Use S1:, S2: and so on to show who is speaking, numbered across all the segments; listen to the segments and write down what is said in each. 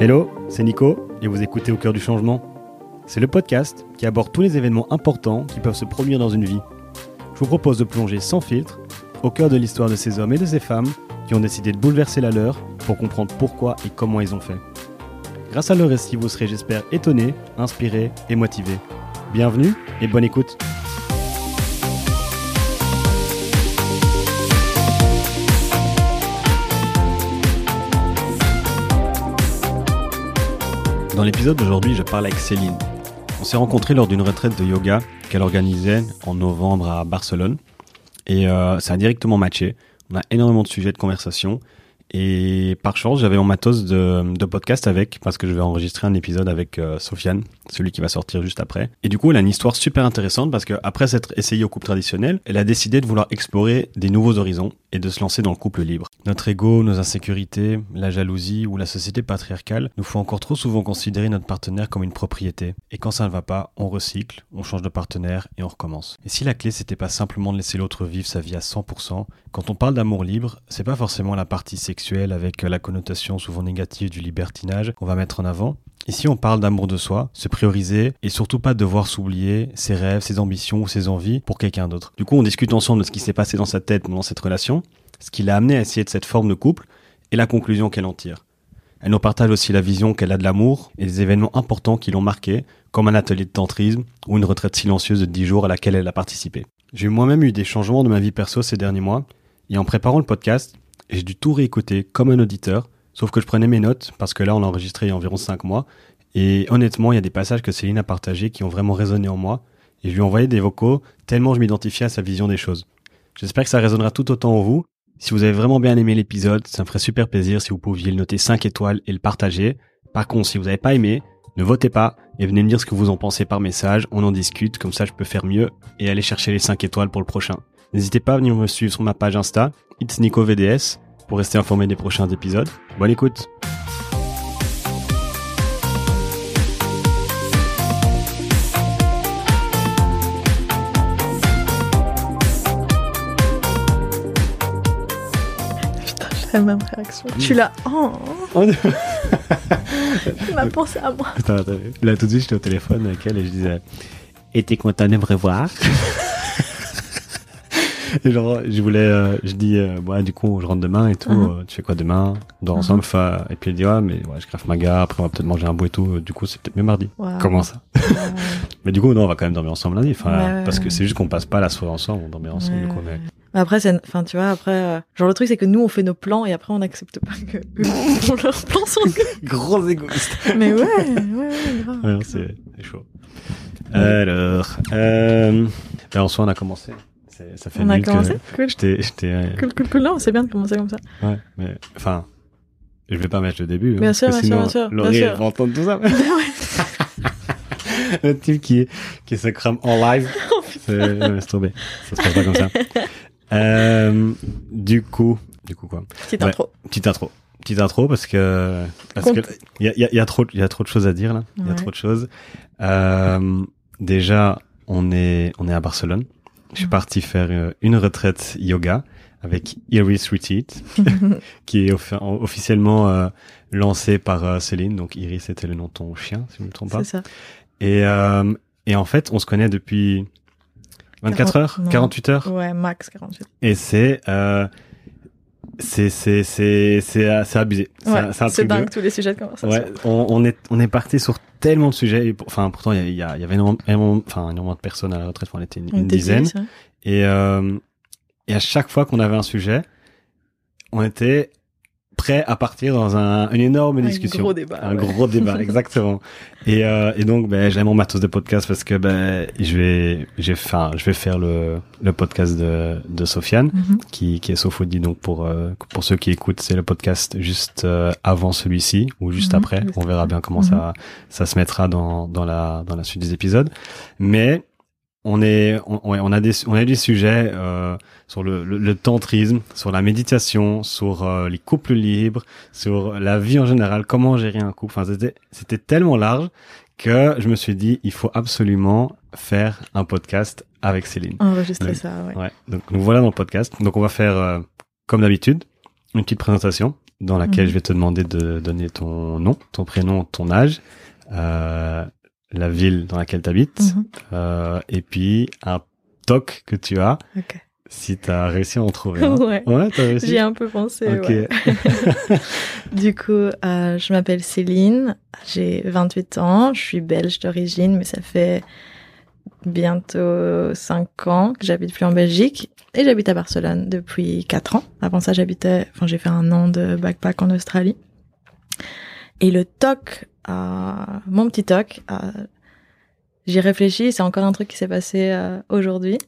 S1: Hello, c'est Nico et vous écoutez Au cœur du changement. C'est le podcast qui aborde tous les événements importants qui peuvent se produire dans une vie. Je vous propose de plonger sans filtre au cœur de l'histoire de ces hommes et de ces femmes qui ont décidé de bouleverser la leur pour comprendre pourquoi et comment ils ont fait. Grâce à leur récit, vous serez, j'espère, étonné, inspiré et motivé. Bienvenue et bonne écoute. Dans l'épisode d'aujourd'hui, je parle avec Céline. On s'est rencontrés lors d'une retraite de yoga qu'elle organisait en novembre à Barcelone. Et euh, ça a directement matché. On a énormément de sujets de conversation. Et par chance, j'avais mon matos de, podcast avec, parce que je vais enregistrer un épisode avec euh, Sofiane, celui qui va sortir juste après. Et du coup, elle a une histoire super intéressante parce que après s'être essayée au couple traditionnel, elle a décidé de vouloir explorer des nouveaux horizons et de se lancer dans le couple libre. Notre ego, nos insécurités, la jalousie ou la société patriarcale nous font encore trop souvent considérer notre partenaire comme une propriété. Et quand ça ne va pas, on recycle, on change de partenaire et on recommence. Et si la clé c'était pas simplement de laisser l'autre vivre sa vie à 100%, quand on parle d'amour libre, c'est pas forcément la partie sexuelle avec la connotation souvent négative du libertinage qu'on va mettre en avant, Ici, on parle d'amour de soi, se prioriser et surtout pas devoir s'oublier ses rêves, ses ambitions ou ses envies pour quelqu'un d'autre. Du coup, on discute ensemble de ce qui s'est passé dans sa tête pendant cette relation, ce qui l'a amené à essayer de cette forme de couple et la conclusion qu'elle en tire. Elle nous partage aussi la vision qu'elle a de l'amour et des événements importants qui l'ont marqué, comme un atelier de tantrisme ou une retraite silencieuse de 10 jours à laquelle elle a participé. J'ai moi-même eu des changements de ma vie perso ces derniers mois, et en préparant le podcast, j'ai dû tout réécouter comme un auditeur Sauf que je prenais mes notes, parce que là, on a enregistré il y a environ 5 mois. Et honnêtement, il y a des passages que Céline a partagés qui ont vraiment résonné en moi. Et je lui ai envoyé des vocaux tellement je m'identifiais à sa vision des choses. J'espère que ça résonnera tout autant en vous. Si vous avez vraiment bien aimé l'épisode, ça me ferait super plaisir si vous pouviez le noter 5 étoiles et le partager. Par contre, si vous n'avez pas aimé, ne votez pas et venez me dire ce que vous en pensez par message. On en discute, comme ça je peux faire mieux et aller chercher les 5 étoiles pour le prochain. N'hésitez pas à venir me suivre sur ma page Insta, It's Nico VDS pour rester informé des prochains épisodes. Bonne écoute
S2: Putain, j'ai la même réaction. Suis là. Oh,
S1: Oh, non.
S2: il m'a pensé à moi.
S1: Attends, attends. Là, tout de suite, j'étais au téléphone avec elle et je disais Et t'es content de me revoir Et genre, je voulais, euh, je dis, euh, ouais, du coup, je rentre demain et tout.
S2: Mhm.
S1: euh, tu fais quoi demain? On dort ensemble. Enfin, et puis elle dit, ouais, mais ouais, je graffe ma gare. Après, on va peut-être manger un bout et tout. Du coup, c'est peut-être mieux mardi.
S2: Wow.
S1: Comment ça? Mais du coup, non, on va quand même dormir ensemble lundi. Enfin, parce que c'est juste qu'on passe pas la soirée ensemble. On dormir ensemble.
S2: Ouais,
S1: du coup, mais...
S2: Après, c'est, enfin, tu vois, après, euh, genre le truc, c'est que nous, on fait nos plans et après, on n'accepte pas que eux font leurs plans nous.
S1: Gros égoïste.
S2: Mais ouais, ouais, grave.
S1: Ouais, c'est chaud. Alors, euh, ben, en soi, on a commencé. Ça fait
S2: On a commencé Cool.
S1: J'étais, j'étais, euh,
S2: Cool, cool, cool. Non, c'est bien de commencer comme ça.
S1: ouais, mais, enfin, je vais pas mettre le début.
S2: Bien
S1: hein,
S2: sûr, bien sûr,
S1: sinon,
S2: bien sûr,
S1: Laurie,
S2: bien sûr.
S1: va entendre tout ça. le type qui, qui se crame en live. C'est, ouais, laisse tomber. Ça se passe pas comme ça. Euh, du coup, du coup quoi?
S2: Petite
S1: Ouais.
S2: intro.
S1: Petite intro. Petite intro parce que parce que il y a, il y, a, y a trop il y a trop de choses à dire là. Il y a
S2: Ouais.
S1: trop de choses. Euh, déjà, on est on est à Barcelone. Je suis parti faire euh, une retraite yoga avec Iris Retreat, qui est offi- officiellement euh, lancée par euh, Céline. Donc Iris était le nom de ton chien, si je ne me trompe pas.
S2: c'est ça.
S1: Et euh, et en fait, on se connaît depuis 24
S2: Quarante-
S1: heures,
S2: non.
S1: 48 heures.
S2: Ouais, max 48.
S1: Et c'est euh, c'est c'est c'est c'est euh, c'est abusé. C'est
S2: Ouais,
S1: de-
S2: dingue, tous les sujets de conversation.
S1: Ouais, on, on est on est parti sur tellement de sujets. Et pour- Enfin, pourtant il y, a- il y, a- y avait énormément, enfin énormément de personnes à la retraite. Enfin, on était une, dizaine. Et euh, et à chaque fois qu'on avait un sujet, on était prêt à partir dans un, une énorme
S2: Un
S1: discussion.
S2: gros débat,
S1: Un
S2: ouais.
S1: gros débat, exactement. Et, euh, et donc, ben, j'ai mon matos de podcast parce que ben, je vais, j'ai, enfin, je vais faire le, le podcast de, de Sofiane
S2: Mhm.
S1: qui, qui est Sophody. Donc pour euh, pour ceux qui écoutent, c'est le podcast juste euh, avant celui-ci ou juste
S2: Mhm,
S1: après. On verra bien comment ça ça se mettra dans dans la dans la suite des épisodes. Mais on est on, on a des on a des sujets euh, sur le, le, le tantrisme, sur la méditation, sur euh, les couples libres, sur la vie en général, comment gérer un couple. Enfin, c'était c'était tellement large que je me suis dit, il faut absolument faire un podcast avec Céline.
S2: Enregistrer ça, ouais.
S1: Ouais. Donc nous voilà dans le podcast. Donc on va faire euh, comme d'habitude une petite présentation dans laquelle
S2: Mhm.
S1: je vais te demander de donner ton nom, ton prénom, ton âge, euh, la ville dans laquelle tu habites,
S2: Mhm.
S1: euh, et puis un toc que tu as
S2: Ok.
S1: si tu as réussi à en trouver. un.
S2: Ouais.
S1: Ouais, réussi.
S2: J'y ai un peu pensé,
S1: Ok.
S2: ouais. Du coup, euh, je m'appelle Céline, j'ai 28 ans, je suis belge d'origine, mais ça fait bientôt 5 ans que j'habite plus en Belgique et j'habite à Barcelone depuis 4 ans. Avant ça, j'habitais, enfin, j'ai fait un an de backpack en Australie. Et le TOC, mon petit TOC, j'y réfléchis, c'est encore un truc qui s'est passé euh, aujourd'hui.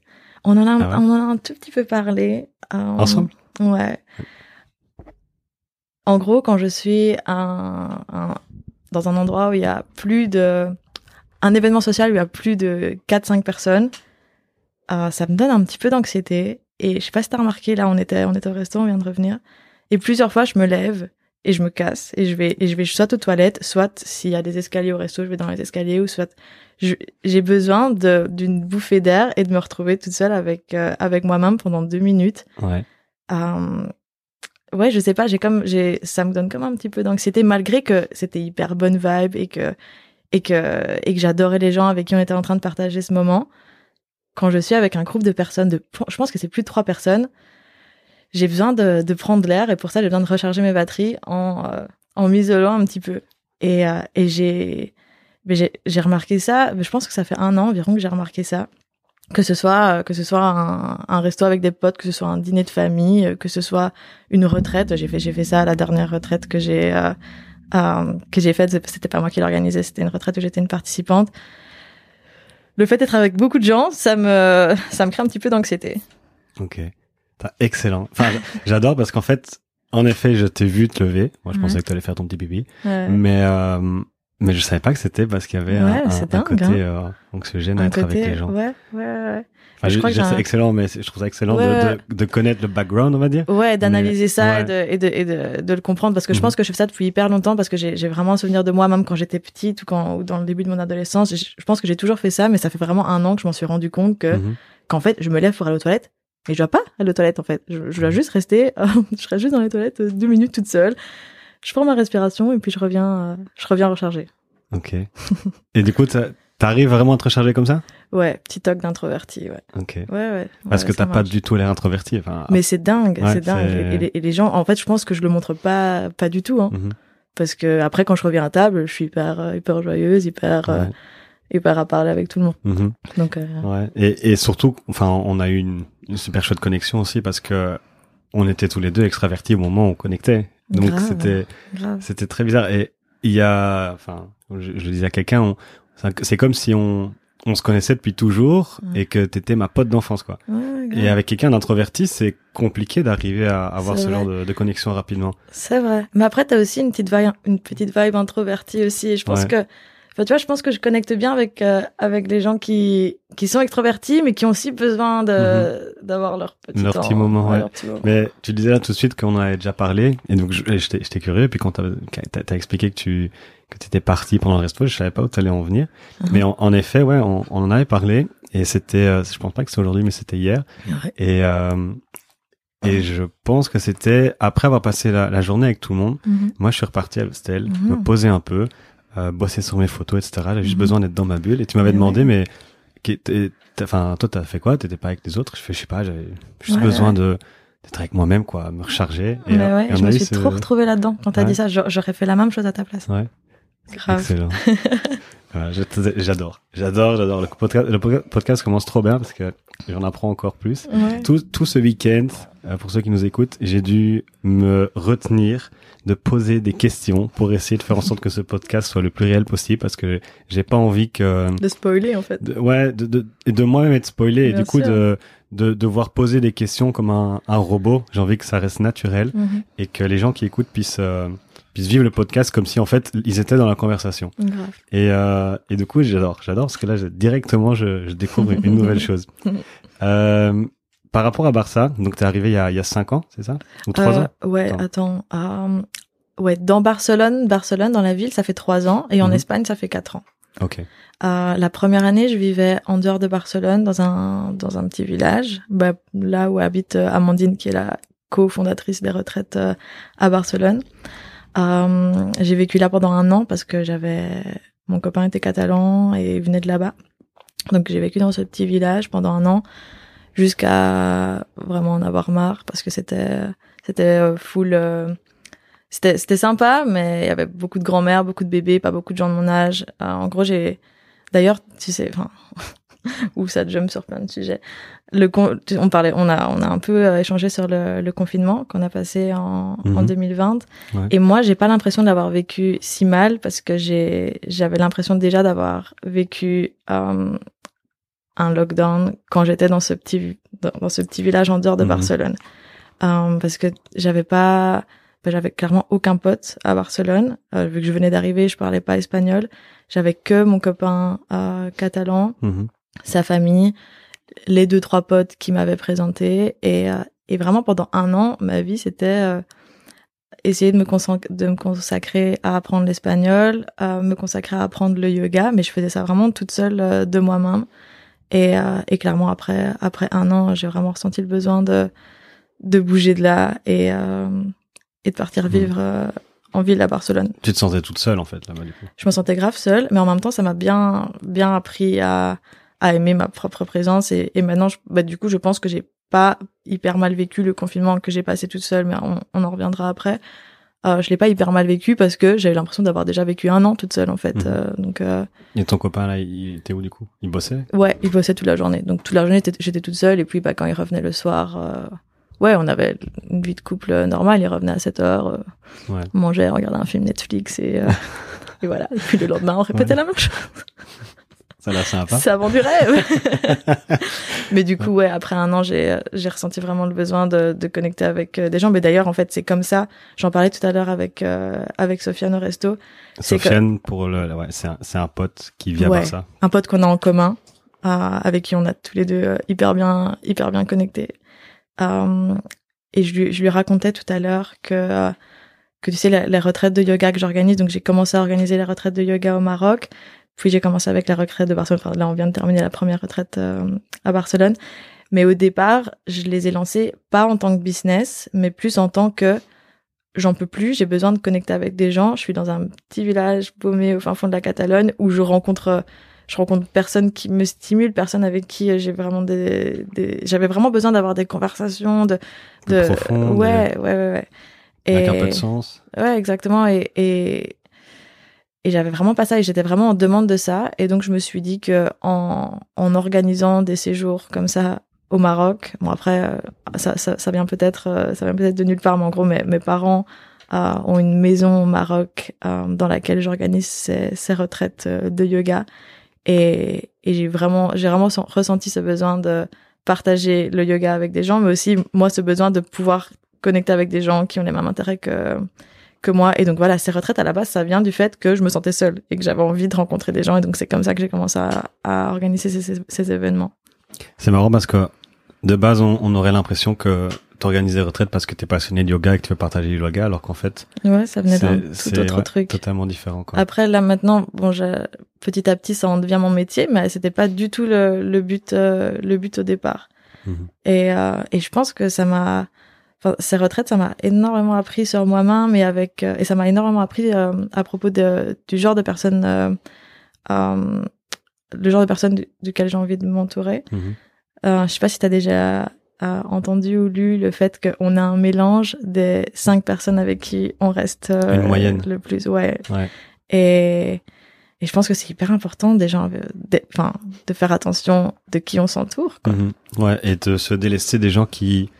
S2: On en a, un-
S1: Ah ouais?
S2: on en a un tout petit peu parlé. euh,
S1: Ensemble?
S2: Ouais. En gros, quand je suis un, un- dans un endroit où il y a plus de... Un événement social où il y a plus de 4-5 personnes, euh, ça me donne un petit peu d'anxiété. Et je sais pas si t'as remarqué, là, on était, on était au resto, on vient de revenir. Et plusieurs fois, je me lève et je me casse et je vais, et je vais soit aux toilettes, soit s'il y a des escaliers au resto, je vais dans les escaliers ou soit j'ai besoin d'une bouffée d'air et de me retrouver toute seule avec, euh, avec moi-même pendant deux minutes.
S1: Ouais.
S2: Euh, ouais, je sais pas, j'ai comme, j'ai, ça me donne comme un petit peu d'anxiété malgré que c'était hyper bonne vibe et que, et que, et que j'adorais les gens avec qui on était en train de partager ce moment. Quand je suis avec un groupe de personnes de, je pense que c'est plus de trois personnes, j'ai besoin de, de prendre l'air et pour ça j'ai besoin de recharger mes batteries en, euh, en m'isolant un petit peu. Et, euh, et j'ai, j'ai, remarqué ça, je pense que ça fait un an environ que j'ai remarqué ça que ce soit euh, que ce soit un, un resto avec des potes, que ce soit un dîner de famille, euh, que ce soit une retraite. J'ai fait j'ai fait ça à la dernière retraite que j'ai euh, euh, que j'ai faite. C'était pas moi qui l'organisais, c'était une retraite où j'étais une participante. Le fait d'être avec beaucoup de gens, ça me ça me crée un petit peu d'anxiété.
S1: Ok. T'as- Excellent. Enfin, j'adore parce qu'en fait, en effet, je t'ai vu te lever. Moi, je
S2: Ouais.
S1: pensais que tu allais faire ton petit pipi.
S2: Ouais.
S1: Mais, euh, mais je savais pas que c'était parce qu'il y avait
S2: Ouais,
S1: un, un, un côté
S2: hein.
S1: euh, anxiogène à
S2: Un
S1: être avec les gens.
S2: ouais, ouais, ouais.
S1: Enfin,
S2: je
S1: je je- c'est excellent, mais je trouve ça excellent de-
S2: Ouais.
S1: de, de connaître le background, on va dire.
S2: Ouais, d'analyser ça et, de, et, de, et de, le comprendre parce que je
S1: Mhm.
S2: pense que je fais ça depuis hyper longtemps parce que j'ai vraiment un souvenir de moi même quand j'étais petite ou quand ou dans le début de mon adolescence. Je, je pense que j'ai toujours fait ça, mais ça fait vraiment un an que je m'en suis rendu compte que
S1: Mhm.
S2: qu'en fait je me lève pour aller aux toilettes et je dois pas aller aux toilettes en fait. Je, je dois juste rester, je reste juste dans les toilettes euh, deux minutes toute seule. Je prends ma respiration et puis je reviens, euh, je reviens recharger.
S1: Ok. Et du coup, t'arrives vraiment à te recharger comme ça?
S2: Ouais, petit toc d'introverti, ouais.
S1: Ok.
S2: Ouais, ouais.
S1: Parce
S2: ouais,
S1: que t'as pas du tout l'air introverti. Enfin,
S2: Mais c'est dingue,
S1: Ouais,
S2: c'est dingue. Et, les, et les gens, en fait, je pense que je le montre pas, pas du tout, hein.
S1: mhm.
S2: Parce que après, quand je reviens à table, je suis hyper, euh, hyper joyeuse, hyper, euh,
S1: Ouais.
S2: Hyper à parler avec tout le monde.
S1: Mhm.
S2: Donc, euh,
S1: Ouais. Et, et surtout, enfin, on a eu une, une super chouette connexion aussi parce que on était tous les deux extravertis au moment où on connectait. Donc c'était c'était très bizarre. Et il y a, enfin, je, je le disais à quelqu'un, c'est comme si on on se connaissait depuis toujours
S2: Ouais.
S1: et que t'étais ma pote d'enfance, quoi.
S2: Ouais.
S1: Et avec quelqu'un d'introverti, c'est compliqué d'arriver à avoir ce
S2: vrai.
S1: genre de, de connexion rapidement.
S2: C'est vrai. Mais après, t'as aussi une petite vibe, une petite vibe introvertie aussi. Et je pense
S1: Ouais.
S2: que, enfin, tu vois, je pense que je connecte bien avec, euh, avec les gens qui, qui sont extrovertis, mais qui ont aussi besoin de, d'avoir leur petit
S1: Mhm. Leur
S2: temps,
S1: petit moment, ouais.
S2: leur petit moment.
S1: Mais tu disais là tout de suite qu'on avait déjà parlé, et donc je- j'étais curieux. Et puis quand t'as t'as- t'as expliqué que tu que t'étais parti pendant le resto, je savais pas où t'allais en venir.
S2: Mhm.
S1: Mais en, en effet, ouais, on, on en avait parlé, et c'était, euh, je pense pas que c'est aujourd'hui, mais c'était hier.
S2: Ouais.
S1: Et euh, et je pense que c'était après avoir passé la, la journée avec tout le monde.
S2: Mhm.
S1: Moi, je suis reparti à l'hostel,
S2: Mhm.
S1: me poser un peu, euh, bosser sur mes photos, etc. J'avais juste
S2: Mhm.
S1: besoin d'être dans ma bulle. Et tu m'avais demandé, mais enfin, toi, t'as fait quoi? T'étais pas avec les autres? Je fais, je sais pas, j'avais juste
S2: Ouais,
S1: besoin
S2: ouais.
S1: de d'être avec moi-même, quoi, me recharger. Et,
S2: Mais ouais,
S1: et
S2: je me suis
S1: ce-
S2: trop retrouvée là-dedans. Quand t'as dit ça, j'a- j'aurais fait la même chose à ta place.
S1: Ouais,
S2: Grave.
S1: excellent. Voilà, j'adore, j'adore, j'adore. Le podcast, le podca- podcast commence trop bien parce que j'en apprends encore plus.
S2: Ouais.
S1: Tout, tout ce week-end, euh, pour ceux qui nous écoutent, j'ai dû me retenir de poser des questions pour essayer de faire en sorte que ce podcast soit le plus réel possible parce que j'ai pas envie que
S2: De spoiler, en fait.
S1: de, ouais de, de, de moi-même être spoilé et du coup
S2: sûr.
S1: de de devoir poser des questions comme un, un robot j'ai envie que ça reste naturel
S2: Mhm.
S1: et que les gens qui écoutent puissent euh, puissent vivre le podcast comme si en fait ils étaient dans la conversation
S2: Grave.
S1: et euh, et du coup j'adore j'adore parce que là je- directement je, je découvre une nouvelle chose euh, par rapport à Barça donc t'es arrivé il y a il y a cinq ans c'est ça? Ou trois
S2: Euh,
S1: ans?
S2: Ouais,
S1: Attends.
S2: attends. euh, ouais, dans Barcelone, Barcelone, dans la ville, ça fait trois ans, et en
S1: Mhm.
S2: Espagne, ça fait quatre ans.
S1: Ok.
S2: Euh, la première année, je vivais en dehors de Barcelone, dans un dans un petit village, bah, là où habite euh, Amandine, qui est la cofondatrice des retraites à Barcelone. Euh, j'ai vécu là pendant un an parce que j'avais mon copain était catalan et il venait de là-bas. Donc j'ai vécu dans ce petit village pendant un an jusqu'à vraiment en avoir marre parce que c'était c'était full euh, c'était c'était sympa mais il y avait beaucoup de grand-mères, beaucoup de bébés, pas beaucoup de gens de mon âge. Euh, en gros, j'ai d'ailleurs, tu sais, enfin où ça jump sur plein de sujets. Le con- on parlait on a on a un peu euh, échangé sur le, le confinement qu'on a passé en en
S1: Mhm.
S2: 2020
S1: Ouais.
S2: et moi, j'ai pas l'impression de l'avoir vécu si mal parce que j'ai, j'avais l'impression déjà d'avoir vécu euh, un lockdown quand j'étais dans ce petit, dans, dans ce petit village en dehors de
S1: Mhm.
S2: Barcelone, Euh, parce que j'avais pas, ben, j'avais clairement aucun pote à Barcelone Euh, vu que je venais d'arriver, je parlais pas espagnol, j'avais que mon copain euh, catalan
S1: Mhm.
S2: Sa famille, les deux trois potes qui m'avaient présenté et euh, et vraiment pendant un an ma vie c'était euh, essayer de me consacrer de me consacrer à apprendre l'espagnol, à me consacrer à apprendre le yoga, mais je faisais ça vraiment toute seule euh, de moi-même et et clairement après après un an j'ai vraiment ressenti le besoin de de bouger de là et et de partir
S1: Mhm.
S2: vivre en ville à Barcelone
S1: Tu te sentais toute seule en fait là-bas du coup.
S2: je me sentais grave seule, mais en même temps, ça m'a bien, bien appris à, à aimer ma propre présence. Et, et maintenant, je, bah, du coup, je pense que j'ai pas hyper mal vécu le confinement que j'ai passé toute seule, mais on, on en reviendra après. Euh, je l'ai pas hyper mal vécu parce que j'avais l'impression d'avoir déjà vécu un an toute seule, en fait.
S1: Mhm.
S2: Euh, donc, euh,
S1: Et ton copain là, il était où du coup? Il bossait?
S2: Ouais, il bossait toute la journée. Donc, toute la journée, j'étais- toute seule. Et puis, bah, quand il revenait le soir, ouais, on avait une vie de couple normale. Il revenait à 7 heures,
S1: Ouais.
S2: on mangeait, on regardait un film Netflix et, et voilà. Et puis le lendemain, on répétait
S1: Ouais.
S2: la même chose.
S1: Ça a l'air sympa.
S2: Ça vend du rêve. mais du coup, ouais, après un an, j'ai j'ai ressenti vraiment le besoin de, de connecter avec euh, des gens. Mais d'ailleurs, en fait, c'est comme ça. J'en parlais tout à l'heure avec euh, avec Sofiane au resto. c'est que-
S1: Sofiane pour le, ouais, c'est un, c'est un pote qui à
S2: Ouais.
S1: Barça.
S2: Un pote qu'on a en commun, euh, avec qui on a tous les deux euh, hyper bien hyper bien connectés. Euh, et je lui, je lui racontais tout à l'heure que que tu sais les, les retraites de yoga que j'organise. Donc j'ai commencé à organiser les retraites de yoga au Maroc. Puis j'ai commencé avec la retraite de Barcelone. Enfin, là, on vient de terminer la première retraite euh, à Barcelone. Mais au départ, je les ai lancées pas en tant que business, mais plus en tant que j'en peux plus, j'ai besoin de connecter avec des gens. Je suis dans un petit village paumé au fin fond de la Catalogne où je rencontre je rencontre personne qui me stimule, personne avec qui j'ai vraiment des, des... j'avais vraiment besoin d'avoir des conversations de de ouais, ouais ouais ouais.
S1: Avec un peu de sens.
S2: Ouais, exactement. Et, et, et j'avais vraiment pas ça et j'étais vraiment en demande de ça. Et donc, je me suis dit que en, en organisant des séjours comme ça au Maroc, bon, après, euh, ça, ça, ça vient peut-être, euh, ça vient peut-être de nulle part, mais en gros, mes, mes parents euh, ont une maison au Maroc euh, dans laquelle j'organise ces, ces retraites euh, de yoga. Et, et j'ai vraiment, j'ai vraiment sen- ressenti ce besoin de partager le yoga avec des gens, mais aussi, moi, ce besoin de pouvoir connecter avec des gens qui ont les mêmes intérêts que, que moi. Et donc voilà, ces retraites à la base, ça vient du fait que je me sentais seule et que j'avais envie de rencontrer des gens. Et donc c'est comme ça que j'ai commencé à, à organiser ces, ces, ces événements.
S1: C'est marrant parce que de base, on, on aurait l'impression que t'organises des retraites parce que t'es passionné de yoga et que tu veux partager du yoga, alors qu'en fait,
S2: Ouais, ça venait d'un tout autre
S1: ouais,
S2: truc.
S1: totalement différent. Quoi.
S2: Après là maintenant, bon, je- petit à petit, ça en devient mon métier, mais c'était pas du tout le, le but, euh, le but au départ.
S1: Mhm.
S2: Et, euh, et je pense que ça m'a, enfin, ces retraites, ça m'a énormément appris sur moi-même et avec, euh, et ça m'a énormément appris euh, à propos de, du genre de personnes, euh, euh, le genre de personnes du- duquel j'ai envie de m'entourer. Euh, je sais pas si tu as déjà entendu ou lu le fait qu'on a un mélange des cinq personnes avec qui on reste
S1: Une moyenne.
S2: le plus. Ouais.
S1: Ouais.
S2: Et, et je pense que c'est hyper important de, enfin, de faire attention de qui on s'entoure. quoi.
S1: Mhm. Ouais, et de se délester des gens qui,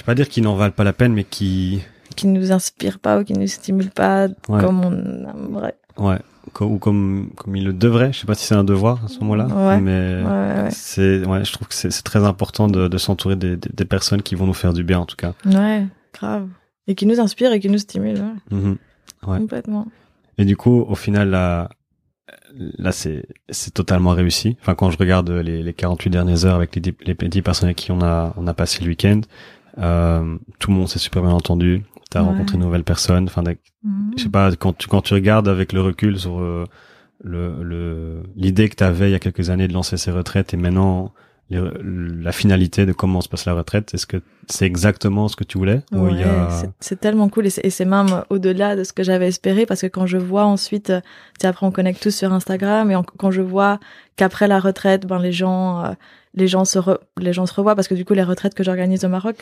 S1: je vais pas dire qu'ils n'en valent pas la peine, mais qui,
S2: Qui nous inspirent pas ou qui nous stimulent pas
S1: Ouais.
S2: comme on aimerait.
S1: ouais, ou comme comme ils le devraient. Je sais pas si c'est un devoir à ce moment-là,
S2: Ouais.
S1: mais
S2: Ouais,
S1: c'est, ouais, je trouve que c'est très important de, de s'entourer des, des, des personnes qui vont nous faire du bien en tout cas.
S2: Ouais, grave. Et qui nous inspirent et qui nous stimulent. ouais.
S1: Mhm. Ouais.
S2: Complètement.
S1: Et du coup, au final, là, là, c'est, c'est totalement réussi. Enfin, quand je regarde les, les 48 dernières heures avec les, dix- les 10 personnes avec qui on a, on a passé le week-end, euh, tout le monde s'est super bien entendu. T'as
S2: Ouais.
S1: rencontré de nouvelles personnes. Enfin,
S2: Mhm.
S1: je sais pas, quand tu, quand tu regardes avec le recul sur, euh, le le l'idée que tu avais il y a quelques années de lancer ces retraites et maintenant les- la finalité de comment se passe la retraite Est-ce que c'est exactement ce que tu voulais
S2: Ouais,
S1: a
S2: c'est- tellement cool et c'est- même au-delà de ce que j'avais espéré parce que quand je vois ensuite, euh, tu sais, après on connecte tous sur Instagram et quand je vois qu'après la retraite, ben les gens, euh, les gens se re- les gens se revoient parce que du coup les retraites que j'organise au Maroc,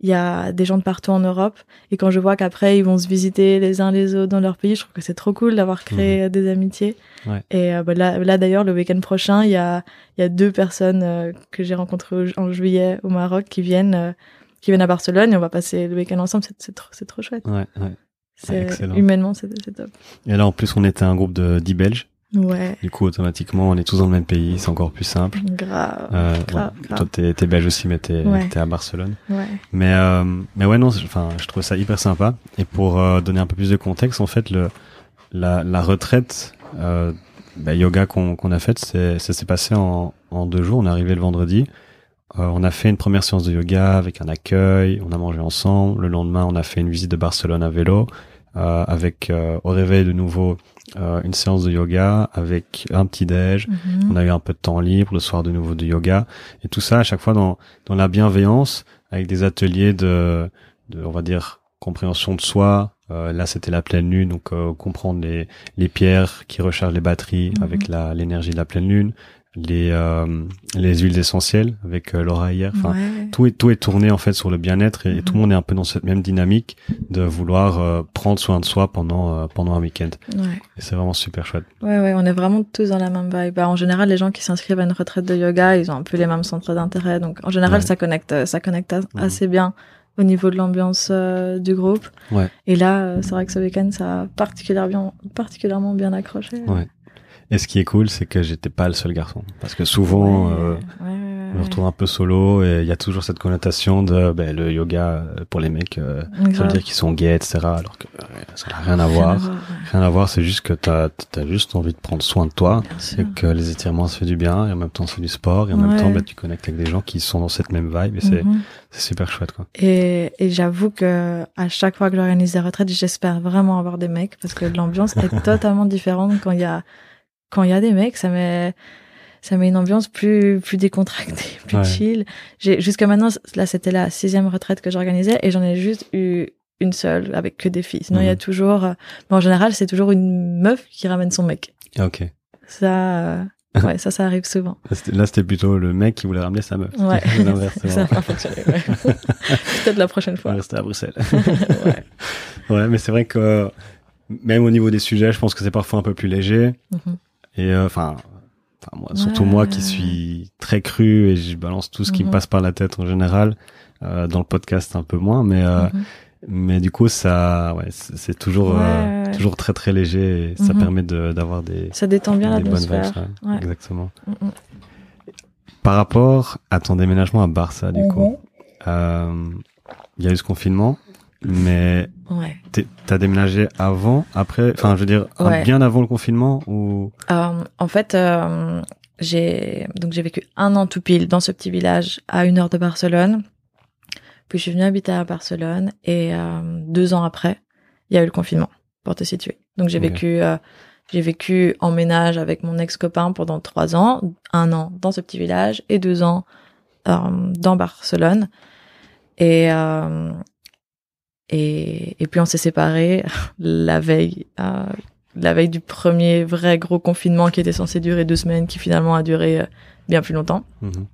S2: il y a des gens de partout en Europe et quand je vois qu'après ils vont se visiter les uns les autres dans leur pays, je trouve que c'est trop cool d'avoir créé euh, des amitiés.
S1: Ouais.
S2: Et euh, bah, là, là d'ailleurs le week-end prochain, il y a il y a deux personnes euh, que j'ai rencontrées en juillet au Maroc qui viennent euh, qui viennent à Barcelone et on va passer le week-end ensemble. C'est, c'est trop, c'est trop chouette.
S1: Ouais, ouais.
S2: C'est,
S1: excellent.
S2: humainement, c'est, c'est top.
S1: Et là, en plus, on était un groupe de 10 Belges.
S2: Ouais,
S1: Du coup, automatiquement, on est tous dans le même pays. C'est encore plus simple.
S2: grave,
S1: Euh,
S2: grave,
S1: ouais.
S2: grave.
S1: Toi, t'es, t'es belge aussi, mais t'es,
S2: Ouais.
S1: t'es à Barcelone.
S2: Ouais.
S1: Mais, euh, mais ouais, non, enfin, je trouve ça hyper sympa. Et pour euh, donner un peu plus de contexte, en fait, le, la, la retraite euh, bah, yoga qu'on, qu'on a faite, c'est, ça s'est passé en, en deux jours. On est arrivé le vendredi. On a fait une première séance de yoga avec un accueil. On a mangé ensemble. Le lendemain, on a fait une visite de Barcelone à vélo. Euh, avec euh, au réveil de nouveau euh, une séance de yoga avec un petit déj.
S2: Mhm.
S1: On a eu un peu de temps libre, le soir de nouveau de yoga, et tout ça à chaque fois dans, dans la bienveillance, avec des ateliers de, de on va dire, compréhension de soi. Euh, là, c'était la pleine lune, donc euh, comprendre les, les pierres qui rechargent les batteries
S2: Mhm.
S1: avec la l'énergie de la pleine lune, les euh, les huiles essentielles avec euh, Laura hier. Enfin,
S2: ouais.
S1: tout est tout est tourné en fait sur le bien-être et, et
S2: Mhm.
S1: tout le monde est un peu dans cette même dynamique de vouloir euh, prendre soin de soi pendant euh, pendant un week-end.
S2: Ouais.
S1: Et c'est vraiment super chouette.
S2: ouais, ouais, on est vraiment tous dans la même vibe. Bah, en général, les gens qui s'inscrivent à une retraite de yoga, ils ont un peu les mêmes centres d'intérêt. Donc, en général,
S1: Ouais.
S2: ça connecte, ça connecte a-
S1: Mhm.
S2: assez bien au niveau de l'ambiance euh, du groupe.
S1: Ouais.
S2: Et là, euh, c'est vrai que ce week-end, ça a particulièrement, particulièrement bien accroché.
S1: Ouais. Et ce qui est cool, c'est que j'étais pas le seul garçon. Parce que souvent,
S2: Ouais,
S1: euh,
S2: ouais, ouais,
S1: je me retrouve un peu solo et il y a toujours cette connotation de ben, le yoga euh, pour les mecs, euh, ça veut dire qu'ils sont gays, etc. Alors que euh, ça n'a rien à voir. Rien à voir, c'est juste que t'as as juste envie de prendre soin de toi et que les étirements ça fait du bien et en même temps c'est du sport et en même temps ben, tu connectes avec des gens qui sont dans cette même vibe et c'est c'est super chouette quoi.
S2: Et, et j'avoue que à chaque fois que j'organise des retraites, j'espère vraiment avoir des mecs parce que l'ambiance est totalement différente quand il y a quand il y a des mecs. Ça met ça met une ambiance plus plus décontractée, plus
S1: Ouais.
S2: chill. J'ai jusqu'à maintenant là c'était la sixième retraite que j'organisais et j'en ai juste eu une seule avec que des filles. Sinon il y a
S1: Mhm.
S2: toujours, euh, mais en général c'est toujours une meuf qui ramène son mec.
S1: Ah, ok.
S2: Ça, euh, ouais, ça ça arrive souvent.
S1: Là, c'était- plutôt le mec qui voulait ramener sa meuf.
S2: Ouais, ça a pas fonctionné. ouais. Peut-être la prochaine
S1: On
S2: fois.
S1: va rester à Bruxelles.
S2: ouais.
S1: Ouais, mais c'est vrai que euh, même au niveau des sujets, je pense que c'est parfois un peu plus léger.
S2: Mhm.
S1: Et euh, enfin, enfin moi, surtout
S2: Ouais.
S1: moi qui suis très cru et je balance tout ce qui me
S2: Mhm.
S1: passe par la tête en général. Euh, dans le podcast un peu moins, mais euh,
S2: Mhm.
S1: mais du coup ça, ouais, c'est toujours
S2: Ouais,
S1: euh,
S2: ouais.
S1: toujours très très léger et ça
S2: Mhm.
S1: permet de d'avoir des
S2: Ça détend bien
S1: vibes.
S2: l'atmosphère.
S1: ouais.
S2: Ouais.
S1: Exactement.
S2: Mhm.
S1: Par rapport à ton déménagement à Barça, du coup, euh, il y a eu ce confinement, mais
S2: Ouais.
S1: T'as déménagé avant, après, enfin, je veux dire,
S2: Ouais.
S1: bien avant le confinement ou?
S2: Euh, en fait, euh, j'ai donc j'ai vécu un an tout pile dans ce petit village à une heure de Barcelone. Puis je suis venue habiter à Barcelone et euh, deux ans après, il y a eu le confinement pour te situer. Donc j'ai vécu euh, j'ai vécu en ménage avec mon ex-copain pendant trois ans, un an dans ce petit village et deux ans dans Barcelone. Et euh, et, et puis on s'est séparés la veille, euh, la veille du premier vrai gros confinement qui était censé durer deux semaines, qui finalement a duré euh, bien plus longtemps.
S1: Mhm.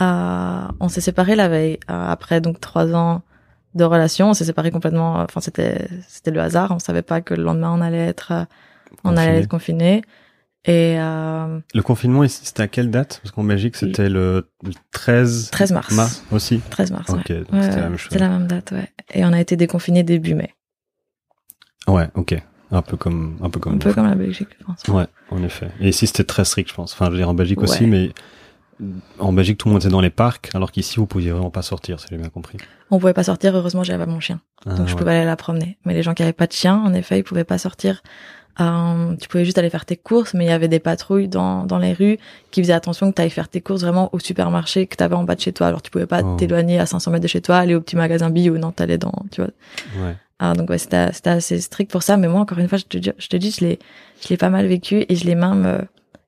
S2: Euh, on s'est séparés la veille, euh, après donc trois ans de relation. On s'est séparés complètement. Enfin, c'était c'était le hasard. On savait pas que le lendemain on allait être euh, on allait être confiné. Et euh,
S1: Le confinement ici, c'était à quelle date? Parce qu'en Belgique, c'était le le 13
S2: 13 mars.
S1: mars aussi.
S2: 13 mars.
S1: Ok,
S2: ouais.
S1: c'était la même chose.
S2: C'était la même date, ouais. Et on a été déconfinés début mai.
S1: Ouais, ok. Un peu comme, un peu comme.
S2: Un peu comme la Belgique, je pense.
S1: Ouais, en effet. Et ici, c'était très strict, je pense. Enfin, je veux dire, en Belgique aussi, mais en Belgique, tout le monde était dans les parcs, alors qu'ici, vous pouviez vraiment pas sortir, si j'ai bien compris.
S2: On pouvait pas sortir. Heureusement, j'avais mon chien.
S1: Ah,
S2: donc je pouvais aller la promener. Mais les gens qui avaient pas de chien, en effet, ils pouvaient pas sortir Euh, tu pouvais juste aller faire tes courses, mais il y avait des patrouilles dans, dans les rues qui faisaient attention que tu ailles faire tes courses vraiment au supermarché que tu avais en bas de chez toi. Alors tu pouvais pas
S1: Oh.
S2: t'éloigner à 500 mètres de chez toi, aller au petit magasin bio, non, t'allais dans, tu vois.
S1: Ouais.
S2: Ah, donc ouais, c'était c'était assez strict pour ça. Mais moi, encore une fois, je te dis, je te dis, je l'ai, je l'ai pas mal vécu et je l'ai même,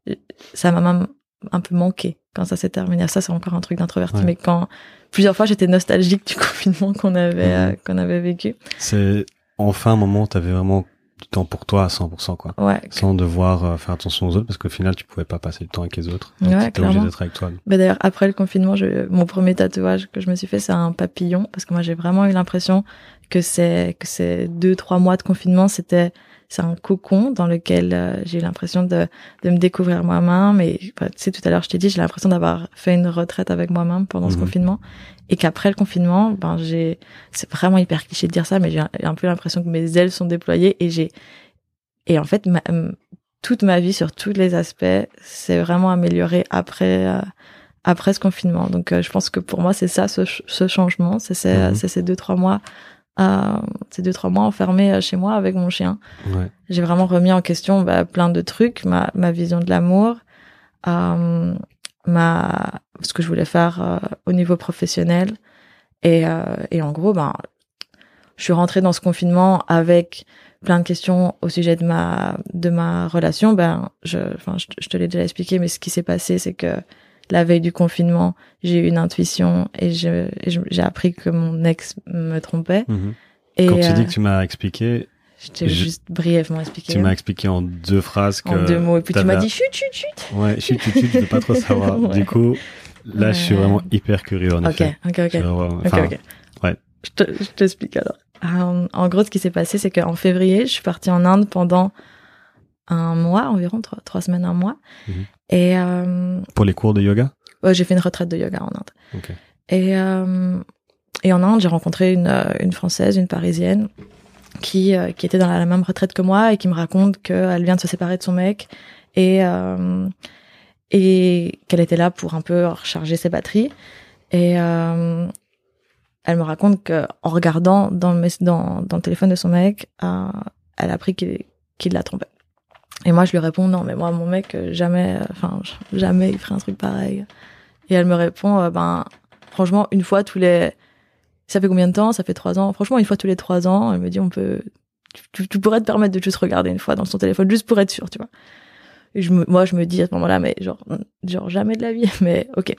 S2: euh, ça m'a même un peu manqué quand ça s'est terminé. Ça, c'est encore un truc d'introverti.
S1: Ouais.
S2: Mais quand plusieurs fois, j'étais nostalgique du confinement qu'on avait, euh, qu'on avait vécu.
S1: C'est enfin un moment où t'avais vraiment du temps pour toi à 100%, quoi.
S2: Ouais.
S1: Sans devoir euh, faire attention aux autres, parce qu'au final, tu pouvais pas passer du temps avec les autres. Donc,
S2: Ouais,
S1: obligé d'être avec toi.
S2: Bah d'ailleurs, après le confinement, je, mon premier tatouage que je me suis fait, c'est un papillon, parce que moi, j'ai vraiment eu l'impression que c'est que ces deux trois mois de confinement, c'était c'est un cocon dans lequel euh, j'ai eu l'impression de, de me découvrir moi-même. Et bah, tu sais, tout à l'heure, je t'ai dit, j'ai l'impression d'avoir fait une retraite avec moi-même pendant ce
S1: Mhm.
S2: confinement, et qu'après le confinement, ben j'ai, c'est vraiment hyper cliché de dire ça, mais j'ai un, peu l'impression que mes ailes sont déployées et j'ai, et en fait, ma- toute ma vie sur tous les aspects s'est vraiment améliorée après. euh, après ce confinement. Donc, euh, je pense que pour moi, c'est ça, ce, ch- ce changement. C'est ces,
S1: Mhm.
S2: c'est ces deux, trois mois, euh, ces deux, trois mois enfermés euh, chez moi avec mon chien.
S1: Ouais.
S2: J'ai vraiment remis en question bah, plein de trucs, ma, ma vision de l'amour, euh, ma, ce que je voulais faire euh, au niveau professionnel. Et, euh, et en gros, ben, je suis rentrée dans ce confinement avec plein de questions au sujet de ma de ma relation. Ben, je, enfin, je, te- je te l'ai déjà expliqué, mais ce qui s'est passé, c'est que la veille du confinement, j'ai eu une intuition et j'ai appris que mon ex me trompait.
S1: Mhm.
S2: Et
S1: Quand tu
S2: euh,
S1: dis que tu m'as expliqué,
S2: je t'ai juste brièvement expliqué.
S1: tu m'as expliqué en deux phrases que.
S2: en deux mots. Et puis tu m'as dit chut, chut, chut.
S1: Ouais, chut, chut, chut, je veux pas trop savoir.
S2: Ouais.
S1: Du coup, là, je suis vraiment hyper curieux, en effet.
S2: ok, ok. Ok,
S1: enfin,
S2: ok.
S1: ouais.
S2: Je te- je t'explique alors. Euh, en gros, ce qui s'est passé, c'est qu'en février, je suis partie en Inde pendant un mois environ, trois, trois semaines, un mois.
S1: Mhm.
S2: Et euh,
S1: Pour les cours de yoga?
S2: Ouais, j'ai fait une retraite de yoga en Inde. Et, euh, et en Inde, j'ai rencontré une, une Française, une Parisienne, qui, euh, qui était dans la, même retraite que moi et qui me raconte qu'elle vient de se séparer de son mec et, euh, qu'elle était là pour un peu recharger ses batteries. Et euh, elle me raconte que en regardant dans le, téléphone de son mec, elle a appris qu'il la trompait. Et moi, je lui réponds non, mais moi, mon mec, jamais, enfin, jamais il ferait un truc pareil. Et elle me répond, ben, franchement, une fois tous les, ça fait combien de temps? Ça fait trois ans. Franchement, une fois tous les trois ans, elle me dit, on peut, tu, pourrais te permettre de juste regarder une fois dans son téléphone, juste pour être sûr, tu vois. Et je me, moi, je me dis à ce moment-là, mais genre, genre jamais de la vie, mais ok.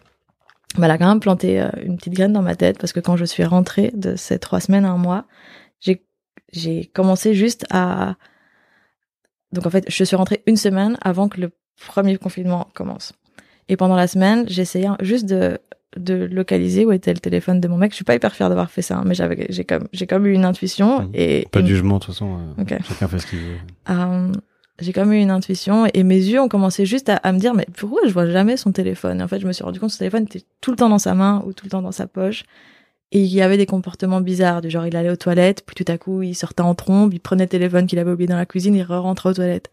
S2: Mais elle a quand même planté euh, une petite graine dans ma tête parce que quand je suis rentrée de ces trois semaines à un mois, j'ai, j'ai commencé juste à, donc en fait, je suis rentrée une semaine avant que le premier confinement commence. Et pendant la semaine, j'essayais juste de, de localiser où était le téléphone de mon mec. Je suis pas hyper fière d'avoir fait ça, hein, mais j'avais, j'ai comme, j'ai comme eu une intuition et,
S1: Pas de jugement, de toute façon. euh,
S2: Ok.
S1: Chacun fait ce qu'il veut.
S2: euh, j'ai même eu une intuition et mes yeux ont commencé juste à, à me dire mais pourquoi je vois jamais son téléphone? Et En fait, je me suis rendu compte que son téléphone était tout le temps dans sa main ou tout le temps dans sa poche. Et il y avait des comportements bizarres, du genre il allait aux toilettes, puis tout à coup il sortait en trombe, il prenait le téléphone qu'il avait oublié dans la cuisine, il re-rentrait aux toilettes.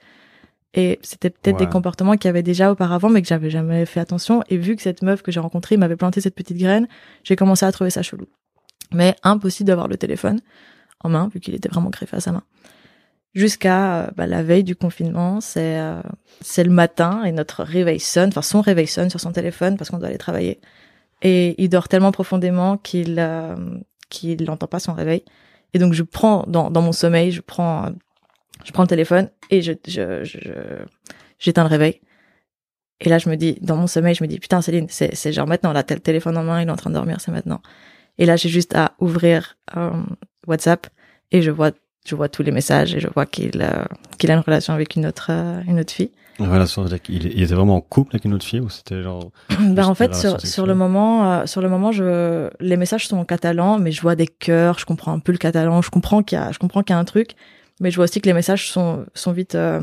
S2: Et c'était peut-être
S1: Ouais.
S2: des comportements qu'il y avait déjà auparavant, mais que j'avais jamais fait attention. Et vu que cette meuf que j'ai rencontrée m'avait planté cette petite graine, j'ai commencé à trouver ça chelou. Mais impossible d'avoir le téléphone en main, vu qu'il était vraiment greffé à sa main jusqu'à euh, bah, la veille du confinement. C'est euh, c'est le matin et notre réveil sonne, enfin son réveil sonne sur son téléphone parce qu'on doit aller travailler. Et il dort tellement profondément qu'il euh, qu'il n'entend pas son réveil. Et donc je prends dans, dans mon sommeil, je prends euh, je prends le téléphone et je je je- j'éteins le réveil. Et là je me dis dans mon sommeil, je me dis putain Céline, c'est c'est genre maintenant là t'as le téléphone en main, il est en train de dormir, c'est maintenant. Et là j'ai juste à ouvrir euh, WhatsApp et je vois je vois tous les messages et je vois qu'il euh, qu'il a une relation avec une autre euh, une autre fille.
S1: Une relation avec- il, il était vraiment en couple avec une autre fille ou c'était genre.
S2: Ben en fait sur, sur le moment euh, sur le moment je les messages sont en catalan mais je vois des cœurs, je comprends un peu le catalan, je comprends qu'il y a je comprends qu'il y a un truc mais je vois aussi que les messages sont sont vite euh,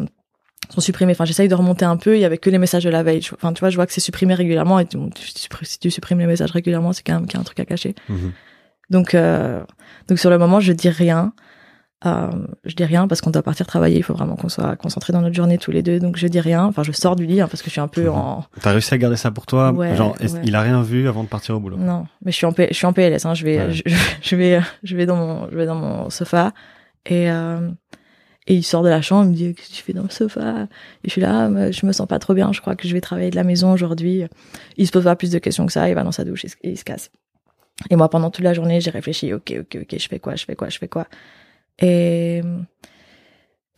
S2: sont supprimés. Enfin j'essaye de remonter un peu, il y avait que les messages de la veille. Je- Enfin tu vois, je vois que c'est supprimé régulièrement et si tu supprimes les messages régulièrement, c'est quand même qu'il y a un truc à cacher.
S1: Mhm.
S2: Donc, euh, donc sur le moment, je dis rien. Euh, je dis rien parce qu'on doit partir travailler. Il faut vraiment qu'on soit concentrés dans notre journée tous les deux. Donc je dis rien. Enfin, je sors du lit hein, parce que je suis un peu
S1: Mhm.
S2: en.
S1: T'as réussi à garder ça pour toi
S2: Ouais,
S1: Genre,
S2: ouais.
S1: il a rien vu avant de partir au boulot?
S2: Non, mais je suis en, P- je suis en PLS. Hein. Je vais,
S1: Ouais.
S2: je, je vais, je vais dans mon, je vais dans mon sofa et euh, Et il sort de la chambre, il me dit qu'est-ce que tu fais dans le sofa? Je suis là, ah, je me sens pas trop bien, je crois que je vais travailler de la maison aujourd'hui. Il se pose pas plus de questions que ça, il va dans sa douche et il se casse. Et moi, pendant toute la journée, j'ai réfléchi, ok, ok, ok, je fais quoi, je fais quoi, je fais quoi? Et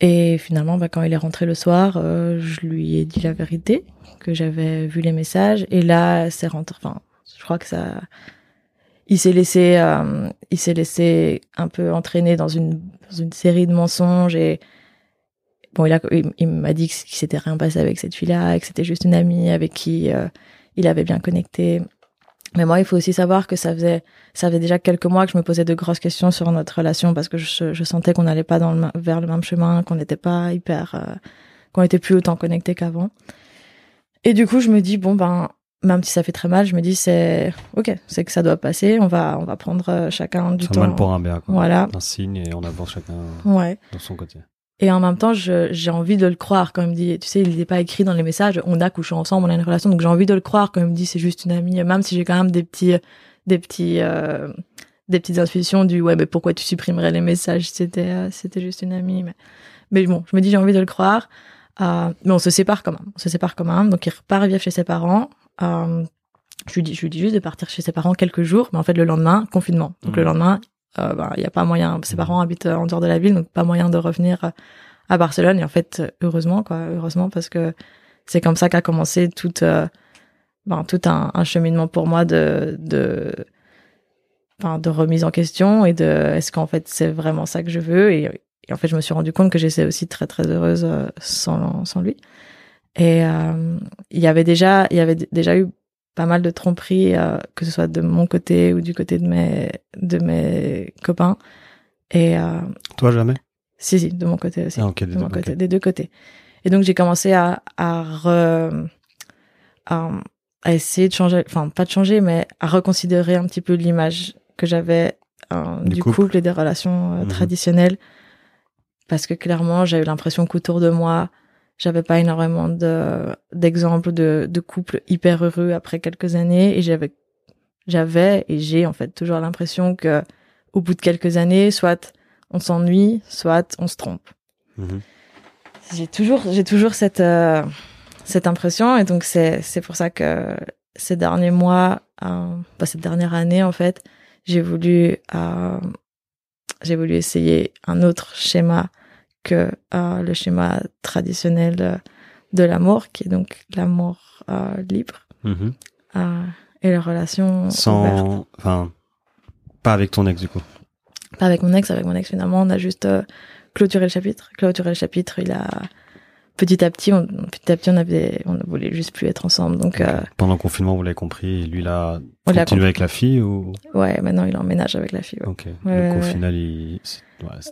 S2: et finalement, bah, quand il est rentré le soir, euh, je lui ai dit la vérité, que j'avais vu les messages. Et là, c'est rentré. Enfin, je crois que ça. Il s'est laissé, euh, il s'est laissé un peu entraîner dans une, dans une série de mensonges et bon, il a, il, m'a dit qu'il s'était rien passé avec cette fille-là, que c'était juste une amie avec qui euh, il avait bien connecté. Mais moi, il faut aussi savoir que ça faisait, ça faisait déjà quelques mois que je me posais de grosses questions sur notre relation parce que je, sentais qu'on n'allait pas dans le, vers le même chemin, qu'on n'était pas hyper, euh, qu'on était plus autant connectés qu'avant. Et du coup, je me dis bon ben, même si ça fait très mal, je me dis c'est ok, c'est que ça doit passer. On va, on va prendre euh, chacun du temps.
S1: Mal pour un bien. Quoi.
S2: Voilà.
S1: Un signe et on avance chacun
S2: ouais.
S1: dans son côté.
S2: Et en même temps, j'ai envie de le croire quand il me dit, tu sais, il n'est pas écrit dans les messages, on a couché ensemble, on a une relation, donc j'ai envie de le croire quand il me dit c'est juste une amie, même si j'ai quand même des petits, des petits, euh, des petites intuitions du ouais, mais pourquoi tu supprimerais les messages? C'était, euh, c'était juste une amie. Mais, mais bon, je me dis j'ai envie de le croire. Euh, mais on se sépare quand même, on se sépare quand même. Donc il repart vivre chez ses parents. Euh, je lui dis, je lui dis juste de partir chez ses parents quelques jours, mais en fait le lendemain confinement. Donc le mmh. lendemain, euh, ben, il y a pas moyen. Ses parents habitent en dehors de la ville, donc pas moyen de revenir à Barcelone. Et en fait, heureusement, quoi, heureusement parce que c'est comme ça qu'a commencé tout, euh, ben, tout un, un, cheminement pour moi de, de, ben, de remise en question et de est-ce qu'en fait c'est vraiment ça que je veux? Et, en fait je me suis rendu compte que j'étais aussi très très heureuse euh, sans, sans lui. Et euh, il y avait déjà il y avait déjà eu pas mal de tromperies, euh, que ce soit de mon côté ou du côté de mes de mes copains. Et euh,
S1: toi jamais?
S2: Si si, de mon côté aussi.
S1: Ah, de
S2: mon côté, des deux côtés. Et donc j'ai commencé à à, re, à à essayer de changer, enfin pas de changer, mais à reconsidérer un petit peu l'image que j'avais euh, du, couple. et des relations euh, mhm. traditionnelles, parce que clairement j'ai eu l'impression qu'autour de moi j'avais pas énormément de d'exemples de, de couples hyper heureux après quelques années et j'avais j'avais et j'ai en fait toujours l'impression que au bout de quelques années soit on s'ennuie soit on se trompe mhm. j'ai toujours j'ai toujours cette euh, cette impression et donc c'est c'est pour ça que ces derniers mois euh, bah, cette dernière année en fait j'ai voulu euh, j'ai voulu essayer un autre schéma que euh, le schéma traditionnel euh, de l'amour, qui est donc l'amour euh, libre
S1: mhm.
S2: et la relation
S1: sans, enfin, pas avec ton ex du coup.
S2: Pas avec mon ex, avec mon ex finalement, on a juste clôturé le chapitre. Clôturé le chapitre, il a petit à petit, on, petit à petit, on avait, on voulait juste plus être ensemble. Donc
S1: pendant le confinement, vous l'avez compris, lui là, continué avec la fille ou?
S2: Ouais, maintenant il emménage avec la fille.
S1: Ok. donc au final, il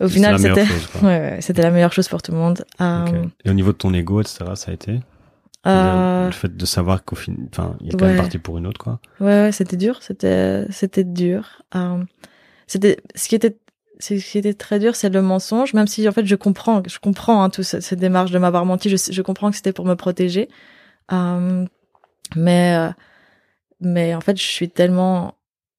S2: au final, c'était ouais, c'était la meilleure chose pour tout le monde.
S1: Euh, Et au niveau de ton ego, etc., ça a été euh... le fait de savoir qu'au final, enfin, il est quand même parti pour une autre, quoi.
S2: Ouais, ouais c'était dur, c'était c'était dur. Euh... C'était ce qui était ce qui était très dur, c'est le mensonge. Même si en fait, je comprends, je comprends hein, toute cette, démarche de m'avoir menti. Je, je comprends que c'était pour me protéger, euh, mais mais en fait, je suis tellement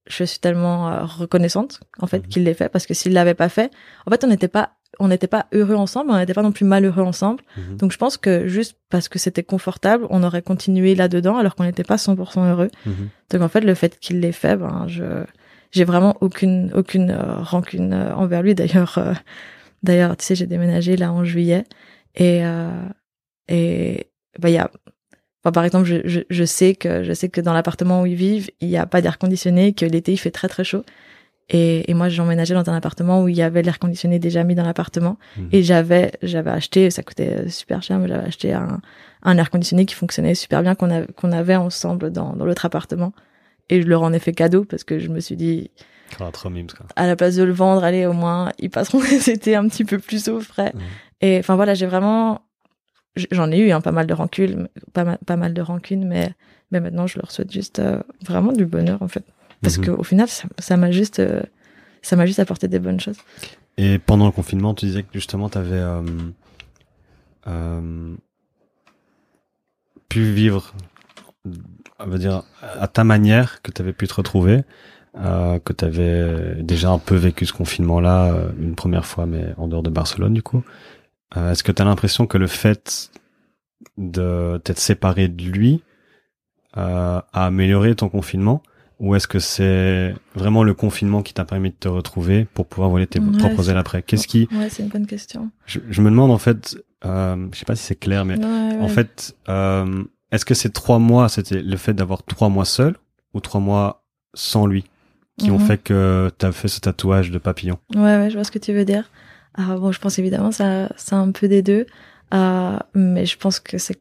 S2: je suis tellement euh, reconnaissante en fait mhm. qu'il l'ait fait parce que s'il l'avait pas fait, en fait on n'était pas on n'était pas heureux ensemble, on n'était pas non plus malheureux ensemble. Mhm. Donc je pense que juste parce que c'était confortable, on aurait continué là-dedans alors qu'on n'était pas 100% heureux. Mhm. Donc en fait le fait qu'il l'ait fait, ben je j'ai vraiment aucune aucune euh, rancune euh, envers lui. D'ailleurs d'ailleurs tu sais j'ai déménagé là en juillet et et bah il y a par exemple, je, je, je, sais que je sais que dans l'appartement où ils vivent, il n'y a pas d'air conditionné, que l'été il fait très très chaud. Et, et moi, j'ai emménagé dans un appartement où il y avait l'air conditionné déjà mis dans l'appartement. Mhm. Et j'avais j'avais acheté, ça coûtait super cher, mais j'avais acheté un, un air conditionné qui fonctionnait super bien qu'on avait qu'on avait ensemble dans, dans l'autre appartement. Et je leur en ai fait cadeau parce que je me suis dit, à la place de le vendre, allez, au moins, ils passeront les étés un petit peu plus au frais. Mhm. Et enfin voilà, j'ai vraiment j'en ai eu hein, pas mal de rancune, pas mal, pas mal de rancune, mais mais maintenant je leur souhaite juste euh, vraiment du bonheur en fait, parce mhm. qu'au final ça m'a juste euh, ça m'a juste apporté des bonnes choses.
S1: Et pendant le confinement, tu disais que justement tu avais euh, pu vivre, on va dire à ta manière, que tu avais pu te retrouver. Que tu avais déjà un peu vécu ce confinement-là une première fois, mais en dehors de Barcelone du coup. Euh, est-ce que tu as l'impression que le fait de t'être séparé de lui euh, a amélioré ton confinement? Ou est-ce que c'est vraiment le confinement qui t'a permis de te retrouver pour pouvoir voler tes
S2: Ouais,
S1: propres ailes après? Qu'est-ce qui
S2: Ouais, c'est une bonne question.
S1: je, je me demande en fait, euh, je sais pas si c'est clair, mais
S2: Ouais,
S1: en fait, euh, est-ce que ces trois mois, c'était le fait d'avoir trois mois seul ou trois mois sans lui qui ont
S2: Mhm.
S1: fait que tu as fait ce tatouage de papillon?
S2: Ouais, ouais, je vois ce que tu veux dire. Ah, bon, je pense évidemment ça, c'est un peu des deux, Euh, mais je pense que c'est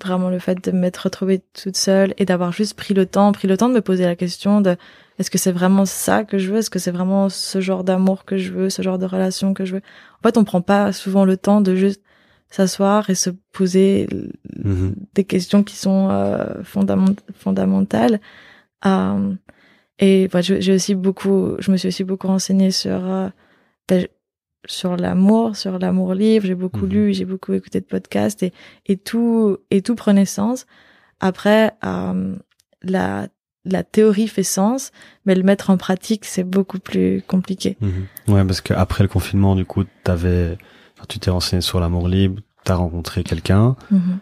S2: vraiment le fait de m'être retrouvée toute seule et d'avoir juste pris le temps, pris le temps de me poser la question de est-ce que c'est vraiment ça que je veux, est-ce que c'est vraiment ce genre d'amour que je veux, ce genre de relation que je veux? En fait, on prend pas souvent le temps de juste s'asseoir et se poser
S1: Mhm.
S2: des questions qui sont euh, fondament- fondamentales. Euh, et bah, j'ai aussi beaucoup, je me suis aussi beaucoup renseignée sur euh, sur l'amour, sur l'amour libre. J'ai beaucoup
S1: Mhm.
S2: lu, j'ai beaucoup écouté de podcasts et et tout et tout prenait sens. Après, euh, la la théorie fait sens, mais le mettre en pratique c'est beaucoup plus compliqué.
S1: Mhm. Ouais, parce que après le confinement, du coup, t'avais, enfin, tu t'es renseigné sur l'amour libre, t'as rencontré quelqu'un,
S2: Mhm.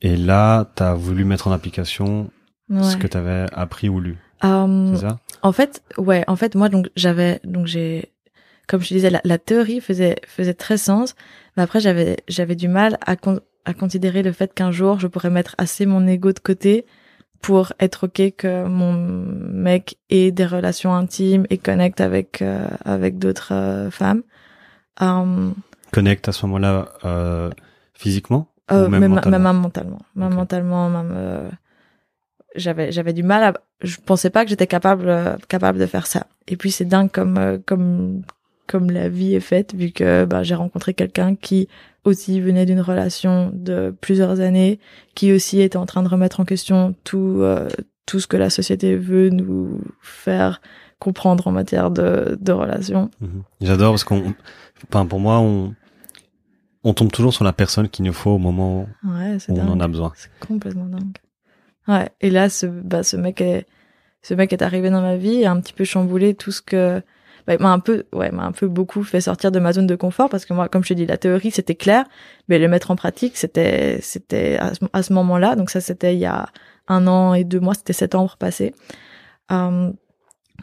S1: et là, t'as voulu mettre en application ce que t'avais appris ou lu.
S2: Euh,
S1: C'est ça?
S2: En fait, ouais, en fait, moi, donc, j'avais, donc, j'ai, comme je disais, la, la théorie faisait, faisait très sens, mais après, j'avais, j'avais du mal à, con- à considérer le fait qu'un jour, je pourrais mettre assez mon ego de côté pour être ok que mon mec ait des relations intimes et connecte avec, euh, avec d'autres euh, femmes. Euh,
S1: Connecte à ce moment-là euh, physiquement ou même
S2: même,
S1: mentalement
S2: même mentalement. Même mentalement, même, j'avais, j'avais du mal à, je pensais pas que j'étais capable, capable de faire ça. Et puis c'est dingue comme, comme, comme la vie est faite, vu que, bah, j'ai rencontré quelqu'un qui aussi venait d'une relation de plusieurs années, qui aussi était en train de remettre en question tout, euh, tout ce que la société veut nous faire comprendre en matière de, de relations.
S1: Mhm. J'adore parce qu'on, enfin, pour moi, on, on tombe toujours sur la personne qu'il nous faut au moment
S2: Ouais,
S1: où on en a besoin.
S2: C'est complètement dingue. Ouais. Et là, ce, bah, ce mec est, ce mec est arrivé dans ma vie et a un petit peu chamboulé tout ce que, bah, m'a un peu, ouais, m'a un peu beaucoup fait sortir de ma zone de confort parce que moi, comme je te dis, la théorie c'était clair, mais le mettre en pratique, c'était, c'était à ce, ce moment-là. Donc ça, c'était il y a un an et deux mois, c'était septembre passé. Euh,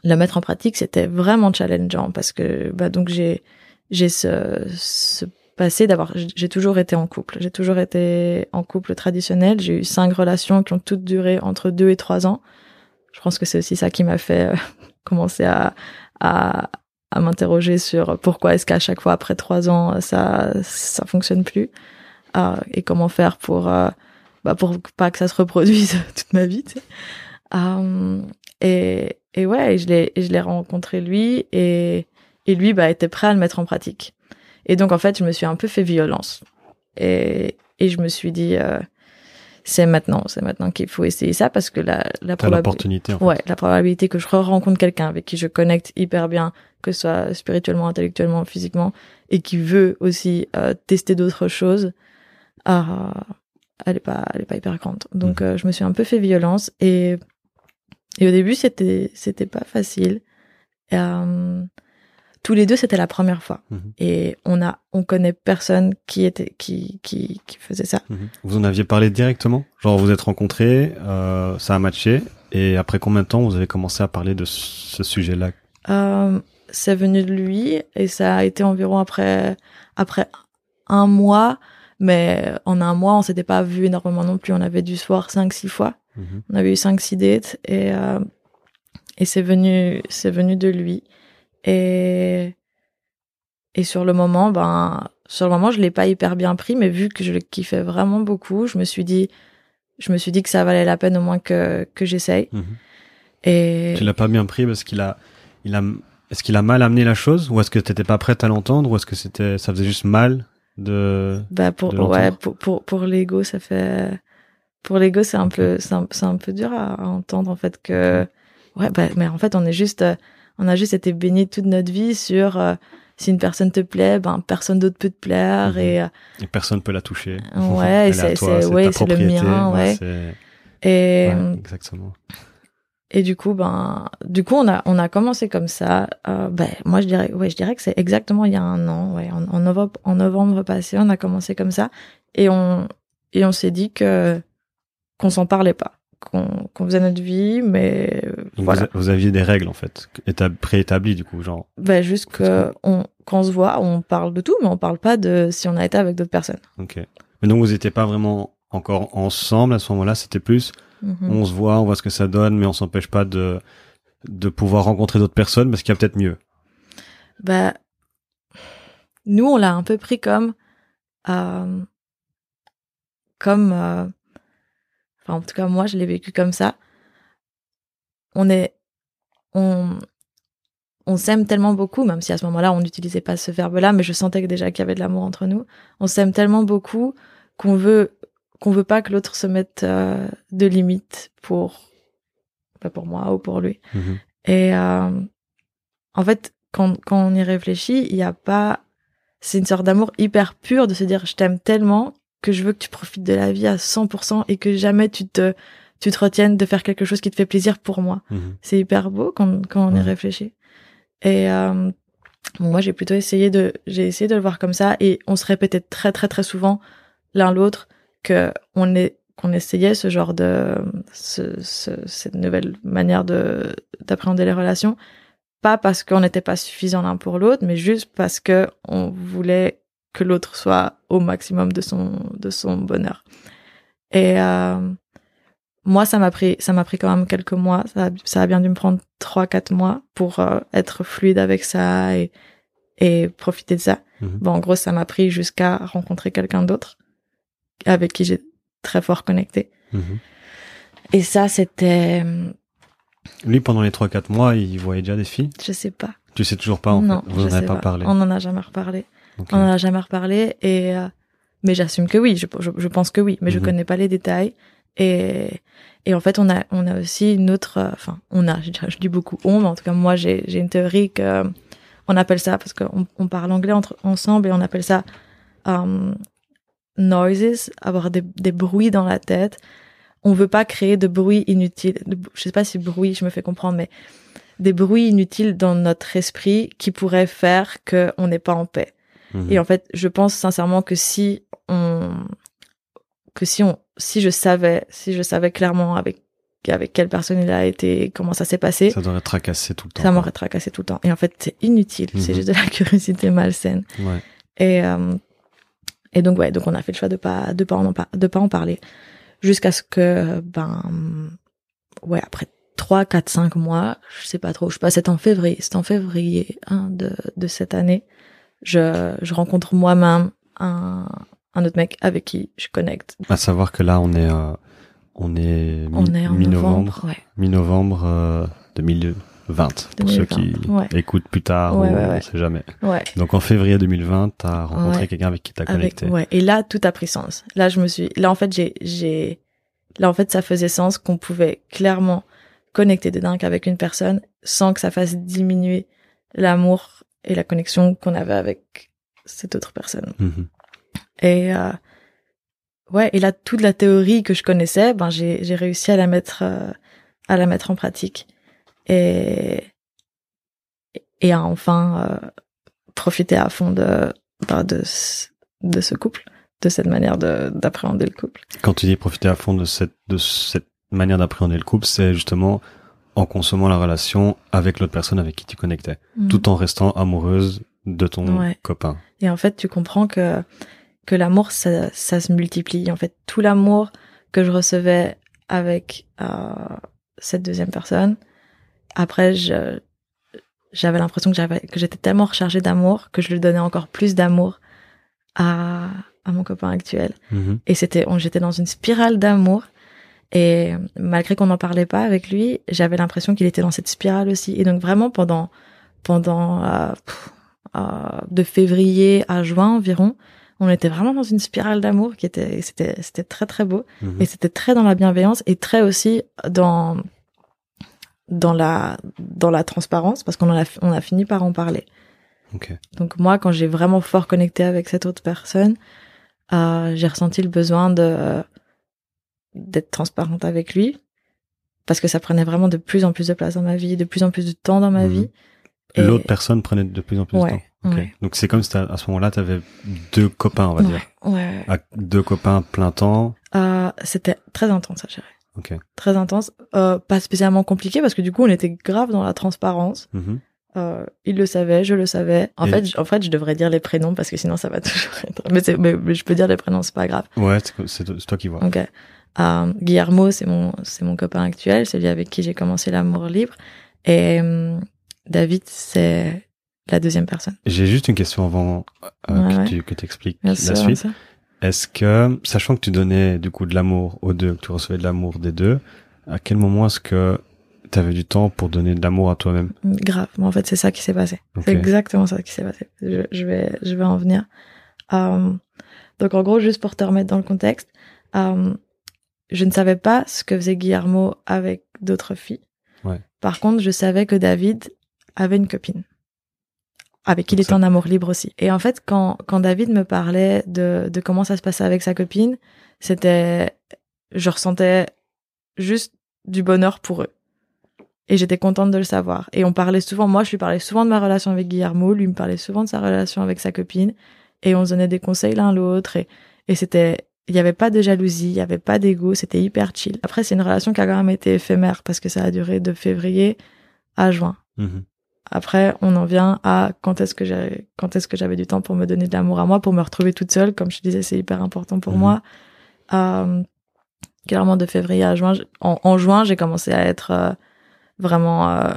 S2: le mettre en pratique, c'était vraiment challengeant parce que, bah, donc j'ai, j'ai ce, ce passé d'avoir j'ai toujours été en couple j'ai toujours été en couple traditionnel j'ai eu cinq relations qui ont toutes duré entre deux et trois ans je pense que c'est aussi ça qui m'a fait commencer à à, à m'interroger sur pourquoi est-ce qu'à chaque fois après trois ans ça ça fonctionne plus euh, et comment faire pour euh, bah pour pas que ça se reproduise toute ma vie. Euh, et et ouais je l'ai je l'ai rencontré lui et et lui bah était prêt à le mettre en pratique et donc, en fait, je me suis un peu fait violence. Et, et je me suis dit, c'est maintenant, c'est maintenant qu'il faut essayer ça parce que la, la probabilité,
S1: l'opportunité. En fait.
S2: ouais, la probabilité que je rencontre quelqu'un avec qui je connecte hyper bien, que ce soit spirituellement, intellectuellement, physiquement, et qui veut aussi euh, tester d'autres choses, euh, elle est pas, elle est pas hyper grande. Donc,
S1: Mhm.
S2: euh, je me suis un peu fait violence et, et au début, c'était, c'était pas facile. Et, euh, tous les deux, c'était la première fois.
S1: Mhm.
S2: Et on a, on connaît personne qui était, qui, qui, qui faisait ça.
S1: Mhm. Vous en aviez parlé directement? Genre vous êtes rencontrés, euh, ça a matché, et après combien de temps vous avez commencé à parler de ce sujet-là?
S2: Euh, c'est venu de lui et ça a été environ après, après un mois. Mais en un mois, on s'était pas vu énormément non plus. On avait dû se voir cinq, six fois.
S1: Mhm.
S2: On avait eu cinq, six dates et, euh, et c'est venu, c'est venu de lui. Et, et sur le moment, ben, sur le moment, je l'ai pas hyper bien pris, mais vu que je le kiffais vraiment beaucoup, je me suis dit, je me suis dit que ça valait la peine au moins que, que j'essaye.
S1: Mhm.
S2: Et
S1: Tu l'as pas bien pris parce qu'il a, il a, est-ce qu'il a mal amené la chose? Ou est-ce que t'étais pas prête à l'entendre? Ou est-ce que c'était, ça faisait juste mal de.
S2: bah pour
S1: de
S2: ouais pour pour pour l'ego ça fait pour l'ego c'est un peu c'est un, un peu dur à, à entendre en fait que ouais bah mais en fait on est juste on a juste été baigné toute notre vie sur euh, si une personne te plaît ben personne d'autre peut te plaire
S1: Mhm.
S2: et euh,
S1: Et personne peut la toucher.
S2: Ouais, c'est- c'est- ouais, le mien, ouais. et
S1: ouais, exactement.
S2: Et du coup, ben, du coup, on a, on a commencé comme ça. Euh, ben, moi, je dirais, ouais, je dirais que c'est exactement il y a un an, ouais, en, en novembre, en novembre passé, on a commencé comme ça, et on, et on s'est dit que qu'on s'en parlait pas, qu'on faisait notre vie, mais
S1: Donc
S2: voilà.
S1: vous, aviez des règles en fait, étab- préétablies du coup, genre.
S2: Ben, juste que on, quand on se voit, on parle de tout, mais on parle pas de si on a été avec d'autres personnes.
S1: Ok. Mais donc vous n'étiez pas vraiment encore ensemble à ce moment-là, c'était plus
S2: Mhm.
S1: on se voit, on voit ce que ça donne, mais on s'empêche pas de de pouvoir rencontrer d'autres personnes parce qu'il y a peut-être mieux.
S2: Bah, nous, on l'a un peu pris comme, euh, comme, euh, enfin, en tout cas, moi, je l'ai vécu comme ça. On est, on, on s'aime tellement beaucoup, même si à ce moment-là, on n'utilisait pas ce verbe-là, mais je sentais que déjà qu'il y avait de l'amour entre nous. On s'aime tellement beaucoup qu'on veut, qu'on veut pas que l'autre se mette euh, de limites pour, pas pour moi ou pour lui.
S1: Mhm.
S2: Et euh, en fait, quand, quand on y réfléchit, il n'y a pas. C'est une sorte d'amour hyper pur de se dire je t'aime tellement que je veux que tu profites de la vie à 100% et que jamais tu te, tu te retiennes de faire quelque chose qui te fait plaisir pour moi.
S1: Mhm.
S2: C'est hyper beau quand, quand on y réfléchit. Et euh, bon, moi, j'ai plutôt essayé de, j'ai essayé de le voir comme ça et on se répétait très très très souvent l'un l'autre que on est qu'on essayait ce genre de ce, ce- cette nouvelle manière de d'appréhender les relations pas parce qu'on n'était pas suffisant l'un pour l'autre mais juste parce que on voulait que l'autre soit au maximum de son de son bonheur et euh, moi ça m'a pris ça m'a pris quand même quelques mois ça a, ça a bien dû me prendre trois quatre mois pour euh, être fluide avec ça et et profiter de ça
S1: Mhm.
S2: bon en gros ça m'a pris jusqu'à rencontrer quelqu'un d'autre avec qui j'ai très fort connecté
S1: Mhm.
S2: et ça c'était
S1: Lui, pendant les 3-4 mois, il voyait déjà des filles?
S2: je sais pas
S1: Tu sais toujours pas en
S2: non
S1: fait. Vous
S2: je
S1: n'en avez pas, parlé.
S2: on en a jamais reparlé On en a jamais reparlé et euh, mais j'assume que oui je, je, je pense que oui mais je
S1: Mhm.
S2: connais pas les détails et et en fait on a on a aussi une autre euh, enfin on a je, dis beaucoup on mais en tout cas moi j'ai une théorie que euh, on appelle ça parce qu'on on parle anglais entre ensemble et on appelle ça um, noises avoir des des bruits dans la tête. On veut pas créer de bruit inutile de- je sais pas si bruit je me fais comprendre mais des bruits inutiles dans notre esprit qui pourraient faire que on n'est pas en paix
S1: Mhm.
S2: et en fait, je pense sincèrement que si on, que si on, si je savais, si je savais clairement avec avec quelle personne il a été, comment ça s'est passé,
S1: Ça devrait tracasser tout le temps.
S2: ça m'aurait tracassé tout le temps. Et en fait, c'est inutile. C'est
S1: Mhm.
S2: juste de la curiosité malsaine.
S1: Ouais.
S2: Et euh, et donc ouais, donc on a fait le choix de pas de pas en de pas en parler jusqu'à ce que ben ouais après 3 4 5 mois, je sais pas trop, je sais pas, c'était en février, c'était en février hein, de de cette année. Je je rencontre moi-même un un autre mec avec qui je connecte.
S1: À savoir que là, on est, euh, on est, mi-novembre,
S2: novembre, ouais.
S1: mi-novembre euh, 2020. Pour ceux qui
S2: 2020, ouais.
S1: écoutent plus tard,
S2: Ouais,
S1: ou
S2: ouais,
S1: on
S2: ouais.
S1: sait jamais. Donc en février 2020, t'as rencontré
S2: Ouais.
S1: quelqu'un avec qui t'as
S2: Avec,
S1: connecté.
S2: Et là, tout a pris sens. Là, je me suis, là, en fait, j'ai, j'ai, là, en fait, ça faisait sens qu'on pouvait clairement connecter de dingue avec une personne sans que ça fasse diminuer l'amour et la connexion qu'on avait avec cette autre personne.
S1: Mhm.
S2: Et, euh, ouais, et là, toute la théorie que je connaissais, ben, j'ai, j'ai réussi à la mettre, euh, à la mettre en pratique. Et, et à enfin, euh, profiter à fond de, ben, de, ce- de ce couple, de cette manière de, d'appréhender le couple.
S1: Quand tu dis profiter à fond de cette, de cette manière d'appréhender le couple, c'est justement en consommant la relation avec l'autre personne avec qui tu connectais, tout en restant amoureuse de ton
S2: Mm. Ouais.
S1: copain.
S2: Et en fait, tu comprends que que l'amour, ça, ça se multiplie. En fait, tout l'amour que je recevais avec euh, cette deuxième personne, après, je j'avais l'impression que j'avais que j'étais tellement rechargée d'amour que je lui donnais encore plus d'amour à à mon copain actuel.
S1: Mhm.
S2: Et c'était, on- j'étais dans une spirale d'amour. Et malgré qu'on n'en parlait pas avec lui, j'avais l'impression qu'il était dans cette spirale aussi. Et donc vraiment pendant, pendant, euh, pff, euh, de février à juin environ, on était vraiment dans une spirale d'amour qui était, c'était, c'était très très beau.
S1: Mhm.
S2: Et c'était très dans la bienveillance et très aussi dans, dans la, dans la transparence parce qu'on a, on a fini par en parler.
S1: Ok.
S2: Donc moi, quand j'ai vraiment fort connecté avec cette autre personne, euh, j'ai ressenti le besoin de d'être transparente avec lui parce que ça prenait vraiment de plus en plus de place dans ma vie, de plus en plus de temps dans ma
S1: Mhm.
S2: vie. Et-
S1: L'autre personne prenait de plus en plus
S2: Ouais,
S1: de temps. Ok.
S2: ouais.
S1: Donc c'est comme si à ce moment-là, tu avais deux copains, on va dire.
S2: Ouais.
S1: À deux copains plein temps.
S2: Euh, c'était très intense à gérer.
S1: Ok.
S2: Très intense. Euh, pas spécialement compliqué parce que du coup, on était grave dans la transparence.
S1: Mhm.
S2: Euh, il le savait, je le savais. En
S1: Et-
S2: fait, en fait, je devrais dire les prénoms parce que sinon ça va toujours être. Mais, c'est- mais, mais je peux dire les prénoms, c'est pas grave.
S1: Ouais, c'est toi qui vois.
S2: Ok. Euh, Guillermo, c'est mon, c'est mon copain actuel, celui avec qui j'ai commencé l'amour libre. Et euh, David, c'est la deuxième personne.
S1: J'ai juste une question avant euh,
S2: Ouais,
S1: que
S2: ouais.
S1: tu que t'expliques
S2: Bien
S1: la suite. Est-ce que, sachant que tu donnais du coup de l'amour aux deux, que tu recevais de l'amour des deux, à quel moment est-ce que avais du temps pour donner de l'amour à toi-même
S2: Grave. Mais en fait, c'est ça qui s'est passé.
S1: Ok.
S2: C'est exactement ça qui s'est passé. Je, je vais, je vais en venir. Euh, donc, en gros, juste pour te remettre dans le contexte, euh, je ne savais pas ce que faisait Guillermo avec d'autres filles.
S1: Ouais.
S2: Par contre, je savais que David avait une copine avec qui il était en amour libre aussi. Et en fait, quand, quand David me parlait de, de comment ça se passait avec sa copine, c'était, je ressentais juste du bonheur pour eux. Et j'étais contente de le savoir. Et on parlait souvent, moi je lui parlais souvent de ma relation avec Guillermo, lui me parlait souvent de sa relation avec sa copine. Et on se donnait des conseils l'un l'autre. Et, et c'était, il n'y avait pas de jalousie, il n'y avait pas d'ego, c'était hyper chill. Après, c'est une relation qui a quand même été éphémère parce que ça a duré de février à juin.
S1: Mhm.
S2: Après, on en vient à quand est-ce que j'ai, quand est-ce que j'avais du temps pour me donner de l'amour à moi, pour me retrouver toute seule. Comme je disais, c'est hyper important pour
S1: Mhm.
S2: moi. Euh, clairement, de février à juin, en juin, j'ai commencé à être euh, vraiment euh,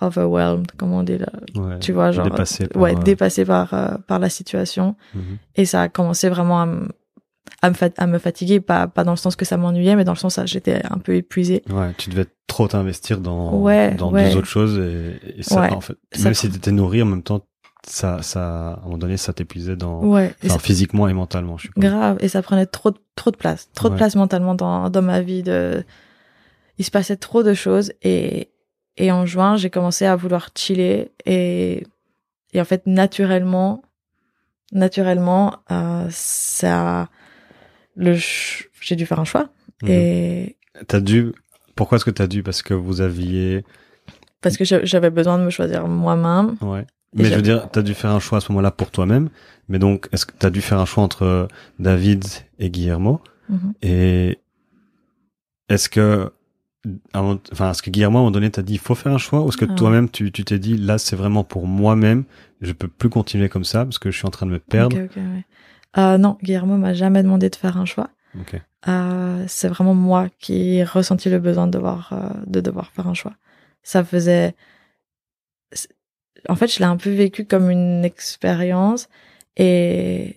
S2: overwhelmed, comment on dit là.
S1: Ouais.
S2: Tu vois, genre,
S1: Dépassé par,
S2: ouais,
S1: euh,
S2: dépassé par euh, par la situation.
S1: mhm.
S2: Et ça a commencé vraiment à me à me, fat- à me fatiguer, pas pas dans le sens que ça m'ennuyait, mais dans le sens où j'étais un peu épuisée.
S1: Ouais, tu devais trop t'investir dans,
S2: Ouais,
S1: dans
S2: ouais.
S1: deux autres choses et, et ça, en fait,
S2: Ça
S1: même si t'étais nourri en même temps, ça, ça, à un moment donné, ça t'épuisait dans,
S2: Ouais. Et
S1: enfin,
S2: ça-
S1: physiquement et mentalement, je suppose.
S2: Grave, et ça prenait trop, de- trop de place, trop de place mentalement dans, dans ma vie. De... Il se passait trop de choses et, et en juin, j'ai commencé à vouloir chiller et, et en fait, naturellement, naturellement, euh, ça, le, j'ai dû faire un choix
S1: Mhm.
S2: et
S1: T'as dû, pourquoi est-ce que t'as dû? Parce que vous aviez,
S2: parce que j'a- j'avais besoin de me choisir moi-même.
S1: ouais. Mais je veux dire, t'as dû faire un choix à ce moment-là pour toi-même. Mais donc, est-ce que t'as dû faire un choix entre David et Guillermo?
S2: Mhm.
S1: Et est-ce que, enfin, est-ce que Guillermo, à un moment donné, t'a dit, il faut faire un choix? Ou est-ce que
S2: Ah.
S1: toi-même, tu, tu t'es dit, là, c'est vraiment pour moi-même, je peux plus continuer comme ça parce que je suis en train de me perdre?
S2: Ouais. Euh, non, Guillermo m'a jamais demandé de faire un choix. Euh, c'est vraiment moi qui ai ressenti le besoin de devoir, euh, de devoir faire un choix. Ça faisait. En fait, je l'ai un peu vécu comme une expérience et.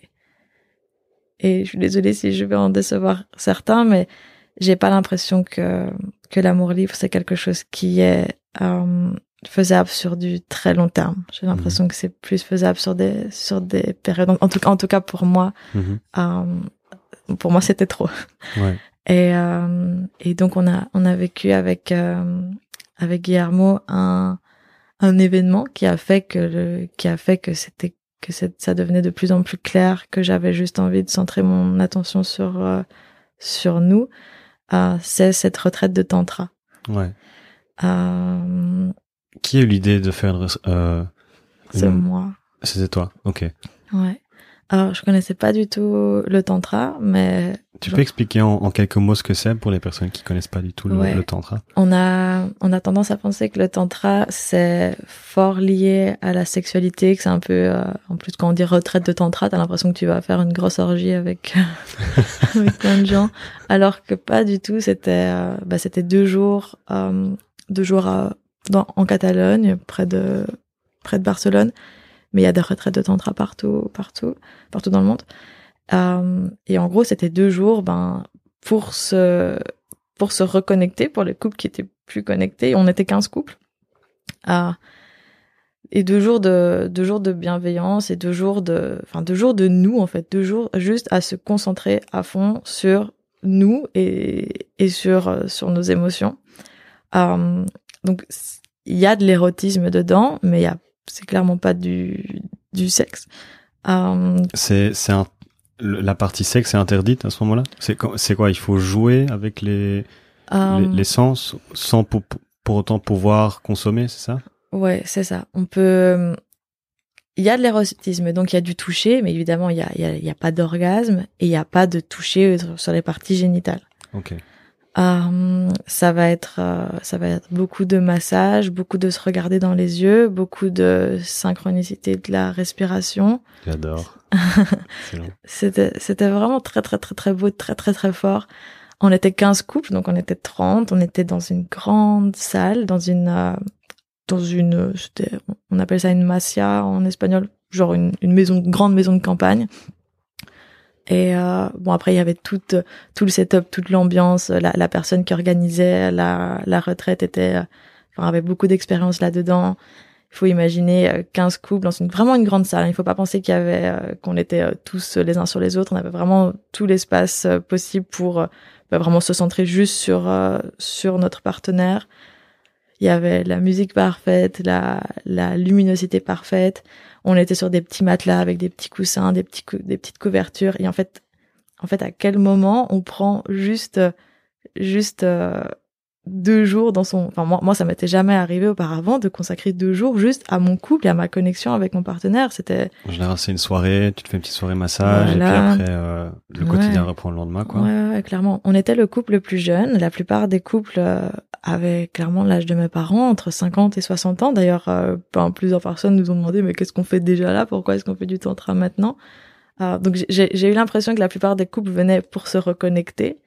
S2: Et je suis désolée si je vais en décevoir certains, mais j'ai pas l'impression que, que l'amour libre, c'est quelque chose qui est euh, faisable sur du très long terme. J'ai l'impression que c'est plus faisable sur des, sur des périodes. En tout, en tout cas, pour moi,
S1: Mhm.
S2: euh, pour moi, c'était trop.
S1: Ouais.
S2: Et, euh, et donc on a on a vécu avec euh, avec Guillermo un un événement qui a fait que le qui a fait que c'était que ça devenait de plus en plus clair que j'avais juste envie de centrer mon attention sur euh, sur nous. Euh, c'est cette retraite de tantra.
S1: Ouais.
S2: Euh,
S1: Qui a eu l'idée de faire, une- euh,
S2: c'est moi.
S1: C'était toi. Ok.
S2: Ouais. Alors je connaissais pas du tout le tantra, mais
S1: Tu
S2: Genre-
S1: peux expliquer en, en quelques mots ce que c'est pour les personnes qui connaissent pas du tout le,
S2: Ouais.
S1: le tantra?
S2: On a, on a tendance à penser que le tantra, c'est fort lié à la sexualité, que c'est un peu, euh, en plus quand on dit retraite de tantra, t'as l'impression que tu vas faire une grosse orgie avec, avec plein de gens, alors que pas du tout, c'était, euh, bah, c'était deux jours, euh, deux jours à- dans, en Catalogne, près de, près de Barcelone, mais il y a des retraites de tantra partout, partout, partout dans le monde. Euh, et en gros, c'était deux jours, ben, pour se, pour se reconnecter, pour les couples qui étaient plus connectés. On était 15 couples. Ah. et deux jours de, deux jours de bienveillance et deux jours de, enfin, deux jours de nous, en fait. Deux jours juste à se concentrer à fond sur nous et, et sur, euh, sur nos émotions. Euh, donc, il y a de l'érotisme dedans, mais il y a, c'est clairement pas du, du sexe. Euh,
S1: C'est la partie sexe est interdite à ce moment-là? C'est quoi- c'est quoi? Il faut jouer avec les
S2: Euh,
S1: Les, les sens sans pour, pour autant pouvoir consommer, c'est ça?
S2: Ouais, c'est ça. On peut. Il y a de l'érotisme, donc il y a du toucher, mais évidemment, il y a, il y a, il y a pas d'orgasme et il n'y a pas de toucher sur- sur les parties génitales.
S1: Ok.
S2: Euh, ça va être, euh, ça va être beaucoup de massage, beaucoup de se regarder dans les yeux, beaucoup de synchronicité de la respiration.
S1: J'adore.
S2: C'était, c'était vraiment très, très, très, très beau, très, très, très fort. On était 15 couples, donc on était 30. On était dans une grande salle, dans une, euh, dans une, on appelle ça une masia en espagnol, genre une, une maison, une grande maison de campagne. Et euh, bon, après, il y avait tout, euh, tout le setup, toute l'ambiance. La, la personne qui organisait la, la retraite était, euh, enfin, avait beaucoup d'expérience là-dedans. Il faut imaginer euh, 15 couples dans une vraiment une grande salle. Il faut pas penser qu'il y avait euh, qu'on était euh, tous les uns sur les autres. On avait vraiment tout l'espace euh, possible pour euh, bah, vraiment se centrer juste sur euh, sur notre partenaire. Il y avait la musique parfaite, la la luminosité parfaite. On était sur des petits matelas avec des petits coussins, des petites couvertures. Et en fait, en fait, à quel moment on prend juste juste euh, deux jours dans son. Enfin, moi, moi, ça m'était jamais arrivé auparavant de consacrer deux jours juste à mon couple et à ma connexion avec mon partenaire. C'était
S1: En général, c'est une soirée, tu te fais une petite soirée massage,
S2: Voilà.
S1: et puis après, euh, le
S2: Ouais.
S1: quotidien reprend le lendemain, quoi.
S2: Ouais, ouais, clairement. On était le couple le plus jeune. La plupart des couples euh, avaient clairement l'âge de mes parents, entre 50 et 60 ans. D'ailleurs, euh, ben, plusieurs personnes nous ont demandé, mais qu'est-ce qu'on fait déjà là? Pourquoi est-ce qu'on fait du tantra maintenant? Euh, Donc, j'ai eu l'impression que la plupart des couples venaient pour se reconnecter.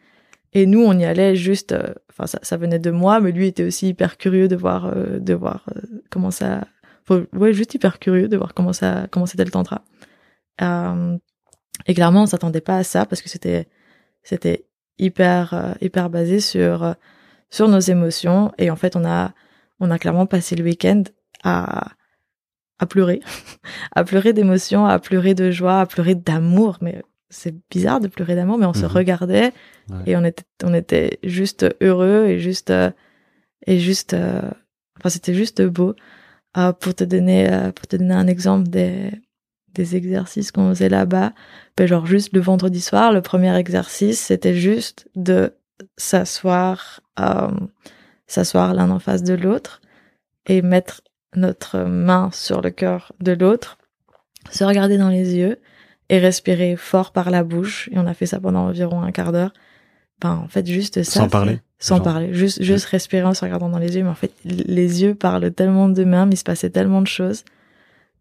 S2: Et nous, on y allait juste... euh, Enfin, ça, ça venait de moi, mais lui était aussi hyper curieux de voir, euh, de voir euh, comment ça... Ouais, juste hyper curieux de voir comment ça, comment c'était le tantra. Et clairement, on s'attendait pas à ça parce que c'était c'était hyper hyper basé sur sur nos émotions et en fait on a on a clairement passé le week-end à à pleurer à pleurer d'émotions à pleurer de joie à pleurer d'amour mais c'est bizarre de pleurer d'amour mais on se
S1: Mhm.
S2: regardait
S1: Ouais.
S2: et on était on était juste heureux et juste euh, et juste euh, enfin c'était juste beau Euh, pour te donner euh, pour te donner un exemple des des exercices qu'on faisait là-bas ben genre juste le vendredi soir, le premier exercice, c'était juste de s'asseoir, euh, s'asseoir l'un en face de l'autre et mettre notre main sur le cœur de l'autre, se regarder dans les yeux et respirer fort par la bouche. Et on a fait ça pendant environ un quart d'heure. Ben, en fait, juste ça.
S1: Sans parler
S2: Sans
S1: Genre-
S2: parler. Juste, juste respirer en se regardant dans les yeux. Mais en fait, les yeux parlent tellement de même, il se passait tellement de choses.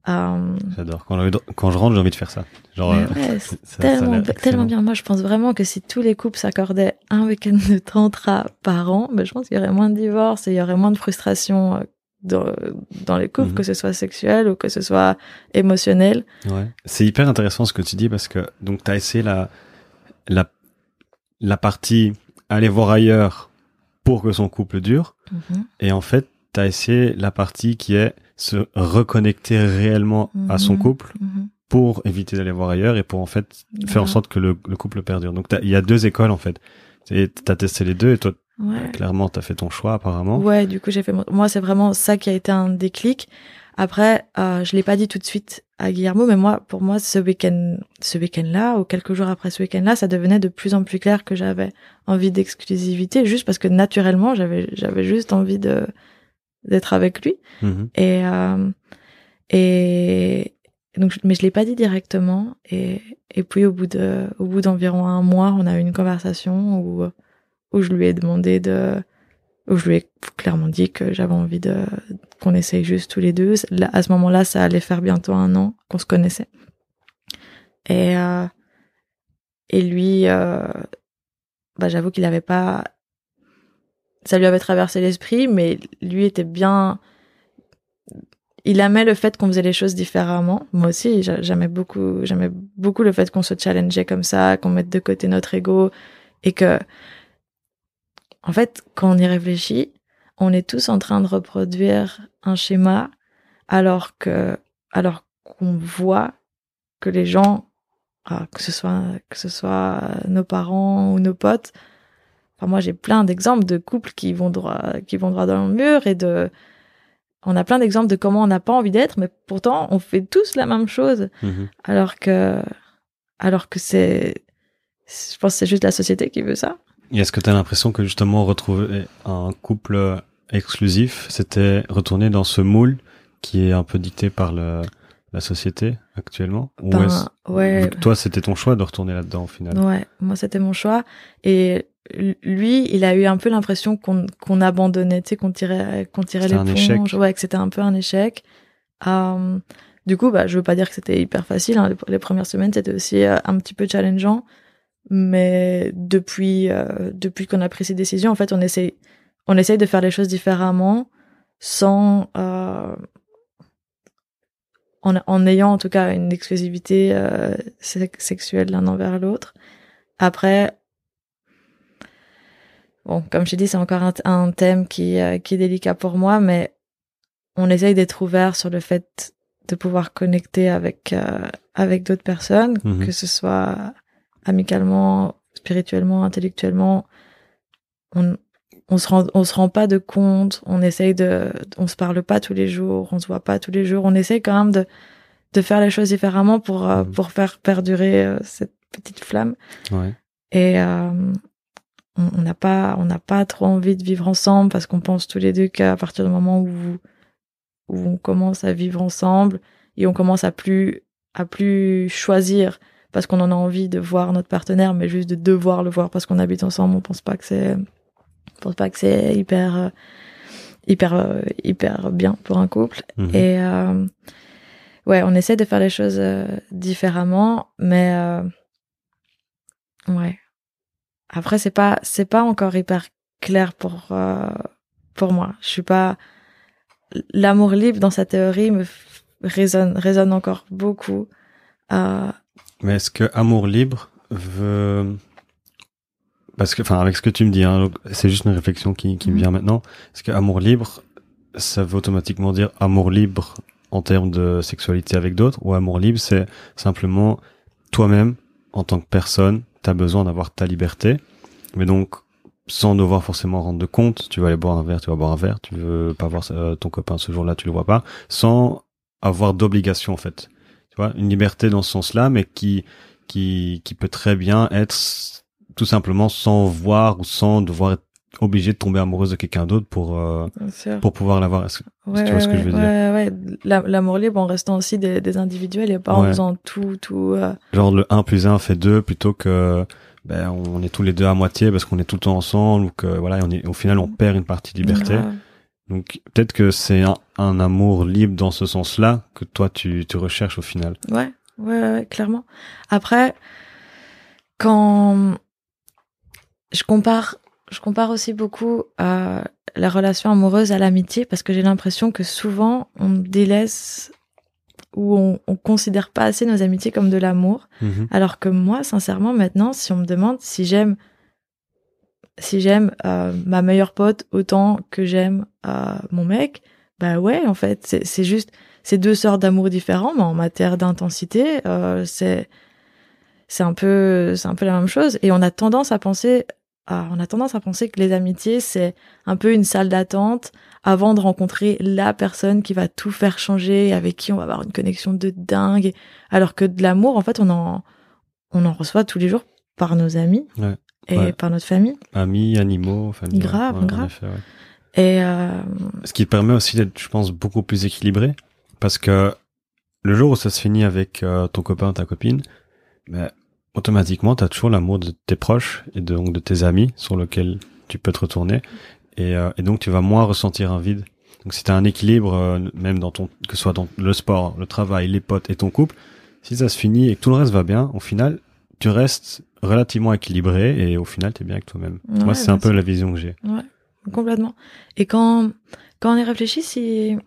S2: Euh,
S1: J'adore. Quand, je rentre, j'ai envie de faire ça. Genre, euh, ça- ça
S2: tellement, tellement bien. Moi, je pense vraiment que si tous les couples s'accordaient un week-end de tantra par an, ben, je pense qu'il y aurait moins de divorces et il y aurait moins de frustration euh, dans, dans les couples,
S1: Mhm.
S2: que ce soit sexuel ou que ce soit émotionnel.
S1: Ouais. C'est hyper intéressant ce que tu dis parce que donc t'as essayé la la la partie aller voir ailleurs pour que son couple dure
S2: Mhm.
S1: et en fait t'as essayé la partie qui est se reconnecter réellement à son
S2: Mhm.
S1: couple pour éviter d'aller voir ailleurs et pour en fait faire en sorte que le, le couple perdure. Donc il y a deux écoles en fait. Et t'as testé les deux et toi
S2: Ouais.
S1: clairement t'as fait ton choix apparemment.
S2: Ouais, du coup, j'ai fait mon... Moi, c'est vraiment ça qui a été un déclic. Après, euh, je l'ai pas dit tout de suite à Guillermo, mais moi, pour moi, ce week-end, ce week-end-là, ou quelques jours après ce week-end-là, ça devenait de plus en plus clair que j'avais envie d'exclusivité, juste parce que naturellement, j'avais, j'avais juste envie de d'être avec lui.
S1: Mhm.
S2: Et euh, et donc, mais je l'ai pas dit directement. Et et puis au bout de au bout d'environ un mois, on a eu une conversation où où je lui ai demandé de où je lui ai clairement dit que j'avais envie de qu'on essaye juste tous les deux. Là, à ce moment-là, ça allait faire bientôt un an qu'on se connaissait. Et euh, et lui, euh, bah j'avoue qu'il avait pas, ça lui avait traversé l'esprit, mais lui était bien. Il aimait le fait qu'on faisait les choses différemment. Moi aussi, j'a- j'aimais beaucoup, j'aimais beaucoup le fait qu'on se challengeait comme ça, qu'on mette de côté notre ego et que, en fait, quand on y réfléchit, on est tous en train de reproduire un schéma alors que, alors qu'on voit que les gens, ah, que ce soit, que ce soit nos parents ou nos potes, enfin, moi, j'ai plein d'exemples de couples qui vont droit, qui vont droit dans le mur et de, on a plein d'exemples de comment on n'a pas envie d'être, mais pourtant, on fait tous la même chose
S1: Mhm.
S2: alors que alors que c'est je pense que c'est juste la société qui veut ça
S1: Et est-ce que tu as l'impression que justement retrouver un couple exclusif, c'était retourner dans ce moule qui est un peu dicté par le, la société actuellement? Ou
S2: Ben,
S1: est-ce-
S2: ouais.
S1: Toi, c'était ton choix de retourner là-dedans au final?
S2: Ouais, moi c'était mon choix. Et lui, il a eu un peu l'impression qu'on qu'on abandonnait, tu sais, qu'on tirait, qu'on tirait l'éponge. Ouais, que c'était un peu un échec. Euh, du coup, bah, je veux pas dire que c'était hyper facile. hein. Les, les premières semaines, c'était aussi euh, un petit peu challengeant. Mais depuis, euh, depuis qu'on a pris ces décisions, en fait, on essaye, on essaye de faire les choses différemment, sans, euh, en, en ayant en tout cas une exclusivité euh, sex- sexuelle l'un envers l'autre. Après, bon, comme je t'ai dit, c'est encore un, un thème qui, euh, qui est délicat pour moi, mais on essaye d'être ouvert sur le fait de pouvoir connecter avec, euh, avec d'autres personnes,
S1: Mhm.
S2: que ce soit amicalement, spirituellement, intellectuellement. On, on se rend, on se rend pas de compte, on essaye de, on se parle pas tous les jours, on se voit pas tous les jours, on essaye quand même de, de faire les choses différemment pour, euh,
S1: Mhm.
S2: pour faire perdurer euh, cette petite flamme.
S1: Ouais.
S2: Et euh, on on n'a pas, on n'a pas trop envie de vivre ensemble parce qu'on pense tous les deux qu'à partir du moment où, où on commence à vivre ensemble et on commence à plus, à plus choisir parce qu'on en a envie de voir notre partenaire, mais juste de devoir le voir parce qu'on habite ensemble, on pense pas que c'est, on pense pas que c'est hyper, euh, hyper, euh, hyper bien pour un couple.
S1: Mhm.
S2: Et euh, ouais, on essaie de faire les choses euh, différemment, mais euh, ouais. Après, c'est pas c'est pas encore hyper clair pour euh, pour moi. Je suis pas l'amour libre dans sa théorie me résonne résonne encore beaucoup. Euh,
S1: Mais est-ce que amour libre veut parce que enfin avec ce que tu me dis hein, c'est juste une réflexion qui, qui me
S2: Mhm.
S1: vient maintenant est-ce que amour libre ça veut automatiquement dire amour libre en termes de sexualité avec d'autres ou amour libre c'est simplement toi-même en tant que personne tu as besoin d'avoir ta liberté mais donc sans devoir forcément rendre de compte tu vas aller boire un verre tu vas boire un verre tu veux pas voir euh, ton copain ce jour-là tu le vois pas sans avoir d'obligation en fait vois une liberté dans ce sens-là mais qui qui qui peut très bien être tout simplement sans voir ou sans devoir être obligé de tomber amoureuse de quelqu'un d'autre pour euh, pour pouvoir l'avoir Est-ce que-
S2: Ouais,
S1: tu vois ce que je veux dire?
S2: ouais. La- L'amour libre en restant aussi des, des individuels et pas en faisant tout, tout. euh,
S1: genre le 1 plus 1 fait 2 plutôt que ben on est tous les deux à moitié parce qu'on est tout le temps ensemble ou que voilà on est au final on perd une partie de liberté donc peut-être que c'est un, un amour libre dans ce sens-là que toi tu tu recherches au final
S2: Ouais, ouais, ouais, ouais, clairement. Après, quand je compare, je compare aussi beaucoup euh, la relation amoureuse à l'amitié parce que j'ai l'impression que souvent on délaisse ou on, on considère pas assez nos amitiés comme de l'amour.
S1: Mhm.
S2: Alors que moi, sincèrement, maintenant, si on me demande si j'aime, si j'aime euh, ma meilleure pote autant que j'aime euh, mon mec, bah ouais, en fait, c'est juste, c'est deux sortes d'amour différents, mais en matière d'intensité, euh, c'est c'est un peu, c'est un peu la même chose. Et on a tendance à penser, ah, on a tendance à penser que les amitiés c'est un peu une salle d'attente avant de rencontrer la personne qui va tout faire changer, avec qui on va avoir une connexion de dingue. Alors que de l'amour, en fait, on en, on en reçoit tous les jours par nos amis
S1: Ouais.
S2: et
S1: Ouais.
S2: par notre famille.
S1: amis animaux famille
S2: Grave,
S1: ouais,
S2: grave.
S1: effet.
S2: Et euh,
S1: Ce qui permet aussi d'être, je pense, beaucoup plus équilibré. Parce que le jour où ça se finit avec euh, ton copain, ta copine, ben, automatiquement, tu as toujours l'amour de tes proches et de, donc de tes amis sur lequel tu peux te retourner. Et, euh, et donc, tu vas moins ressentir un vide. Donc, si tu as un équilibre, euh, même dans ton, que ce soit dans le sport, le travail, les potes et ton couple, si ça se finit et que tout le reste va bien, au final, tu restes relativement équilibré et au final, tu es bien avec toi-même.
S2: Ouais,
S1: Moi, c'est un peu la vision que j'ai.
S2: Complètement. Et quand quand on y réfléchit, si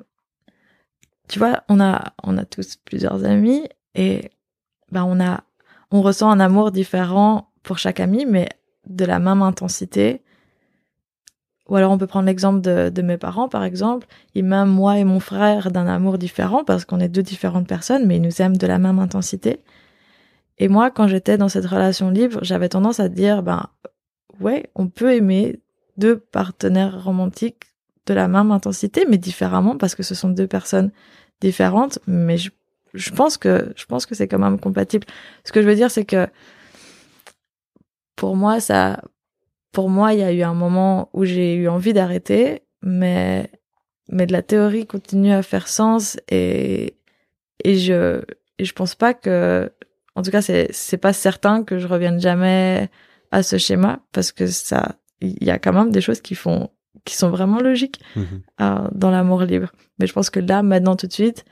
S2: tu vois, on a on a tous plusieurs amis et ben on a on ressent un amour différent pour chaque ami, mais de la même intensité. Ou alors on peut prendre l'exemple de, de mes parents, par exemple. Ils m'aiment, moi et mon frère, d'un amour différent parce qu'on est deux différentes personnes, mais ils nous aiment de la même intensité. Et moi, quand j'étais dans cette relation libre, j'avais tendance à dire, ben, ouais, on peut aimer deux partenaires romantiques de la même intensité, mais différemment parce que ce sont deux personnes différentes. Mais je, je pense que, je pense que c'est quand même compatible. Ce que je veux dire, c'est que pour moi, ça, pour moi, il y a eu un moment où j'ai eu envie d'arrêter, mais mais de la théorie continue à faire sens et et je et je pense pas que en tout cas c'est c'est pas certain que je revienne jamais à ce schéma parce que ça il y a quand même des choses qui font qui sont vraiment logiques
S1: Mhm.
S2: euh, dans l'amour libre. Mais je pense que là, maintenant, tout de suite,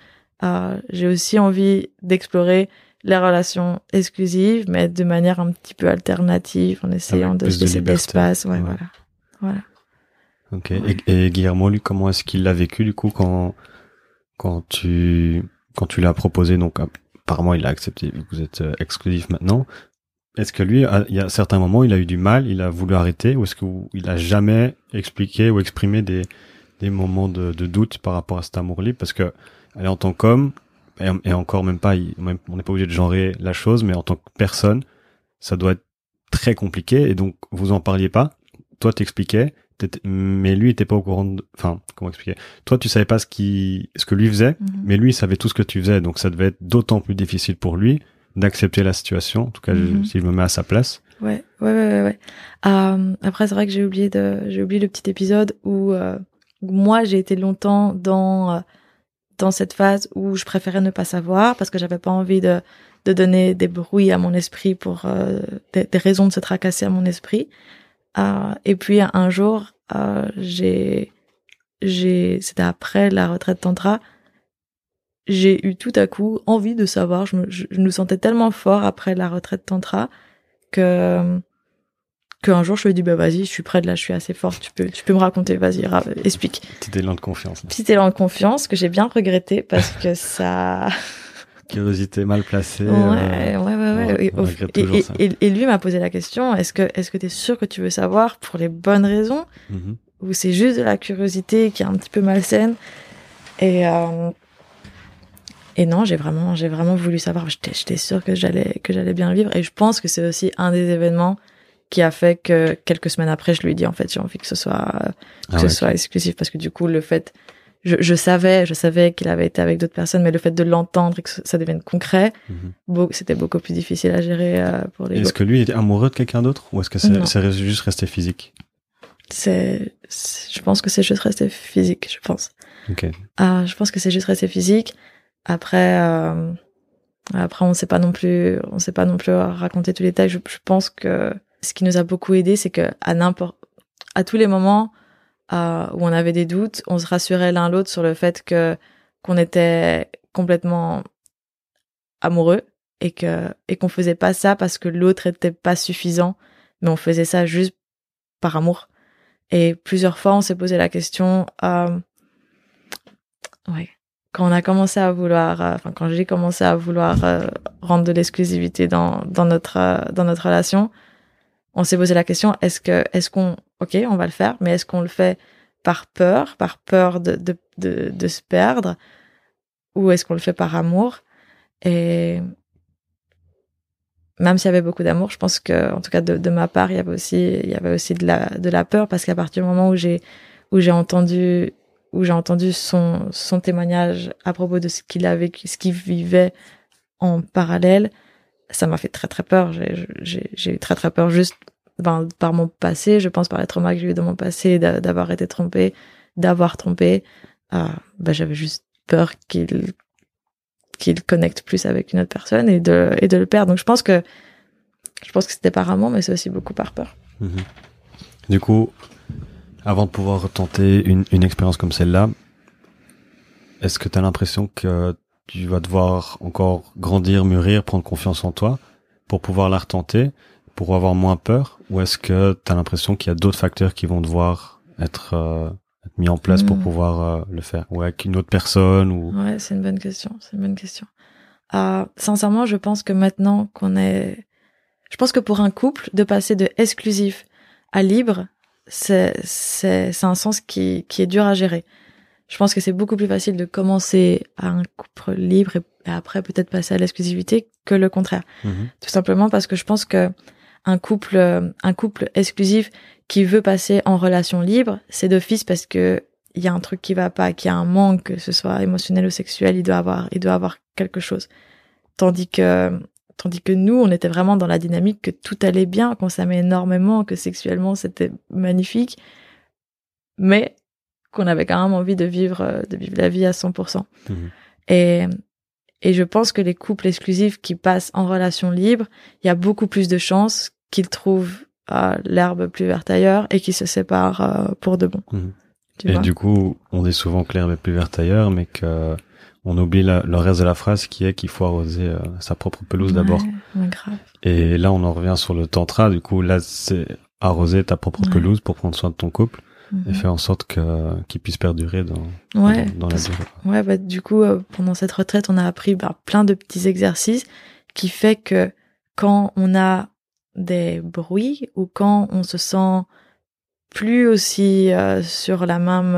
S2: euh, j'ai aussi envie d'explorer les relations exclusives, mais de manière un petit peu alternative, en essayant
S1: Avec
S2: de se laisser de l'espace. Ouais,
S1: Ouais.
S2: voilà. Voilà.
S1: Ok. Et, et Guillermo, lui, comment est-ce qu'il l'a vécu du coup quand quand tu quand tu l'as proposé? Donc apparemment, il a accepté. Vous êtes euh, exclusif maintenant. Est-ce que lui, à- il y a certains moments, il a eu du mal, il a voulu arrêter, ou est-ce qu'il a jamais expliqué ou exprimé des des moments de, de doute par rapport à cet amour libre? Parce que allez, en tant qu'homme, et, et encore même pas, il- même- on n'est pas obligé de genrer la chose, mais en tant que personne, ça doit être très compliqué. Et donc, vous en parliez pas. Toi, t'expliquais, mais lui était pas au courant. De, enfin, comment expliquer? Toi, tu savais pas ce qui, ce que lui faisait,
S2: Mhm.
S1: mais lui, il savait tout ce que tu faisais. Donc, ça devait être d'autant plus difficile pour lui d'accepter la situation. En tout cas,
S2: Mhm.
S1: si je me mets à sa place.
S2: Ouais, ouais, ouais, ouais. Euh, après, c'est vrai que j'ai oublié de, j'ai oublié le petit épisode où, euh, où moi j'ai été longtemps dans euh, dans cette phase où je préférais ne pas savoir parce que j'avais pas envie de de donner des bruits à mon esprit pour euh, des, des raisons de se tracasser à mon esprit. Et puis un jour, j'ai j'ai c'était après la retraite tantra, j'ai eu tout à coup envie de savoir. Je me, je, je me sentais tellement fort après la retraite tantra que qu'un jour je me dis bah vas-y, je suis prête là, je suis assez forte, tu peux tu peux me raconter, vas-y, explique.
S1: Petit élan de confiance.
S2: Petit élan de confiance que j'ai bien regretté parce que ça
S1: Curiosité mal placée.
S2: Ouais,
S1: euh,
S2: ouais, ouais, ouais.
S1: on-
S2: Et,
S1: on regrette
S2: et-
S1: toujours
S2: et-
S1: ça.
S2: et- et lui m'a posé la question est-ce que est-ce que t'es sûr que tu veux savoir pour les bonnes raisons
S1: mhm.
S2: ou c'est juste de la curiosité qui est un petit peu malsaine? Et euh, et non j'ai vraiment j'ai vraiment voulu savoir. J'étais sûre que j'allais que j'allais bien le vivre. Et je pense que c'est aussi un des événements qui a fait que quelques semaines après je lui ai dit en fait j'ai envie que ce soit que
S1: Ah
S2: ce
S1: ouais,
S2: soit exclusif. Parce que du coup le fait je, je savais je savais qu'il avait été avec d'autres personnes mais le fait de l'entendre et que ça devienne concret
S1: mhm.
S2: c'était beaucoup plus difficile à gérer euh, pour les
S1: Est-ce que lui était amoureux de quelqu'un d'autre ou est-ce que c'est juste resté physique?
S2: C'est c'est- je pense que c'est juste resté physique je pense.
S1: Ok.
S2: ah je pense que c'est juste resté physique après euh, après on sait pas non plus on sait pas non plus raconter tous les détails. Je, pense que ce qui nous a beaucoup aidé c'est que à n'importe à tous les moments euh, où on avait des doutes on se rassurait l'un l'autre sur le fait que qu'on était complètement amoureux et que et qu'on faisait pas ça parce que l'autre était pas suffisant mais on faisait ça juste par amour. Et plusieurs fois on s'est posé la question euh, ouais quand on a commencé à vouloir euh, enfin quand j'ai commencé à vouloir euh, rendre de l'exclusivité dans dans notre euh, dans notre relation on s'est posé la question est-ce que est-ce qu'on ok on va le faire mais est-ce qu'on le fait par peur par peur de de de, se perdre ou est-ce qu'on le fait par amour? Et même s'il y avait beaucoup d'amour je pense que en tout cas de, de ma part il y avait aussi il y avait aussi de la de la peur parce qu'à partir du moment où j'ai où j'ai entendu où j'ai entendu son son témoignage à propos de ce qu'il avait vécu, ce qu'il vivait en parallèle ça m'a fait très très peur. J'ai eu très très peur juste ben, par mon passé. Je pense par les traumas que j'ai eu dans mon passé d'a- d'avoir été trompée d'avoir trompé. Euh, ben, j'avais juste peur qu'il qu'il connecte plus avec une autre personne et de et de le perdre. Donc je pense que je pense que c'était par amour mais c'est aussi beaucoup par peur.
S1: Mhm. Du coup, avant de pouvoir tenter une, une expérience comme celle-là, est-ce que tu as l'impression que tu vas devoir encore grandir, mûrir, prendre confiance en toi pour pouvoir la retenter, pour avoir moins peur? Ou est-ce que tu as l'impression qu'il y a d'autres facteurs qui vont devoir être, euh, être mis en place pour
S2: Hmm.
S1: pouvoir euh, le faire? Ou avec une autre personne ou...
S2: Ouais, c'est une bonne question. C'est une bonne question. Euh, sincèrement, je pense que maintenant qu'on est, je pense que pour un couple, de passer de exclusif à libre, c'est c'est c'est un sens qui qui est dur à gérer. Je pense que c'est beaucoup plus facile de commencer à un couple libre et, et après peut-être passer à l'exclusivité que le contraire.
S1: Mhm.
S2: Tout simplement parce que je pense que un couple, euh, un couple exclusif qui veut passer en relation libre, c'est d'office parce que il y a un truc qui va pas, qu'il y a un manque, que ce soit émotionnel ou sexuel, il doit avoir, il doit avoir quelque chose. Tandis que, Tandis que nous, on était vraiment dans la dynamique que tout allait bien, qu'on s'aimait énormément, que sexuellement c'était magnifique, mais qu'on avait quand même envie de vivre, euh, de vivre la vie à 100%.
S1: Mhm.
S2: Et, et je pense que les couples exclusifs qui passent en relation libre, il y a beaucoup plus de chances qu'ils trouvent euh, l'herbe plus verte ailleurs et qu'ils se séparent euh, pour de bon.
S1: Mhm. Et du coup, on dit souvent que l'herbe est plus verte ailleurs, mais que on oublie la- le reste de la phrase qui est qu'il faut arroser euh, sa propre pelouse d'abord.
S2: Ouais.
S1: Et là, on en revient sur le tantra. Du coup, là, c'est arroser ta propre
S2: Ouais.
S1: pelouse pour prendre soin de ton couple et
S2: Mhm.
S1: faire en sorte que qu'il puisse perdurer dans, dans, dans la durée.
S2: Ouais, bah, du coup, euh, pendant cette retraite, on a appris bah, plein de petits exercices qui fait que quand on a des bruits ou quand on se sent plus aussi euh, sur la même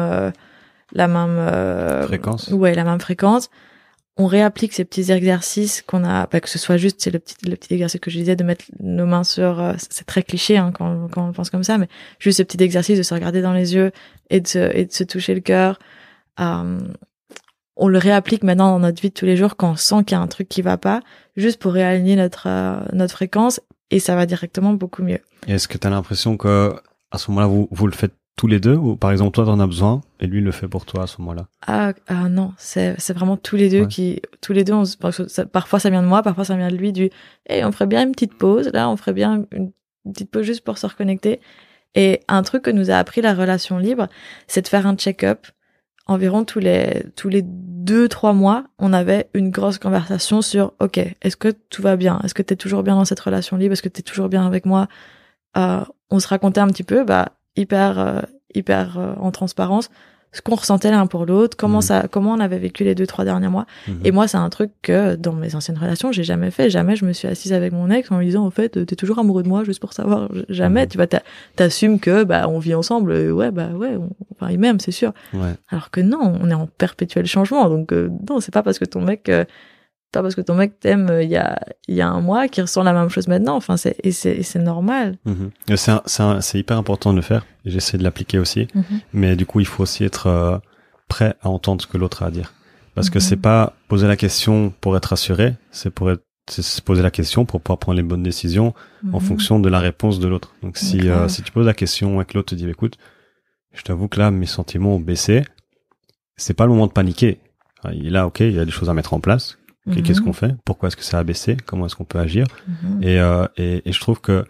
S2: la même euh,
S1: Fréquence.
S2: ouais la même fréquence. On réapplique ces petits exercices qu'on a bah, que ce soit juste c'est le petit le petit exercice que je disais de mettre nos mains sur euh, c'est très cliché hein, quand, quand on pense comme ça mais juste ce petit exercice de se regarder dans les yeux et de se, et de se toucher le cœur. Euh, on le réapplique maintenant dans notre vie de tous les jours quand on sent qu'il y a un truc qui va pas juste pour réaligner notre euh, notre fréquence et ça va directement beaucoup mieux.
S1: Est-ce que tu as l'impression que à ce moment-là, vous, vous le faites tous les deux ou par exemple, toi, t'en as besoin et lui le fait pour toi à ce moment-là?
S2: Ah, ah non, c'est vraiment tous les deux
S1: Ouais.
S2: qui tous les deux on parfois ça vient de moi, parfois ça vient de lui du hey, on ferait bien une petite pause là, on ferait bien une, petite pause juste pour se reconnecter. Et un truc que nous a appris la relation libre, c'est de faire un check-up. Environ tous les tous les deux trois mois, on avait une grosse conversation sur OK, est-ce que tout va bien? Est-ce que tu es toujours bien dans cette relation libre? Est-ce que tu es toujours bien avec moi? Euh, on se racontait un petit peu bah hyper euh, hyper euh, en transparence ce qu'on ressentait l'un pour l'autre, comment
S1: Mhm.
S2: ça, comment on avait vécu les deux trois derniers mois.
S1: Mhm.
S2: Et moi, c'est un truc que dans mes anciennes relations, j'ai jamais fait. Jamais je me suis assise avec mon ex en lui disant, en fait, t'es toujours amoureux de moi, juste pour savoir. Jamais.
S1: Mhm.
S2: Tu vois, t'a- t'assumes que bah on vit ensemble. Euh, Ouais, bah ouais. on- Enfin, il m'aime, c'est sûr.
S1: Ouais.
S2: Alors que non, on est en perpétuel changement. Donc euh, non, c'est pas parce que ton mec, euh, pas parce que ton mec t'aime euh, il y a il y a un mois qui ressent la même chose maintenant. Enfin, c'est et c'est et c'est normal.
S1: Mhm. Et C'est c'est hyper important de le faire. J'essaie de l'appliquer aussi. Mais du coup, il faut aussi être euh, prêt à entendre ce que l'autre a à dire. Parce que
S2: Mhm.
S1: c'est pas poser la question pour être rassuré, c'est pour être c'est se poser la question pour pouvoir prendre les bonnes décisions en
S2: Mhm.
S1: fonction de la réponse de l'autre. Donc si euh, si tu poses la question et que l'autre te dit écoute, je t'avoue que là mes sentiments ont baissé, c'est pas le moment de paniquer. Il est là, ok, il y a des choses à mettre en place.
S2: Mhm.
S1: Qu'est-ce qu'on fait? Pourquoi est-ce que ça a baissé? Comment est-ce qu'on peut agir?
S2: Mhm.
S1: et, euh, et, et je trouve que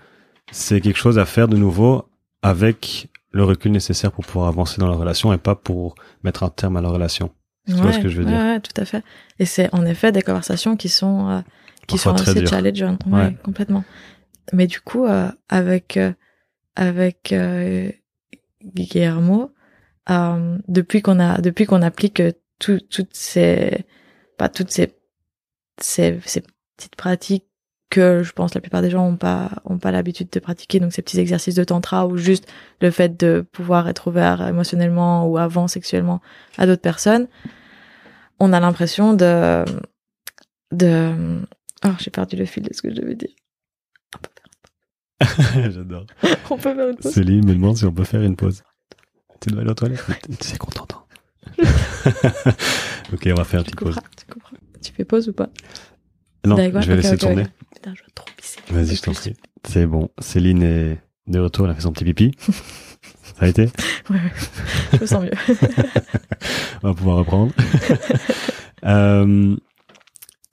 S1: c'est quelque chose à faire de nouveau avec le recul nécessaire pour pouvoir avancer dans la relation et pas pour mettre un terme à la relation. Tu vois ce que je veux
S2: ouais,
S1: dire?
S2: Ouais, tout à fait. Et c'est en effet des conversations qui sont euh, qui
S1: Parfois
S2: sont assez challengeantes. Ouais,
S1: Ouais.
S2: complètement. Mais du coup, euh, avec euh, avec euh, Guillermo, euh, depuis qu'on a depuis qu'on applique tout, toutes ces pas toutes ces, ces ces petites pratiques que je pense la plupart des gens ont pas ont pas l'habitude de pratiquer donc ces petits exercices de tantra ou juste le fait de pouvoir être ouvert émotionnellement ou avant sexuellement à d'autres personnes on a l'impression de de oh j'ai perdu le fil de ce que je devais dire
S1: J'adore.
S2: on peut faire une pause
S1: Céline me demande si on peut faire une pause. Tu dois aller aux toilettes Tu sais qu'on t'entend. ok, on va faire une petite pause.
S2: tu comprends tu fais pause ou pas
S1: Non, je vais laisser tourner.
S2: ok. Putain, je vais trop pisser.
S1: Vas-y, je t'en prie. C'est bon. Céline est de retour, elle a fait son petit pipi. Ça a été
S2: Ouais, ouais. je me sens mieux.
S1: On va pouvoir reprendre. Euh,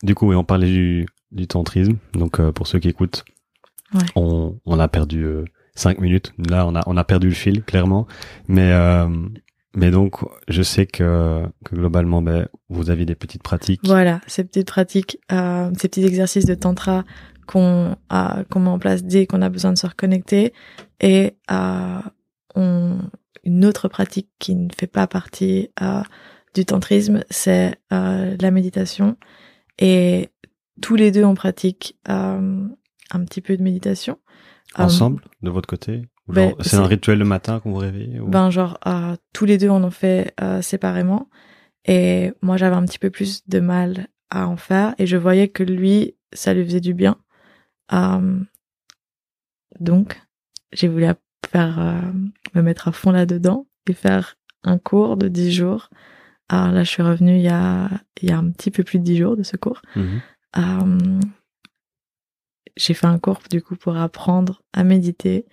S1: du coup, oui, on parlait du, du tantrisme. Donc, euh, pour ceux qui écoutent,
S2: Ouais.
S1: on, on a perdu euh, cinq minutes. Là, on a, on a perdu le fil, clairement. Mais, euh, mais donc, je sais que, que globalement, ben, vous avez des petites pratiques.
S2: Voilà, ces petites pratiques, euh, ces petits exercices de tantra qu'on qu'on met en place dès qu'on a besoin de se reconnecter. Et euh, on, une autre pratique qui ne fait pas partie euh, du tantrisme, c'est euh, la méditation. Et tous les deux on pratique euh, un petit peu de méditation. Euh,
S1: Ensemble, de votre côté?
S2: Ben,
S1: C'est un rituel le matin qu'on vous réveille ou-
S2: Ben genre euh, tous les deux on en fait euh, séparément et moi j'avais un petit peu plus de mal à en faire et je voyais que lui ça lui faisait du bien. Euh, donc j'ai voulu faire euh, me mettre à fond là-dedans et faire un cours de 10 jours. Alors là je suis revenue il y a il y a un petit peu plus de 10 jours de ce cours.
S1: Mhm.
S2: Euh, j'ai fait un cours du coup pour apprendre à méditer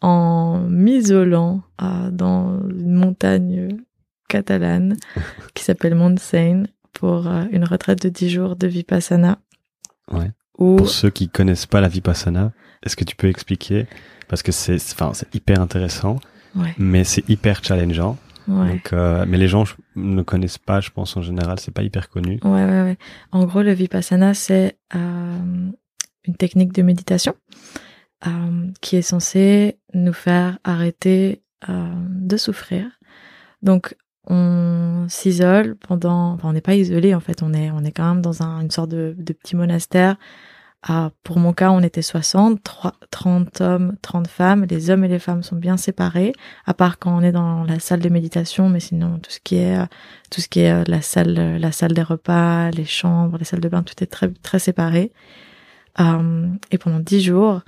S2: en m'isolant euh, dans une montagne catalane qui s'appelle Montseny pour euh, une retraite de 10 jours de Vipassana.
S1: Ouais.
S2: Où,
S1: Pour ceux qui connaissent pas la Vipassana, est-ce que tu peux expliquer? Parce que c'est, enfin, hyper intéressant,
S2: ouais,
S1: mais c'est hyper challengeant.
S2: ouais.
S1: Donc, euh, mais les gens ne connaissent pas, je pense en général, c'est pas hyper connu.
S2: Ouais, ouais, ouais. En gros, le vipassana, c'est euh, une technique de méditation euh, qui est censée nous faire arrêter euh, de souffrir. Donc, on s'isole pendant. Enfin, on n'est pas isolé en fait. On est, on est quand même dans un, une sorte de, petit monastère. Ah, pour mon cas, on était 60, trois- 30 hommes, 30 femmes. Les hommes et les femmes sont bien séparés, à part quand on est dans la salle de méditation. Mais sinon, tout ce qui est euh, tout ce qui est euh, la salle, euh, la salle des repas, les chambres, les salles de bain, tout est très, très séparé. Euh, et pendant dix jours,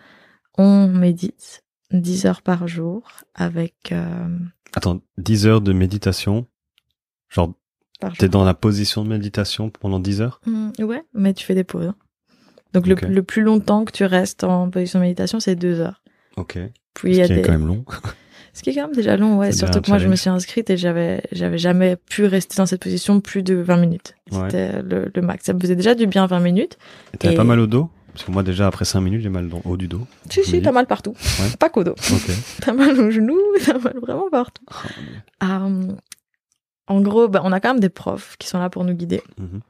S2: on médite 10 heures par jour avec, euh,
S1: Attends, 10 heures de méditation? Genre, t'es dans la position de méditation pendant 10 heures?
S2: Hmm, ouais, mais tu fais des pauses. hein. Donc le, le plus longtemps que tu restes en position de méditation, c'est deux heures.
S1: Ok.
S2: Puis il y
S1: Ce
S2: a
S1: qui est quand même long.
S2: Ce qui est quand même déjà long, ouais. Surtout que moi, je me suis inscrite et j'avais, j'avais jamais pu rester dans cette position plus de 20 minutes.
S1: Ouais.
S2: C'était le, le max. Ça me faisait déjà du bien 20 minutes.
S1: Et T'avais
S2: Et-
S1: pas mal au dos? Parce que moi, déjà, après 5 minutes, j'ai mal dans haut du dos.
S2: Si, si, t'as mal partout.
S1: Ouais.
S2: Pas qu'au dos.
S1: Ok.
S2: T'as mal aux genoux, t'as mal vraiment partout.
S1: Oh.
S2: Euh, en gros, bah, on a quand même des profs qui sont là pour nous guider.
S1: Mhm.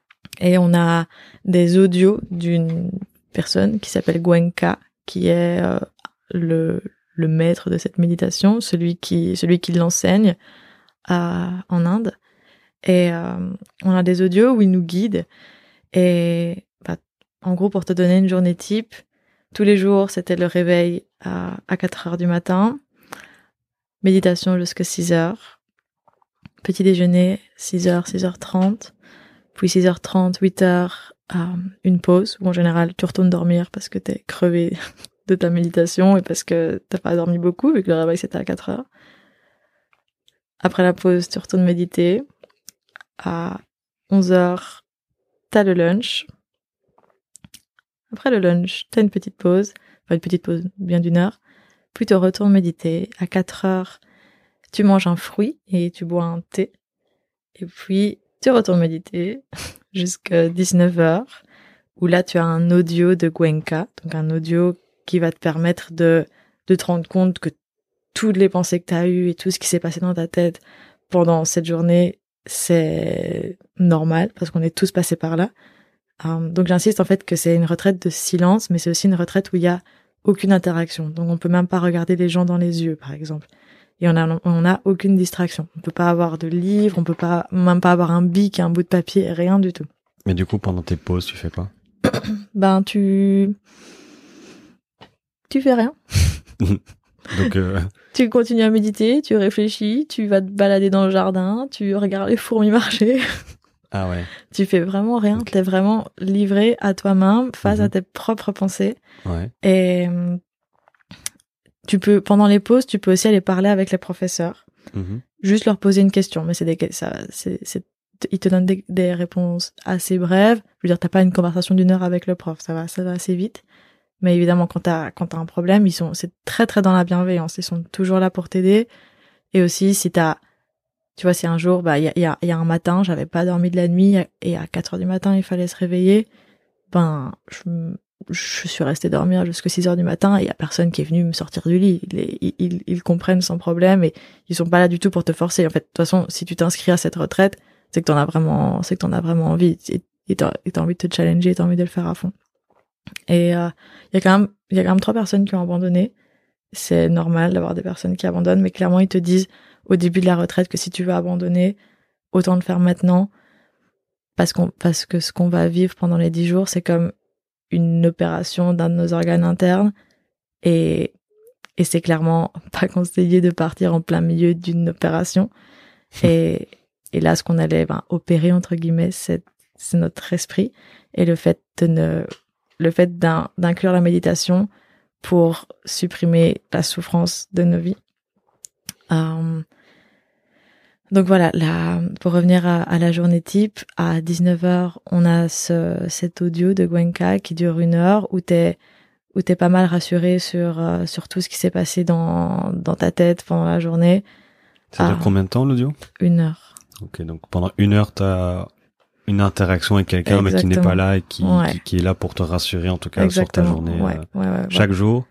S2: Et on a des audios d'une personne qui s'appelle Gwenka, qui est euh, le, le maître de cette méditation, celui qui, celui qui l'enseigne à- en Inde. Et euh, on a des audios où il nous guide. Et en gros, pour te donner une journée type, tous les jours, c'était le réveil à, à 4 heures du matin, méditation jusqu'à 6 heures, petit déjeuner 6h, 6h30, puis 6h30, 8h, euh, une pause où en général tu retournes dormir parce que t'es crevé de ta méditation et parce que t'as pas dormi beaucoup vu que le réveil c'était à 4 heures. Après la pause, tu retournes méditer. À 11h, t'as le lunch. Après le lunch, t'as une petite pause, enfin une petite pause bien d'une heure. Puis tu retournes méditer. À 4 heures, tu manges un fruit et tu bois un thé. Et puis, tu retournes méditer jusqu'à 19h, où là, tu as un audio de Gwenka, donc un audio qui va te permettre de, de te rendre compte que toutes les pensées que tu as eues et tout ce qui s'est passé dans ta tête pendant cette journée, c'est normal, parce qu'on est tous passés par là. Euh, donc j'insiste en fait que c'est une retraite de silence, mais c'est aussi une retraite où il y a aucune interaction. Donc on peut même pas regarder les gens dans les yeux, par exemple. Et on a, on a aucune distraction. On peut pas avoir de livre, on peut pas, même pas avoir un bic, un bout de papier, rien du tout.
S1: Mais du coup, pendant tes pauses, tu fais quoi?
S2: Ben, tu, tu fais rien.
S1: Donc, euh,
S2: Tu continues à méditer, tu réfléchis, tu vas te balader dans le jardin, tu regardes les fourmis marcher.
S1: Ah ouais,
S2: tu fais vraiment rien.
S1: Ok.
S2: T'es vraiment livré à toi-même face à
S1: Mhm.
S2: tes propres pensées.
S1: ouais.
S2: Et tu peux, pendant les pauses, tu peux aussi aller parler avec les professeurs.
S1: Mhm.
S2: juste leur poser une question, mais c'est des, ça, c'est, ils te donnent des, des réponses assez brèves. Je veux dire, t'as pas une conversation d'une heure avec le prof, ça va, ça va assez vite. Mais évidemment, quand t'as, quand t'as un problème, ils sont, c'est très très dans la bienveillance. Ils sont toujours là pour t'aider. Et aussi, si t'as, tu vois, si un jour, bah, il y a, y a, y a un matin, j'avais pas dormi de la nuit et à 4 heures du matin, il fallait se réveiller, ben, je, je suis restée dormir jusqu'à 6 heures du matin et il y a personne qui est venu me sortir du lit. Ils, ils, ils, comprennent sans problème et ils sont pas là du tout pour te forcer. En fait, de toute façon, si tu t'inscris à cette retraite, c'est que t'en as vraiment, c'est que t'en as vraiment envie et t'as t'as envie de te challenger, et t'as envie de le faire à fond. Et euh, il y a quand même, il y a quand même trois personnes qui ont abandonné. C'est normal d'avoir des personnes qui abandonnent, mais clairement ils te disent au début de la retraite que si tu veux abandonner, autant le faire maintenant, parce qu'on, parce que ce qu'on va vivre pendant les dix jours, c'est comme une opération d'un de nos organes internes, et et c'est clairement pas conseillé de partir en plein milieu d'une opération. Et, et là, ce qu'on allait ben, opérer, entre guillemets, c'est, c'est notre esprit. Et le fait de ne, le fait d'in- d'inclure la méditation pour supprimer la souffrance de nos vies. Euh, donc voilà, là, pour revenir à, à la journée type, à 19h, on a ce, cet audio de Gwenka qui dure une heure où t'es, où t'es pas mal rassuré sur euh, sur tout ce qui s'est passé dans dans ta tête pendant la journée.
S1: Ça dure
S2: Ah.
S1: combien de temps l'audio?
S2: Une heure.
S1: Ok, donc pendant une heure, t'as une interaction avec quelqu'un, mais qui n'est pas là et qui,
S2: Ouais.
S1: qui, qui est là pour te rassurer, en tout cas, sur ta journée.
S2: ouais,
S1: euh,
S2: ouais, ouais,
S1: chaque jour.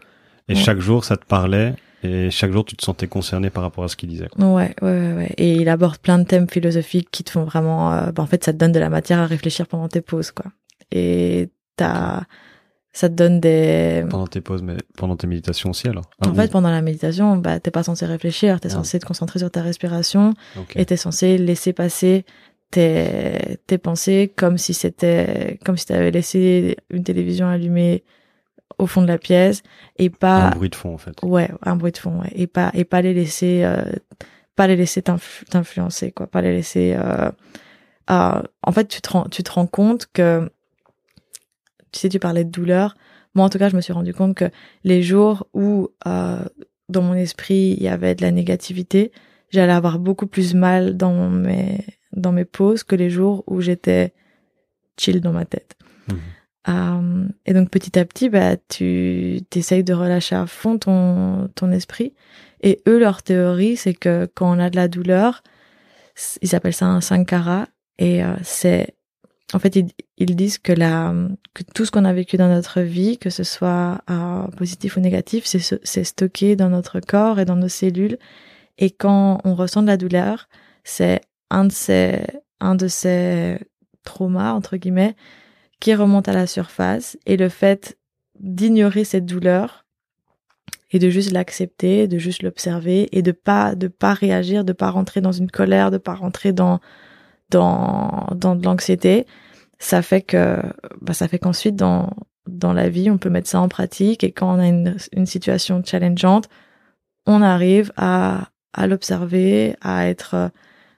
S1: Et chaque jour, ça te parlait. Et chaque jour, tu te sentais concerné par rapport à ce qu'il disait.
S2: Ouais, ouais, ouais, ouais. Et il aborde plein de thèmes philosophiques qui te font vraiment. euh, bah, en fait, ça te donne de la matière à réfléchir pendant tes pauses, quoi. Et t'as, ça te donne des.
S1: Pendant tes pauses, mais pendant tes méditations aussi, alors?
S2: En
S1: Ah,
S2: fait, pendant la méditation, bah, t'es pas censé réfléchir, t'es
S1: Ah.
S2: censé te concentrer sur ta respiration
S1: ok.
S2: et t'es censé laisser passer tes, tes pensées comme si c'était, comme si t'avais laissé une télévision allumée au fond de la pièce et pas,
S1: Un bruit de fond, en fait.
S2: ouais, un bruit de fond, ouais, et pas, et pas les laisser, euh, pas les laisser t'influ- t'influencer, quoi, pas les laisser, euh, euh, en fait, tu te rends, tu te rends compte que, tu sais, tu parlais de douleur. Moi, en tout cas, je me suis rendu compte que les jours où, euh, dans mon esprit, il y avait de la négativité, j'allais avoir beaucoup plus mal dans mes, dans mes pauses que les jours où j'étais chill dans ma tête.
S1: Mhm.
S2: Euh, et donc petit à petit, bah, tu essayes de relâcher à fond ton, ton esprit. Et eux, leur théorie, c'est que quand on a de la douleur, ils appellent ça un sankara. Et euh, c'est, en fait, ils, ils disent que, la, que tout ce qu'on a vécu dans notre vie, que ce soit euh, positif ou négatif, c'est c'est stocké dans notre corps et dans nos cellules. Et quand on ressent de la douleur, c'est un de ces, un de ces traumas, entre guillemets, qui remonte à la surface et le fait d'ignorer cette douleur et de juste l'accepter, de juste l'observer et de pas de pas réagir, de pas rentrer dans une colère, de pas rentrer dans dans dans de l'anxiété, ça fait que bah ça fait qu'ensuite dans dans la vie, on peut mettre ça en pratique et quand on a une une situation challengeante, on arrive à à l'observer, à être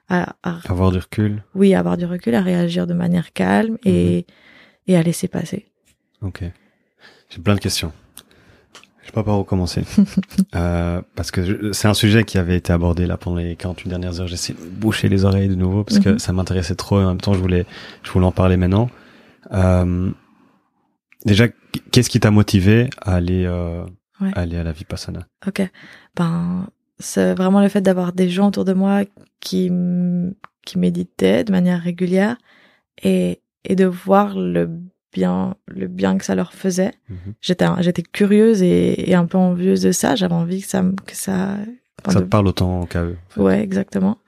S2: à, à
S1: Avoir du recul.
S2: oui, avoir du recul, à réagir de manière calme et, et à laisser passer.
S1: Ok. J'ai plein de questions. Je sais pas par où commencer. euh, parce que c'est un sujet qui avait été abordé là pendant les 48 dernières heures. J'essaie de boucher les oreilles de nouveau parce que
S2: Mhm.
S1: ça m'intéressait trop et en même temps je voulais, je voulais en parler maintenant. Euh, déjà, qu'est-ce qui t'a motivé à aller, euh,
S2: Ouais.
S1: à aller à la Vipassana?
S2: Ok. Ben, c'est vraiment le fait d'avoir des gens autour de moi qui, qui méditaient de manière régulière et, et de voir le bien, le bien que ça leur faisait.
S1: Mhm.
S2: J'étais, j'étais curieuse et, et un peu envieuse de ça. J'avais envie que ça, que ça, enfin,
S1: Ça
S2: de-
S1: te parle autant qu'à eux. en fait.
S2: Ouais, exactement.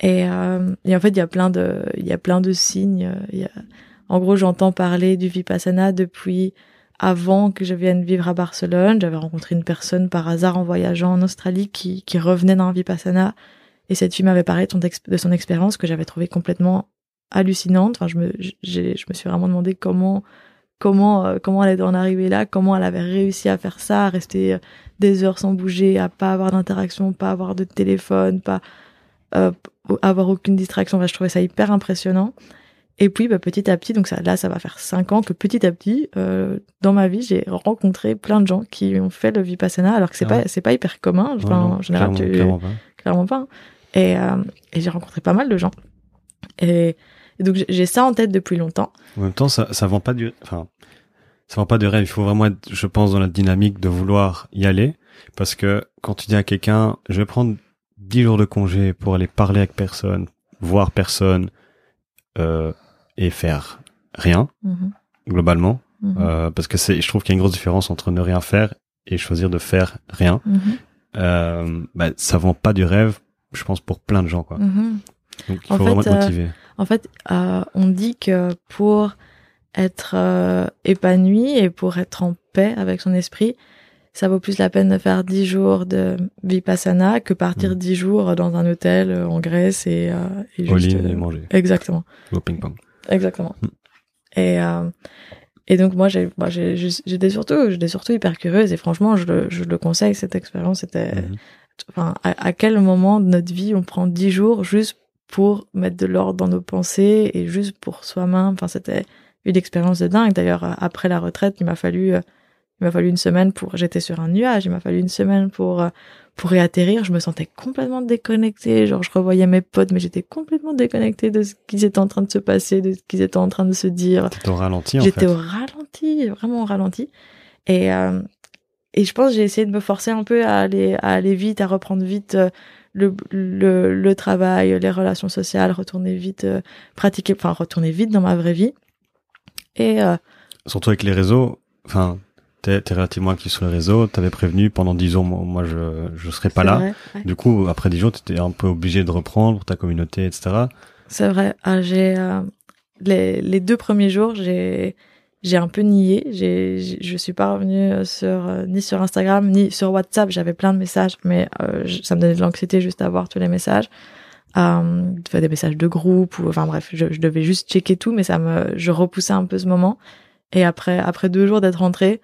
S2: Et, euh, et en fait, il y a plein de, il y a plein de signes. euh, Il y a, en gros, j'entends parler du vipassana depuis avant que je vienne vivre à Barcelone. J'avais rencontré une personne par hasard en voyageant en Australie qui, qui revenait d'un vipassana. Et cette fille m'avait parlé de son, ex- de son expérience que j'avais trouvé complètement hallucinante. Enfin, je me, je me suis vraiment demandé comment, comment, euh, comment elle était en arrivée là, comment elle avait réussi à faire ça, à rester euh, des heures sans bouger, à pas avoir d'interaction, pas avoir de téléphone, pas euh, avoir aucune distraction. Enfin, je trouvais ça hyper impressionnant. Et puis, bah, petit à petit, donc ça, là, ça va faire cinq ans que petit à petit, euh, dans ma vie, j'ai rencontré plein de gens qui ont fait le vipassana, alors que c'est
S1: Ah ouais.
S2: pas, c'est pas hyper commun.
S1: Ouais,
S2: Enfin,
S1: non,
S2: en général,
S1: clairement-
S2: tu,
S1: clairement pas.
S2: clairement pas. Et, et j'ai rencontré pas mal de gens. Et, et donc, j'ai- ça en tête depuis longtemps.
S1: En même temps, ça, ça vend pas du, enfin, ça vend pas de rêve. Il faut vraiment être, je pense, dans la dynamique de vouloir y aller. Parce que quand tu dis à quelqu'un, je vais prendre 10 jours de congé pour aller parler avec personne, voir personne, euh, et faire rien,
S2: Mhm,
S1: globalement.
S2: mhm,
S1: Euh, parce que c'est, je trouve qu'il y a une grosse différence entre ne rien faire et choisir de faire rien. Euh, bah, ça vend pas du rêve, je pense, pour plein de gens, quoi.
S2: mhm.
S1: Donc, il
S2: En
S1: faut vraiment
S2: fait,
S1: être
S2: euh,
S1: motivé.
S2: En fait, euh, on dit que pour être euh, épanoui et pour être en paix avec son esprit, ça vaut plus la peine de faire 10 jours de vipassana que partir
S1: Mhm.
S2: 10 jours dans un hôtel euh, en Grèce et, euh, et juste...
S1: in
S2: euh,
S1: et manger.
S2: Exactement,
S1: Au ping-pong.
S2: exactement.
S1: Mhm.
S2: Et, euh, et donc moi, j'ai, moi, j'ai- j'étais surtout, j'étais surtout hyper curieuse et franchement, je le, je le conseille, cette expérience, c'était...
S1: Mhm.
S2: Enfin, à, à quel moment de notre vie on prend 10 jours juste pour mettre de l'ordre dans nos pensées et juste pour soi-même. Enfin, c'était une expérience de dingue. D'ailleurs, euh, après la retraite, il m'a fallu, euh, il m'a fallu une semaine pour, j'étais sur un nuage, il m'a fallu une semaine pour, euh, pour réatterrir. Je me sentais complètement déconnectée. Genre, je revoyais mes potes, mais j'étais complètement déconnectée de ce qu'ils étaient en train de se passer, de ce qu'ils étaient en train de se dire.
S1: T'es au ralenti, en
S2: J'étais
S1: fait.
S2: au ralenti, vraiment au ralenti. Et, euh, et je pense que j'ai essayé de me forcer un peu à aller, à aller vite, à reprendre vite le, le, le travail, les relations sociales, retourner vite, euh, pratiquer, enfin retourner vite dans ma vraie vie. Et euh,
S1: Surtout avec les réseaux, enfin, t'es es relativement actif sur les réseaux, t'avais prévenu pendant 10 jours, moi, je je serai pas là.
S2: vrai, ouais.
S1: Du coup, après 10 jours, t'étais un peu obligé de reprendre ta communauté, etc.
S2: C'est vrai. Ah, j'ai euh, les, les deux premiers jours, j'ai j'ai un peu nié. J'ai je suis pas revenue sur euh, ni sur Instagram ni sur WhatsApp. J'avais plein de messages, mais euh, je- ça me donnait de l'anxiété juste à voir tous les messages. Euh, enfin, des messages de groupe ou enfin bref, je, je devais juste checker tout, mais ça me je repoussais un peu ce moment. Et après après deux jours d'être rentrée,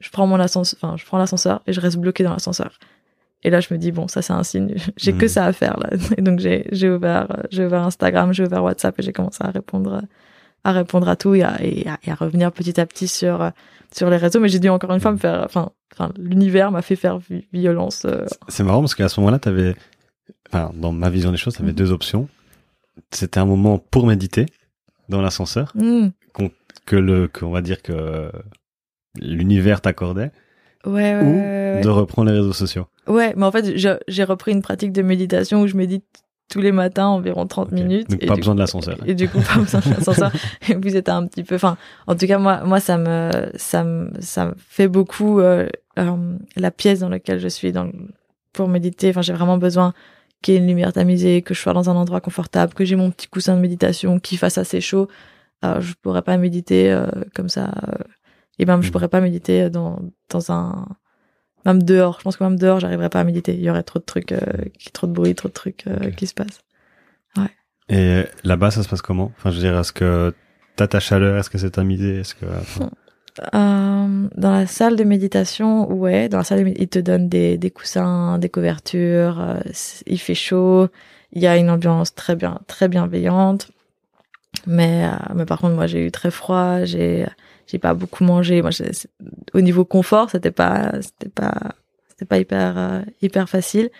S2: je prends mon ascenseur, enfin je prends l'ascenseur et je reste bloquée dans l'ascenseur. Et là, je me dis bon, ça c'est un signe. J'ai que
S1: Mhm.
S2: ça à faire là. Et donc j'ai j'ai ouvert euh, j'ai ouvert Instagram, j'ai ouvert WhatsApp et j'ai commencé à répondre euh, à répondre à tout et à, et à, et à revenir petit à petit sur euh, sur les réseaux. Mais j'ai dû encore une fois me faire, enfin enfin l'univers m'a fait faire vi- violence. euh.
S1: C'est marrant parce qu'à ce moment-là, t'avais, enfin, dans ma vision des choses, t'avais
S2: Mhm.
S1: deux options. C'était un moment pour méditer dans l'ascenseur,
S2: Hmm.
S1: que le, qu'on va dire que l'univers t'accordait,
S2: Ouais ouais,
S1: ou
S2: ouais,
S1: de reprendre les réseaux sociaux.
S2: Ouais, mais en fait, j'ai repris une pratique de méditation où je médite tous les matins environ 30
S1: Ok.
S2: minutes.
S1: Donc
S2: et
S1: pas besoin de l'ascenseur.
S2: Et du coup, pas besoin de l'ascenseur. Et puis c'était un petit peu, enfin, en tout cas, moi, moi, ça me, ça me, ça me fait beaucoup euh, euh, la pièce dans laquelle je suis dans, pour méditer. Enfin, j'ai vraiment besoin qu'il y ait une lumière tamisée, que je sois dans un endroit confortable, que j'ai mon petit coussin de méditation qui fasse assez chaud. Euh, je pourrais pas méditer euh, comme ça. euh, et même, je
S1: Mhm.
S2: pourrais pas méditer dans, dans un, même dehors. Je pense que même dehors, j'arriverais pas à méditer. Il y aurait trop de trucs, euh, qui- trop de bruit, trop de trucs euh, qui se passent.
S1: Et là-bas, ça se passe comment? Enfin, je veux dire, est-ce que t'as ta chaleur? Est-ce que c'est tamisé Est-ce que enfin,
S2: Euh, dans la salle de méditation, ouais, dans la salle, de ils te donnent des, des coussins, des couvertures, euh, il fait chaud, il y a une ambiance très bien, très bienveillante. Mais, euh, mais par contre, moi, j'ai eu très froid, j'ai, j'ai pas beaucoup mangé. Moi, au niveau confort, c'était pas, c'était pas, c'était pas hyper, euh, hyper facile.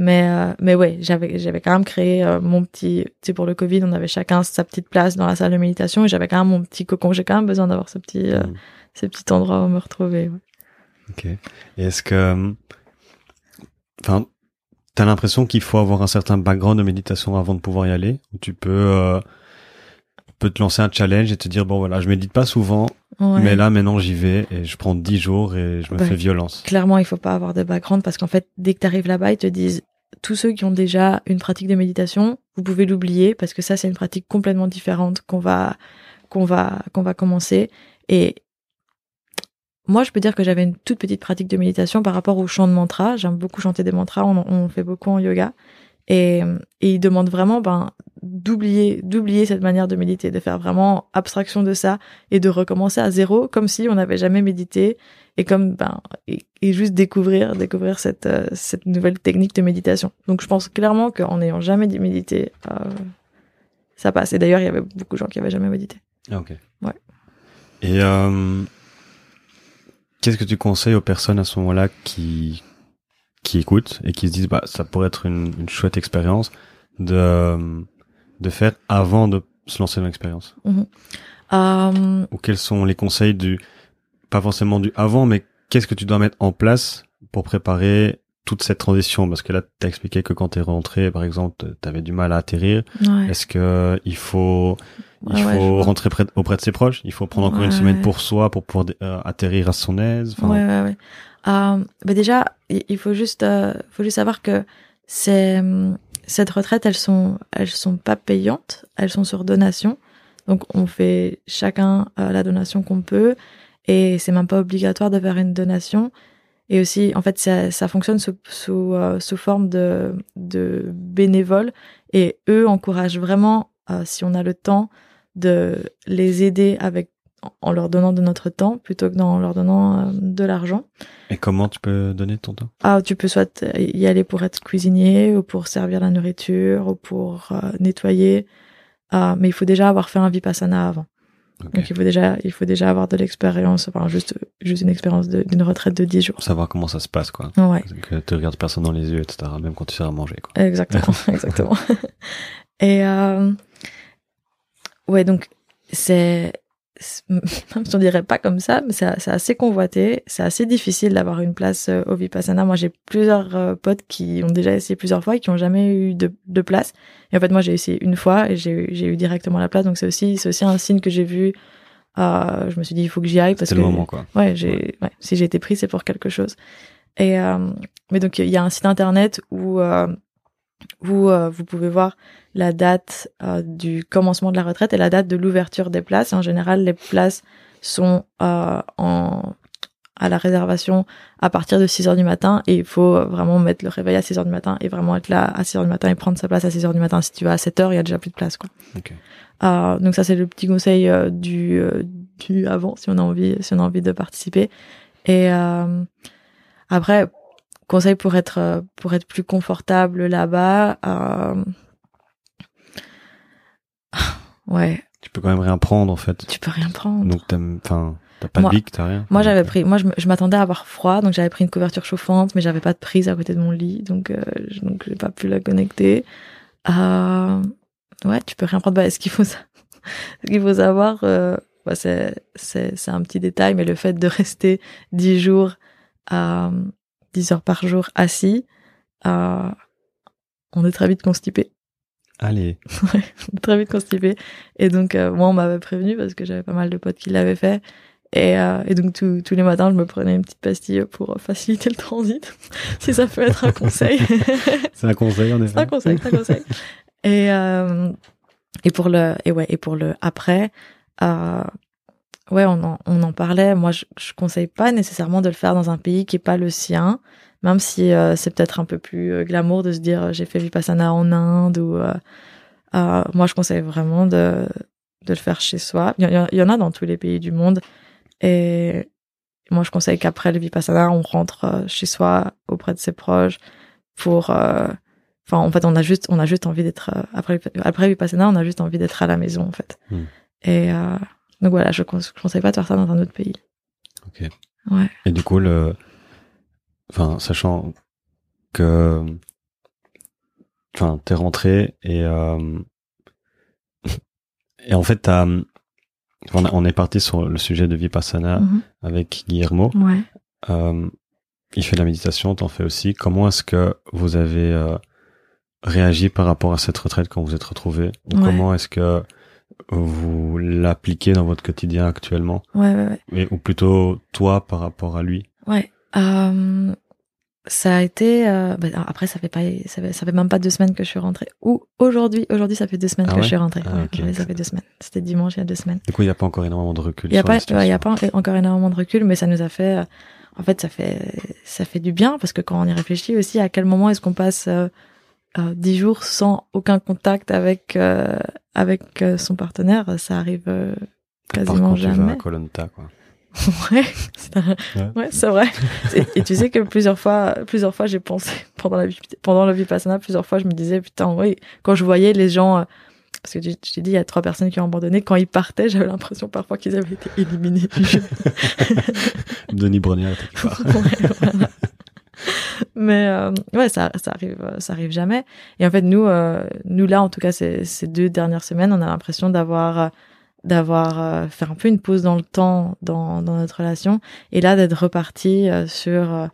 S2: Mais, euh, mais ouais, j'avais, j'avais quand même créé euh, mon petit, tu sais, pour le Covid, on avait chacun sa petite place dans la salle de méditation et j'avais quand même mon petit cocon. J'ai quand même besoin d'avoir ce petit, euh,
S1: hmm,
S2: ce petit endroit où me retrouver. ouais.
S1: Ok. Et est-ce que, enfin, t'as l'impression qu'il faut avoir un certain background de méditation avant de pouvoir y aller? Ou tu peux, peux te lancer un challenge et te dire bon voilà, je médite pas souvent,
S2: Ouais.
S1: mais là maintenant j'y vais et je prends 10 jours et je me
S2: Ouais.
S1: fais violence.
S2: Clairement, il faut pas avoir de background parce qu'en fait, dès que tu arrives là-bas, ils te disent tous ceux qui ont déjà une pratique de méditation, vous pouvez l'oublier parce que ça, c'est une pratique complètement différente qu'on va qu'on va qu'on va commencer. Et moi, je peux dire que j'avais une toute petite pratique de méditation par rapport au chant de mantra. J'aime beaucoup chanter des mantras. On, on fait beaucoup en yoga. Et, et ils demandent vraiment ben, d'oublier d'oublier cette manière de méditer, de faire vraiment abstraction de ça et de recommencer à zéro comme si on n'avait jamais médité et comme ben et, et juste découvrir découvrir cette euh, cette nouvelle technique de méditation. Donc je pense clairement qu'en n'ayant jamais médité, euh, ça passe. Et d'ailleurs, il y avait beaucoup de gens qui avaient jamais médité.
S1: Ah, ok.
S2: Ouais.
S1: Et euh, qu'est-ce que tu conseilles aux personnes à ce moment-là qui qui écoutent et qui se disent bah ça pourrait être une, une chouette expérience de de faire avant de se lancer dans l'expérience
S2: Euh,
S1: Ou quels sont les conseils du pas forcément du avant mais qu'est-ce que tu dois mettre en place pour préparer toute cette transition? Parce que là tu as expliqué que quand tu es rentré par exemple tu avais du mal à atterrir
S2: ouais.
S1: est-ce que il faut il
S2: Ouais,
S1: faut rentrer près, auprès de ses proches? Il faut prendre encore une semaine pour soi pour pouvoir euh, atterrir à son aise? Enfin.
S2: Euh, bah déjà, il il faut juste, euh, faut juste savoir que c'est cette retraite, elles sont, elles sont pas payantes, elles sont sur donation. Donc on fait chacun euh, la donation qu'on peut, et c'est même pas obligatoire de faire une donation. Et aussi, en fait, ça, ça fonctionne sous, sous, euh, sous forme de, de bénévoles, et eux encouragent vraiment, euh, si on a le temps, de les aider avec en leur donnant de notre temps plutôt que en leur donnant euh, de l'argent.
S1: Et comment tu peux donner ton temps?
S2: Ah, tu peux soit y aller pour être cuisinier ou pour servir la nourriture ou pour euh, nettoyer. Ah, mais il faut déjà avoir fait un vipassana avant. Donc il faut déjà, il faut déjà avoir de l'expérience, enfin juste, juste une expérience d'une retraite de 10 jours.
S1: Savoir comment ça se passe, quoi.
S2: Ouais,
S1: Que tu regardes personne dans les yeux, etc. Même quand tu sers à manger, quoi.
S2: exactement, exactement. Et euh, ouais, donc c'est même si on dirait pas comme ça, mais c'est assez convoité. C'est assez difficile d'avoir une place euh, au Vipassana. Moi, j'ai plusieurs euh, potes qui ont déjà essayé plusieurs fois et qui ont jamais eu de, de place. Et en fait, moi, j'ai essayé une fois et j'ai eu directement la place. Donc, c'est aussi, c'est aussi un signe que j'ai vu. Euh, je me suis dit, il faut que j'y aille parce que.
S1: le moment, quoi.
S2: Ouais, j'ai, ouais. si j'ai été pris, c'est pour quelque chose. Et, euh, mais donc, il y a un site internet où, euh, où vous pouvez voir la date euh, du commencement de la retraite et la date de l'ouverture des places. en général, les places sont euh, en, à la réservation à partir de 6 heures du matin et il faut vraiment mettre le réveil à 6 heures du matin et vraiment être là à 6 heures du matin et prendre sa place à 6 heures du matin. Si tu vas à 7 heures, il y a déjà plus de place. Quoi. Euh, donc ça, c'est le petit conseil euh, du, euh, du avant si on a envie, si on a envie de participer. Et après, conseil pour être, pour être plus confortable là-bas, Ouais.
S1: Tu peux quand même rien prendre en fait.
S2: Tu peux rien prendre.
S1: Donc enfin, t'as pas de bic, t'as rien.
S2: Moi j'avais pris, moi je m'attendais à avoir froid, donc j'avais pris une couverture chauffante, mais j'avais pas de prise à côté de mon lit, donc euh, donc j'ai pas pu la connecter. Euh, ouais, tu peux rien prendre. Bah, ce qu'il faut, ce qu'il faut savoir, euh, bah, c'est c'est c'est un petit détail, mais le fait de rester dix jours à 10 heures par jour assis, euh, on est très vite constipé.
S1: Allez.
S2: Ouais, très vite constipé. Et donc, euh, moi, on m'avait prévenu parce que j'avais pas mal de potes qui l'avaient fait. Et, euh, et donc, tous les matins, je me prenais une petite pastille pour faciliter le transit. si ça peut être un conseil.
S1: c'est un conseil, en effet.
S2: C'est un conseil, c'est un conseil. Et, euh, et pour le, et ouais, et pour le après, euh, ouais, on en, on en parlait. Moi, je, je conseille pas nécessairement de le faire dans un pays qui est pas le sien même si euh, c'est peut-être un peu plus euh, glamour de se dire euh, j'ai fait Vipassana en Inde ou moi je conseille vraiment de, de le faire chez soi. Il y, en a dans tous les pays du monde et moi je conseille qu'après le Vipassana on rentre chez soi auprès de ses proches pour enfin en fait on a juste on a juste envie d'être après après Vipassana on a juste envie d'être à la maison en fait. Hmm. Et donc voilà, je, je conseille pas de faire ça dans un autre pays.
S1: Ok.
S2: Ouais.
S1: Et du coup, le, enfin, sachant que, enfin, t'es rentré et euh, et en fait, on, est parti sur le sujet de Vipassana mm-hmm. avec Guillermo.
S2: Ouais.
S1: Euh, il fait la méditation, t'en fais aussi. Comment est-ce que vous avez euh, réagi par rapport à cette retraite quand vous êtes retrouvés? Comment est-ce que vous l'appliquez dans votre quotidien actuellement
S2: Ouais, ouais, ouais.
S1: ou plutôt toi par rapport à lui
S2: Ouais. Euh, ça a été. Euh, bah, après, ça fait pas, ça fait, ça fait, même pas deux semaines que je suis rentrée. Ou aujourd'hui, aujourd'hui, ça fait deux semaines
S1: ah
S2: que je suis rentrée.
S1: Ah,
S2: ça fait deux semaines. C'était dimanche il y a deux semaines.
S1: Du coup, il n'y a pas encore énormément de recul.
S2: Il n'y a pas, il y a pas encore énormément de recul, mais ça nous a fait. Euh, en fait, ça fait, ça fait du bien parce que quand on y réfléchit aussi, à quel moment est-ce qu'on passe dix jours sans aucun contact avec avec son partenaire, ça arrive quasiment jamais. Tu vas à
S1: quoi.
S2: Ouais, c'est vrai. Et, tu sais que plusieurs fois, plusieurs fois, j'ai pensé pendant la vie, pendant la plusieurs fois, je me disais putain, oui, quand je voyais les gens, euh, parce que je t'ai dit, il y a trois personnes qui ont abandonné. Quand ils partaient, j'avais l'impression parfois qu'ils avaient été éliminés du jeu.
S1: Denis était
S2: ouais, Mais euh, ouais, ça, ça arrive, ça arrive jamais. Et en fait, nous, euh, nous là, en tout cas, ces, ces deux dernières semaines, on a l'impression d'avoir d'avoir euh, fait un peu une pause dans le temps dans, dans notre relation et là d'être reparti euh, sur euh,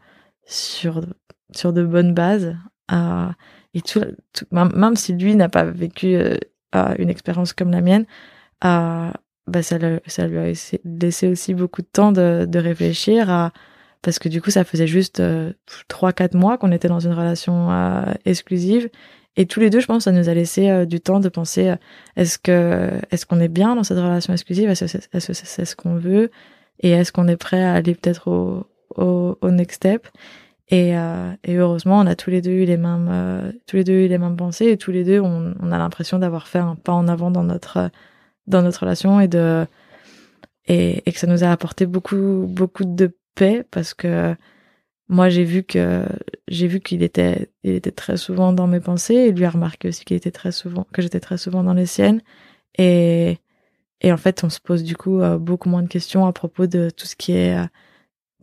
S2: sur sur de bonnes bases et tout, même, si lui n'a pas vécu une expérience comme la mienne bah ça, ça lui a laissé aussi beaucoup de temps de, de réfléchir à parce que du coup ça faisait juste trois quatre mois qu'on était dans une relation exclusive. Et tous les deux, je pense, ça nous a laissé euh, du temps de penser euh, est-ce que est-ce qu'on est bien dans cette relation exclusive? Est-ce que c'est ce qu'on veut? Et est-ce qu'on est prêt à aller peut-être au, next step? Et, euh, heureusement, on a tous les deux eu les mêmes euh, tous les deux eu les mêmes pensées et tous les deux, on, a l'impression d'avoir fait un pas en avant dans notre dans notre relation et de et que ça nous a apporté beaucoup beaucoup de paix parce que moi j'ai vu que j'ai vu qu'il était il était très souvent dans mes pensées et lui a remarqué aussi qu'il était très souvent que j'étais très souvent dans les siennes. Et et en fait on se pose du coup euh, beaucoup moins de questions à propos de tout ce qui est euh,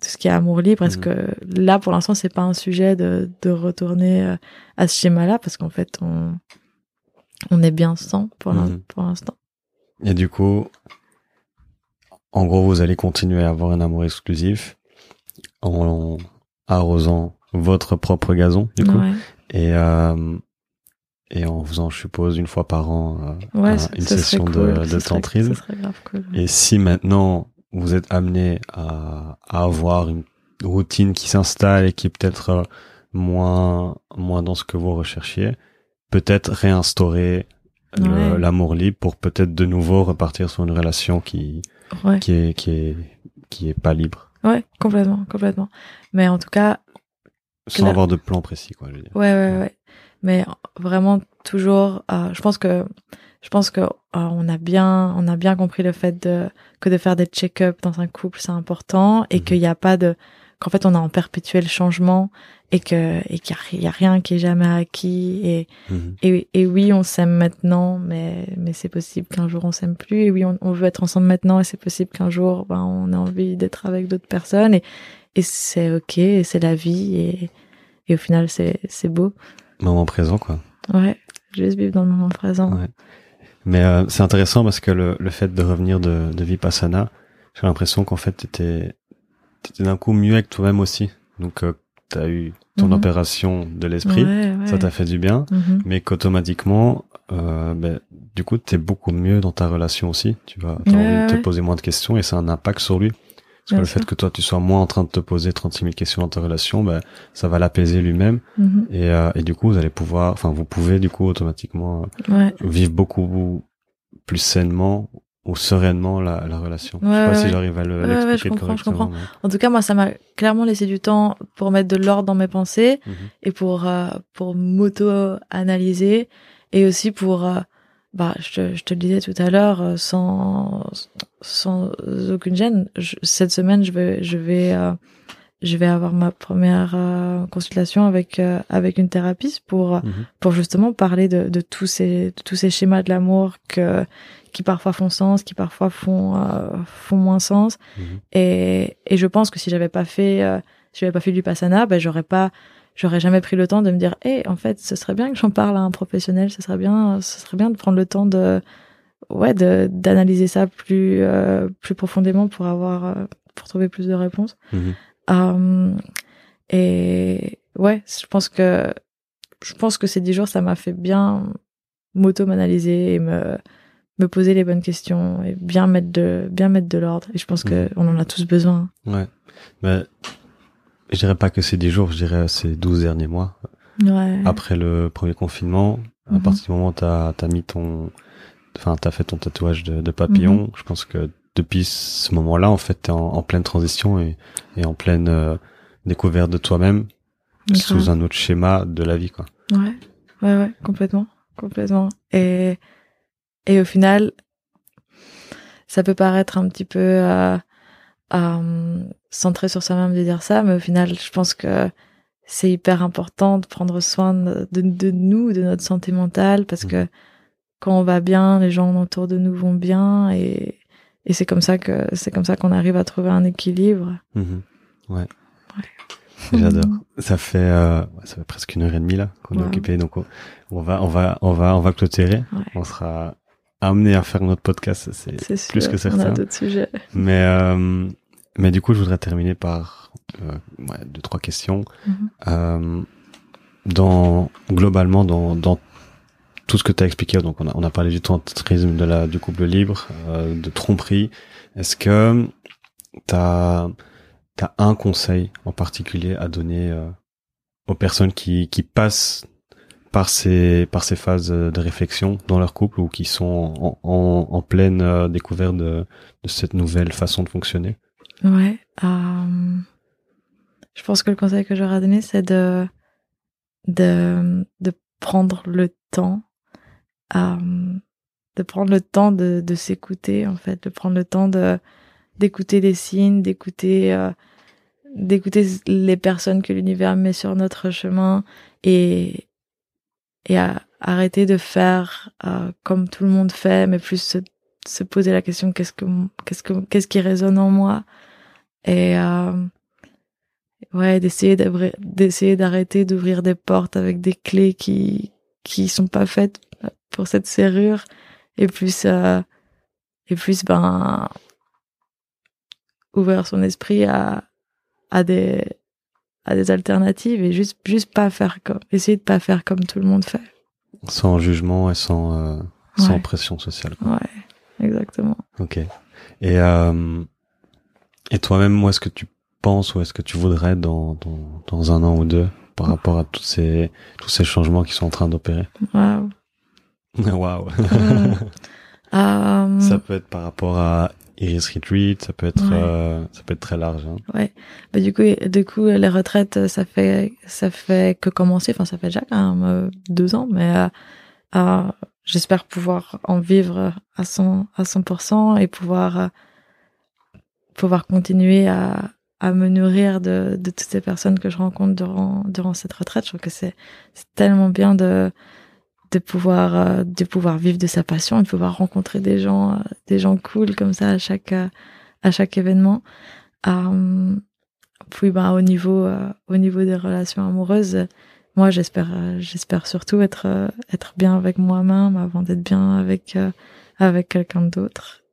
S2: tout ce qui est amour libre. Parce mmh. que là pour l'instant c'est pas un sujet de de retourner euh, à ce schéma là parce qu'en fait on on est bien sans pour mmh. pour l'instant.
S1: Et du coup en gros, vous allez continuer à avoir un amour exclusif en arrosant votre propre gazon, du coup.
S2: Ouais.
S1: Et, euh, et en faisant, je suppose, une fois par an, euh,
S2: Ouais,
S1: un-
S2: ce-
S1: une session
S2: cool,
S1: de, de tantrisme.
S2: Cool.
S1: Et si maintenant vous êtes amené à, à avoir une routine qui s'installe et qui est peut-être euh, moins moins dans ce que vous recherchiez, peut-être réinstaurer
S2: Ouais.
S1: l'amour libre pour peut-être de nouveau repartir sur une relation qui qui est qui est qui est pas libre,
S2: Ouais, complètement, complètement. Mais en tout cas,
S1: sans avoir de plan précis quoi. Je veux dire.
S2: ouais, ouais, ouais. Mais vraiment toujours, euh, je pense que, je pense que euh, on a bien, on a bien compris le fait de que de faire des check-up dans un couple c'est important et
S1: Mhm.
S2: qu'il n'y a pas de, qu'en fait on est en perpétuel changement et que et qu'il y a- rien qui est jamais acquis et
S1: Mhm.
S2: Et, et oui, on s'aime maintenant, mais, mais c'est possible qu'un jour on s'aime plus. Et oui, on, on veut être ensemble maintenant, et c'est possible qu'un jour, ben, on a envie d'être avec d'autres personnes. Et, et c'est ok, et c'est la vie. Et, et au final, c'est, c'est beau.
S1: Moment présent quoi.
S2: Ouais, juste vivre dans le moment présent.
S1: Ouais. Mais euh, c'est intéressant parce que le, le fait de revenir de, de Vipassana, j'ai l'impression qu'en fait, t'étais, t'étais d'un coup mieux avec toi-même aussi. Donc, euh, t'as eu ton
S2: Mhm.
S1: opération de l'esprit,
S2: Ouais, ouais.
S1: ça t'a fait du bien,
S2: Mhm.
S1: mais qu'automatiquement, euh, ben, du coup, t'es beaucoup mieux dans ta relation aussi. Tu vas, t'as
S2: Ouais,
S1: envie de te poser moins de questions et ça a un impact sur lui. Parce que le
S2: sûr.
S1: fait que toi, tu sois moins en train de te poser 36 000 questions dans ta relation, ben, ça va l'apaiser lui-même.
S2: Mhm.
S1: Et, euh, et du coup, vous allez pouvoir, enfin, vous pouvez du coup automatiquement euh, vivre beaucoup plus sainement ou sereinement la, la relation. je sais
S2: Ouais,
S1: pas
S2: ouais,
S1: si
S2: ouais.
S1: j'arrive à le
S2: Ouais, ouais, je comprends, je comprends. En tout cas, moi, ça m'a clairement laissé du temps pour mettre de l'ordre dans mes pensées.
S1: Mhm.
S2: et pour euh, pour m'auto-analyser et aussi pour euh, bah je te, je te le disais tout à l'heure euh, sans sans aucune gêne je- cette semaine je vais je vais euh, je vais avoir ma première euh, consultation avec euh, avec une thérapeute pour euh,
S1: Mhm.
S2: pour justement parler de, de tous ces de tous ces schémas de l'amour que qui parfois font sens qui parfois font euh, font moins sens
S1: Mhm.
S2: et et je pense que si j'avais pas fait euh, si j'avais pas fait du Vipassana ben j'aurais pas j'aurais jamais pris le temps de me dire eh en fait ce serait bien que j'en parle à un professionnel ce serait bien ce serait bien de prendre le temps de ouais de d'analyser ça plus euh, plus profondément pour avoir pour trouver plus de réponses
S1: Mhm.
S2: Euh, et ouais, je pense que je pense que ces dix jours, ça m'a fait bien m'auto-analyser et me me poser les bonnes questions et bien mettre de bien mettre de l'ordre. Et je pense que on en a tous besoin.
S1: Ouais. Mais je dirais pas que c'est 10 jours, je dirais ces 12 derniers mois.
S2: Ouais.
S1: Après le premier confinement, à
S2: Mhm.
S1: partir du moment où t'as as mis ton, enfin t'as fait ton tatouage de, de papillon,
S2: Mhm.
S1: je pense que depuis ce moment-là, en fait, t'es en, en pleine transition et, et en pleine euh, découverte de toi-même sous un autre schéma de la vie, quoi.
S2: Ouais, ouais, ouais, complètement, complètement. Et et au final, ça peut paraître un petit peu euh, euh, centré sur soi-même de dire ça, mais au final, je pense que c'est hyper important de prendre soin de, de, de nous, de notre santé mentale, parce que quand on va bien, les gens autour de nous vont bien, et et c'est comme ça que c'est comme ça qu'on arrive à trouver un équilibre.
S1: Mhm. Ouais. J'adore. Ça fait euh, ça fait presque une heure et demie là qu'on est occupé, donc on, on va on va on va on va clôturer.
S2: Ouais.
S1: On sera amené à faire notre podcast, c'est plus
S2: sûr,
S1: que
S2: on
S1: certain.
S2: a d'autres sujets.
S1: Mais euh, mais du coup, je voudrais terminer par euh, ouais, deux trois questions.
S2: Mhm.
S1: Euh, dans globalement dans dans tout ce que tu as expliqué, donc on a on a parlé du tantrisme, de la du couple libre, euh, de tromperie. Est-ce que t'as t'as un conseil en particulier à donner euh, aux personnes qui qui passent par ces par ces phases de réflexion dans leur couple ou qui sont en, en, en pleine euh, découverte de, de cette nouvelle façon de fonctionner?
S2: Ouais. euh, je pense que le conseil que j'aurais à donner, c'est de, de, de prendre le temps, euh, de prendre le temps de, s'écouter, en fait, de prendre le temps d'écouter les signes, d'écouter, euh, d'écouter les personnes que l'univers met sur notre chemin et, et à arrêter de faire euh, comme tout le monde fait, mais plus se, se poser la question qu'est-ce que, qu'est-ce que, qu'est-ce qui résonne en moi? Et ouais d'essayer d'essayer d'arrêter d'ouvrir des portes avec des clés qui qui sont pas faites pour cette serrure et plus euh, et plus ben ouvrir son esprit à, à des, à des alternatives et juste, juste pas faire comme, essayer de pas faire comme tout le monde fait.
S1: Sans jugement et sans, euh, sans pression sociale.
S2: Quoi. Ouais, exactement.
S1: Ok. Et, euh, et toi-même, moi, est-ce que tu penses ou est-ce que tu voudrais dans, dans, dans un an ou deux par rapport à tous ces, tous ces changements qui sont en train d'opérer?
S2: Waouh. Euh,
S1: Ça peut être par rapport à Iris Retreat, ça peut être,
S2: Ouais.
S1: euh, ça peut être très large. Hein.
S2: Ouais. Bah, du coup, du coup, les retraites, ça fait, ça fait que commencer. Enfin, ça fait déjà quand même euh, deux ans, mais euh, euh, j'espère pouvoir en vivre à 100, à 100% et pouvoir, pouvoir continuer à, à me nourrir de, de toutes ces personnes que je rencontre durant, durant cette retraite. Je trouve que c'est, c'est tellement bien de, de pouvoir, euh, de pouvoir vivre de sa passion et de pouvoir rencontrer des gens, euh, des gens cool comme ça à chaque, euh, à chaque événement. Puis bah, au niveau au niveau des relations amoureuses, moi j'espère j'espère surtout être être bien avec moi-même avant d'être bien avec avec quelqu'un d'autre.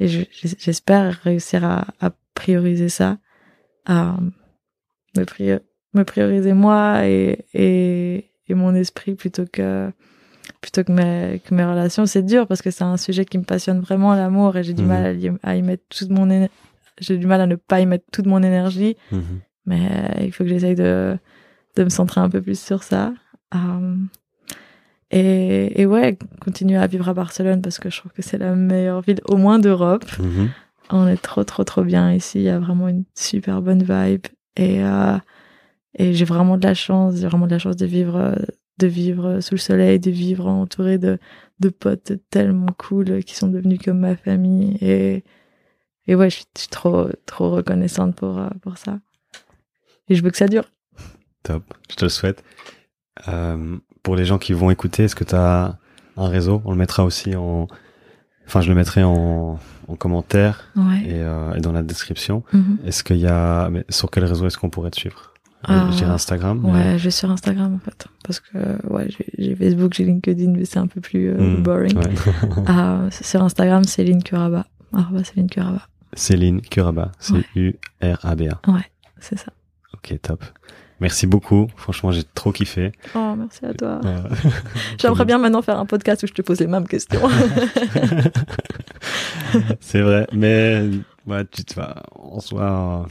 S2: Et je- j'espère réussir à, prioriser ça, à me, pri- me prioriser moi et et mon esprit plutôt que plutôt que mes, que mes relations. C'est dur parce que c'est un sujet qui me passionne vraiment, l'amour, et j'ai du
S1: Mhm.
S2: mal à y, à y mettre toute mon j'ai du mal à ne pas y mettre toute mon énergie,
S1: Mhm.
S2: mais euh, il faut que j'essaye de, de me centrer un peu plus sur ça. Euh, et, et ouais, continuer à vivre à Barcelone parce que je trouve que c'est la meilleure ville, au moins d'Europe.
S1: Mhm.
S2: On est trop, trop, trop bien ici. Il y a vraiment une super bonne vibe. Et, euh, et j'ai vraiment de la chance, j'ai vraiment de la chance de vivre, euh, de vivre sous le soleil, de vivre entouré de, de potes tellement cool qui sont devenus comme ma famille. Et, et ouais, je suis, je suis trop, trop reconnaissante pour, euh, pour ça. Et je veux que ça dure.
S1: Top, je te le souhaite. Euh, pour les gens qui vont écouter, est-ce que tu as un réseau? On le mettra aussi en... Enfin, je le mettrai en, en commentaire
S2: Ouais.
S1: et, euh, et dans la description.
S2: Mhm.
S1: Est-ce qu'il y a... Mais sur quel réseau est-ce qu'on pourrait te suivre?
S2: Ah,
S1: Je dirais Instagram. mais-
S2: Ouais, je vais sur Instagram en fait. Parce que ouais, j'ai j'ai Facebook, j'ai LinkedIn, mais c'est un peu plus euh,
S1: Hmm,
S2: boring.
S1: ouais.
S2: Ah, sur Instagram, Céline Curaba. Arroba Céline Curaba.
S1: Céline Curaba, C-U-R-A-B-A.
S2: C'est ça.
S1: Ok, top. Merci beaucoup. Franchement, j'ai trop kiffé.
S2: Oh, merci à toi.
S1: Euh,
S2: J'aimerais bien maintenant faire un podcast où je te pose les mêmes questions.
S1: C'est vrai, mais ouais, tu te vas en soi.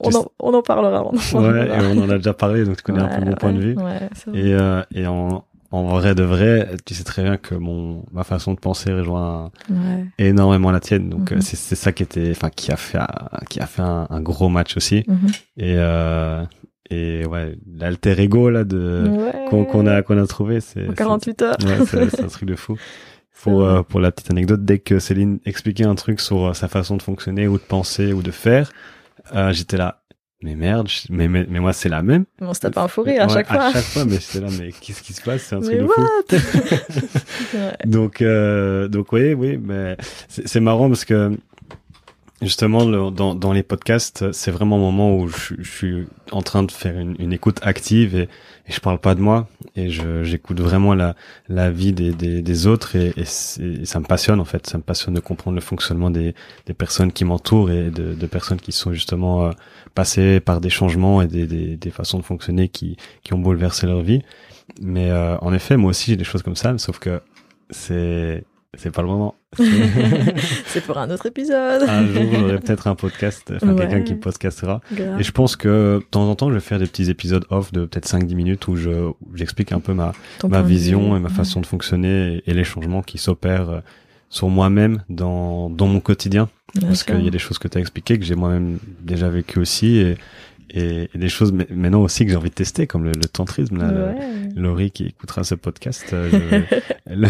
S2: on, en, on en parlera. On en
S1: Ouais,
S2: parlera.
S1: et on en a déjà parlé, donc tu connais un peu
S2: Ouais,
S1: mon point de
S2: ouais,
S1: vue.
S2: Ouais, c'est vrai.
S1: Et, euh, et en, en vrai de vrai, tu sais très bien que mon ma façon de penser rejoint
S2: Ouais.
S1: énormément la tienne. Donc
S2: Mhm.
S1: euh, c'est c'est ça qui était, enfin qui a fait un- qui a fait un, un gros match aussi.
S2: Mhm.
S1: Et euh, et ouais, l'alter ego là de
S2: Ouais.
S1: Qu'on a qu'on a trouvé, c'est
S2: En
S1: c'est-
S2: 48 heures.
S1: Ouais, c'est c'est un truc de fou. Pour,
S2: vrai.
S1: euh, pour la petite anecdote, dès que Céline expliquait un truc sur euh, sa façon de fonctionner ou de penser ou de faire, euh, j'étais là, mais merde, mais, mais, mais moi c'est la même.
S2: Mais on se tape un fou rire à chaque fois.
S1: À chaque fois, mais j'étais là, mais qu'est-ce qui se passe? C'est un truc de fou.
S2: Ouais.
S1: Donc, euh, donc oui, oui, mais c'est marrant parce que justement dans, dans les podcasts, c'est vraiment un moment où je, je suis en train de faire une, une écoute active et, et je parle pas de moi et j'écoute vraiment la la vie des des, des autres et, et, et ça me passionne en fait, ça me passionne de comprendre le fonctionnement des des personnes qui m'entourent et de, de personnes qui sont justement euh, passées par des changements et des, des des façons de fonctionner qui qui ont bouleversé leur vie. Mais euh, en effet, moi aussi j'ai des choses comme ça, sauf que c'est c'est pas le moment.
S2: c'est pour un autre épisode.
S1: un jour, j'aurai peut-être un podcast, enfin
S2: Ouais.
S1: quelqu'un qui podcastera.
S2: Grave.
S1: Et je pense que de temps en temps, je vais faire des petits épisodes off de peut-être 5-10 minutes où je où j'explique un peu ma
S2: Ton
S1: ma vision et ma façon de fonctionner et, et les changements qui s'opèrent euh, sur moi-même dans dans mon quotidien.
S2: Bien
S1: Parce qu'il y a des choses que tu as expliquées que j'ai moi-même déjà vécu aussi et, et, et des choses mais- maintenant aussi que j'ai envie de tester comme le, le tantrisme là, le-. Laurie qui écoutera ce podcast, euh, je- elle,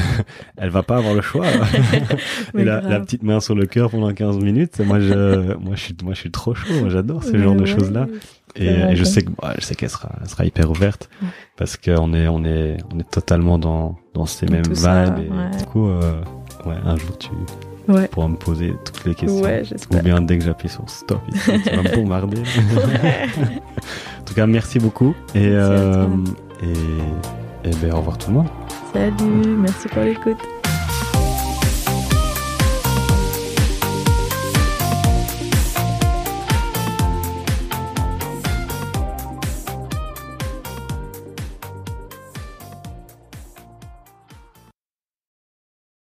S1: elle va pas avoir le choix. Et la, petite main sur le cœur pendant 15 minutes, moi je, moi je suis, moi je suis trop chaud. J'adore ce
S2: Mais
S1: genre de
S2: ouais.
S1: choses-là. Et, je sais que, ouais, je sais qu'elle sera, elle sera hyper ouverte
S2: Ouais.
S1: parce qu'on est, on est, on est totalement dans, dans ces mêmes vibes.
S2: ça,
S1: et
S2: ouais.
S1: du coup, euh, ouais, un jour tu
S2: Ouais.
S1: pourras me poser toutes les questions.
S2: Ouais,
S1: Ou bien dès que j'appuie sur stop, ici, tu vas me bombarder. En tout cas, merci beaucoup. Et,
S2: Merci
S1: euh, et, et ben, au revoir tout le monde.
S2: Salut, merci pour l'écoute.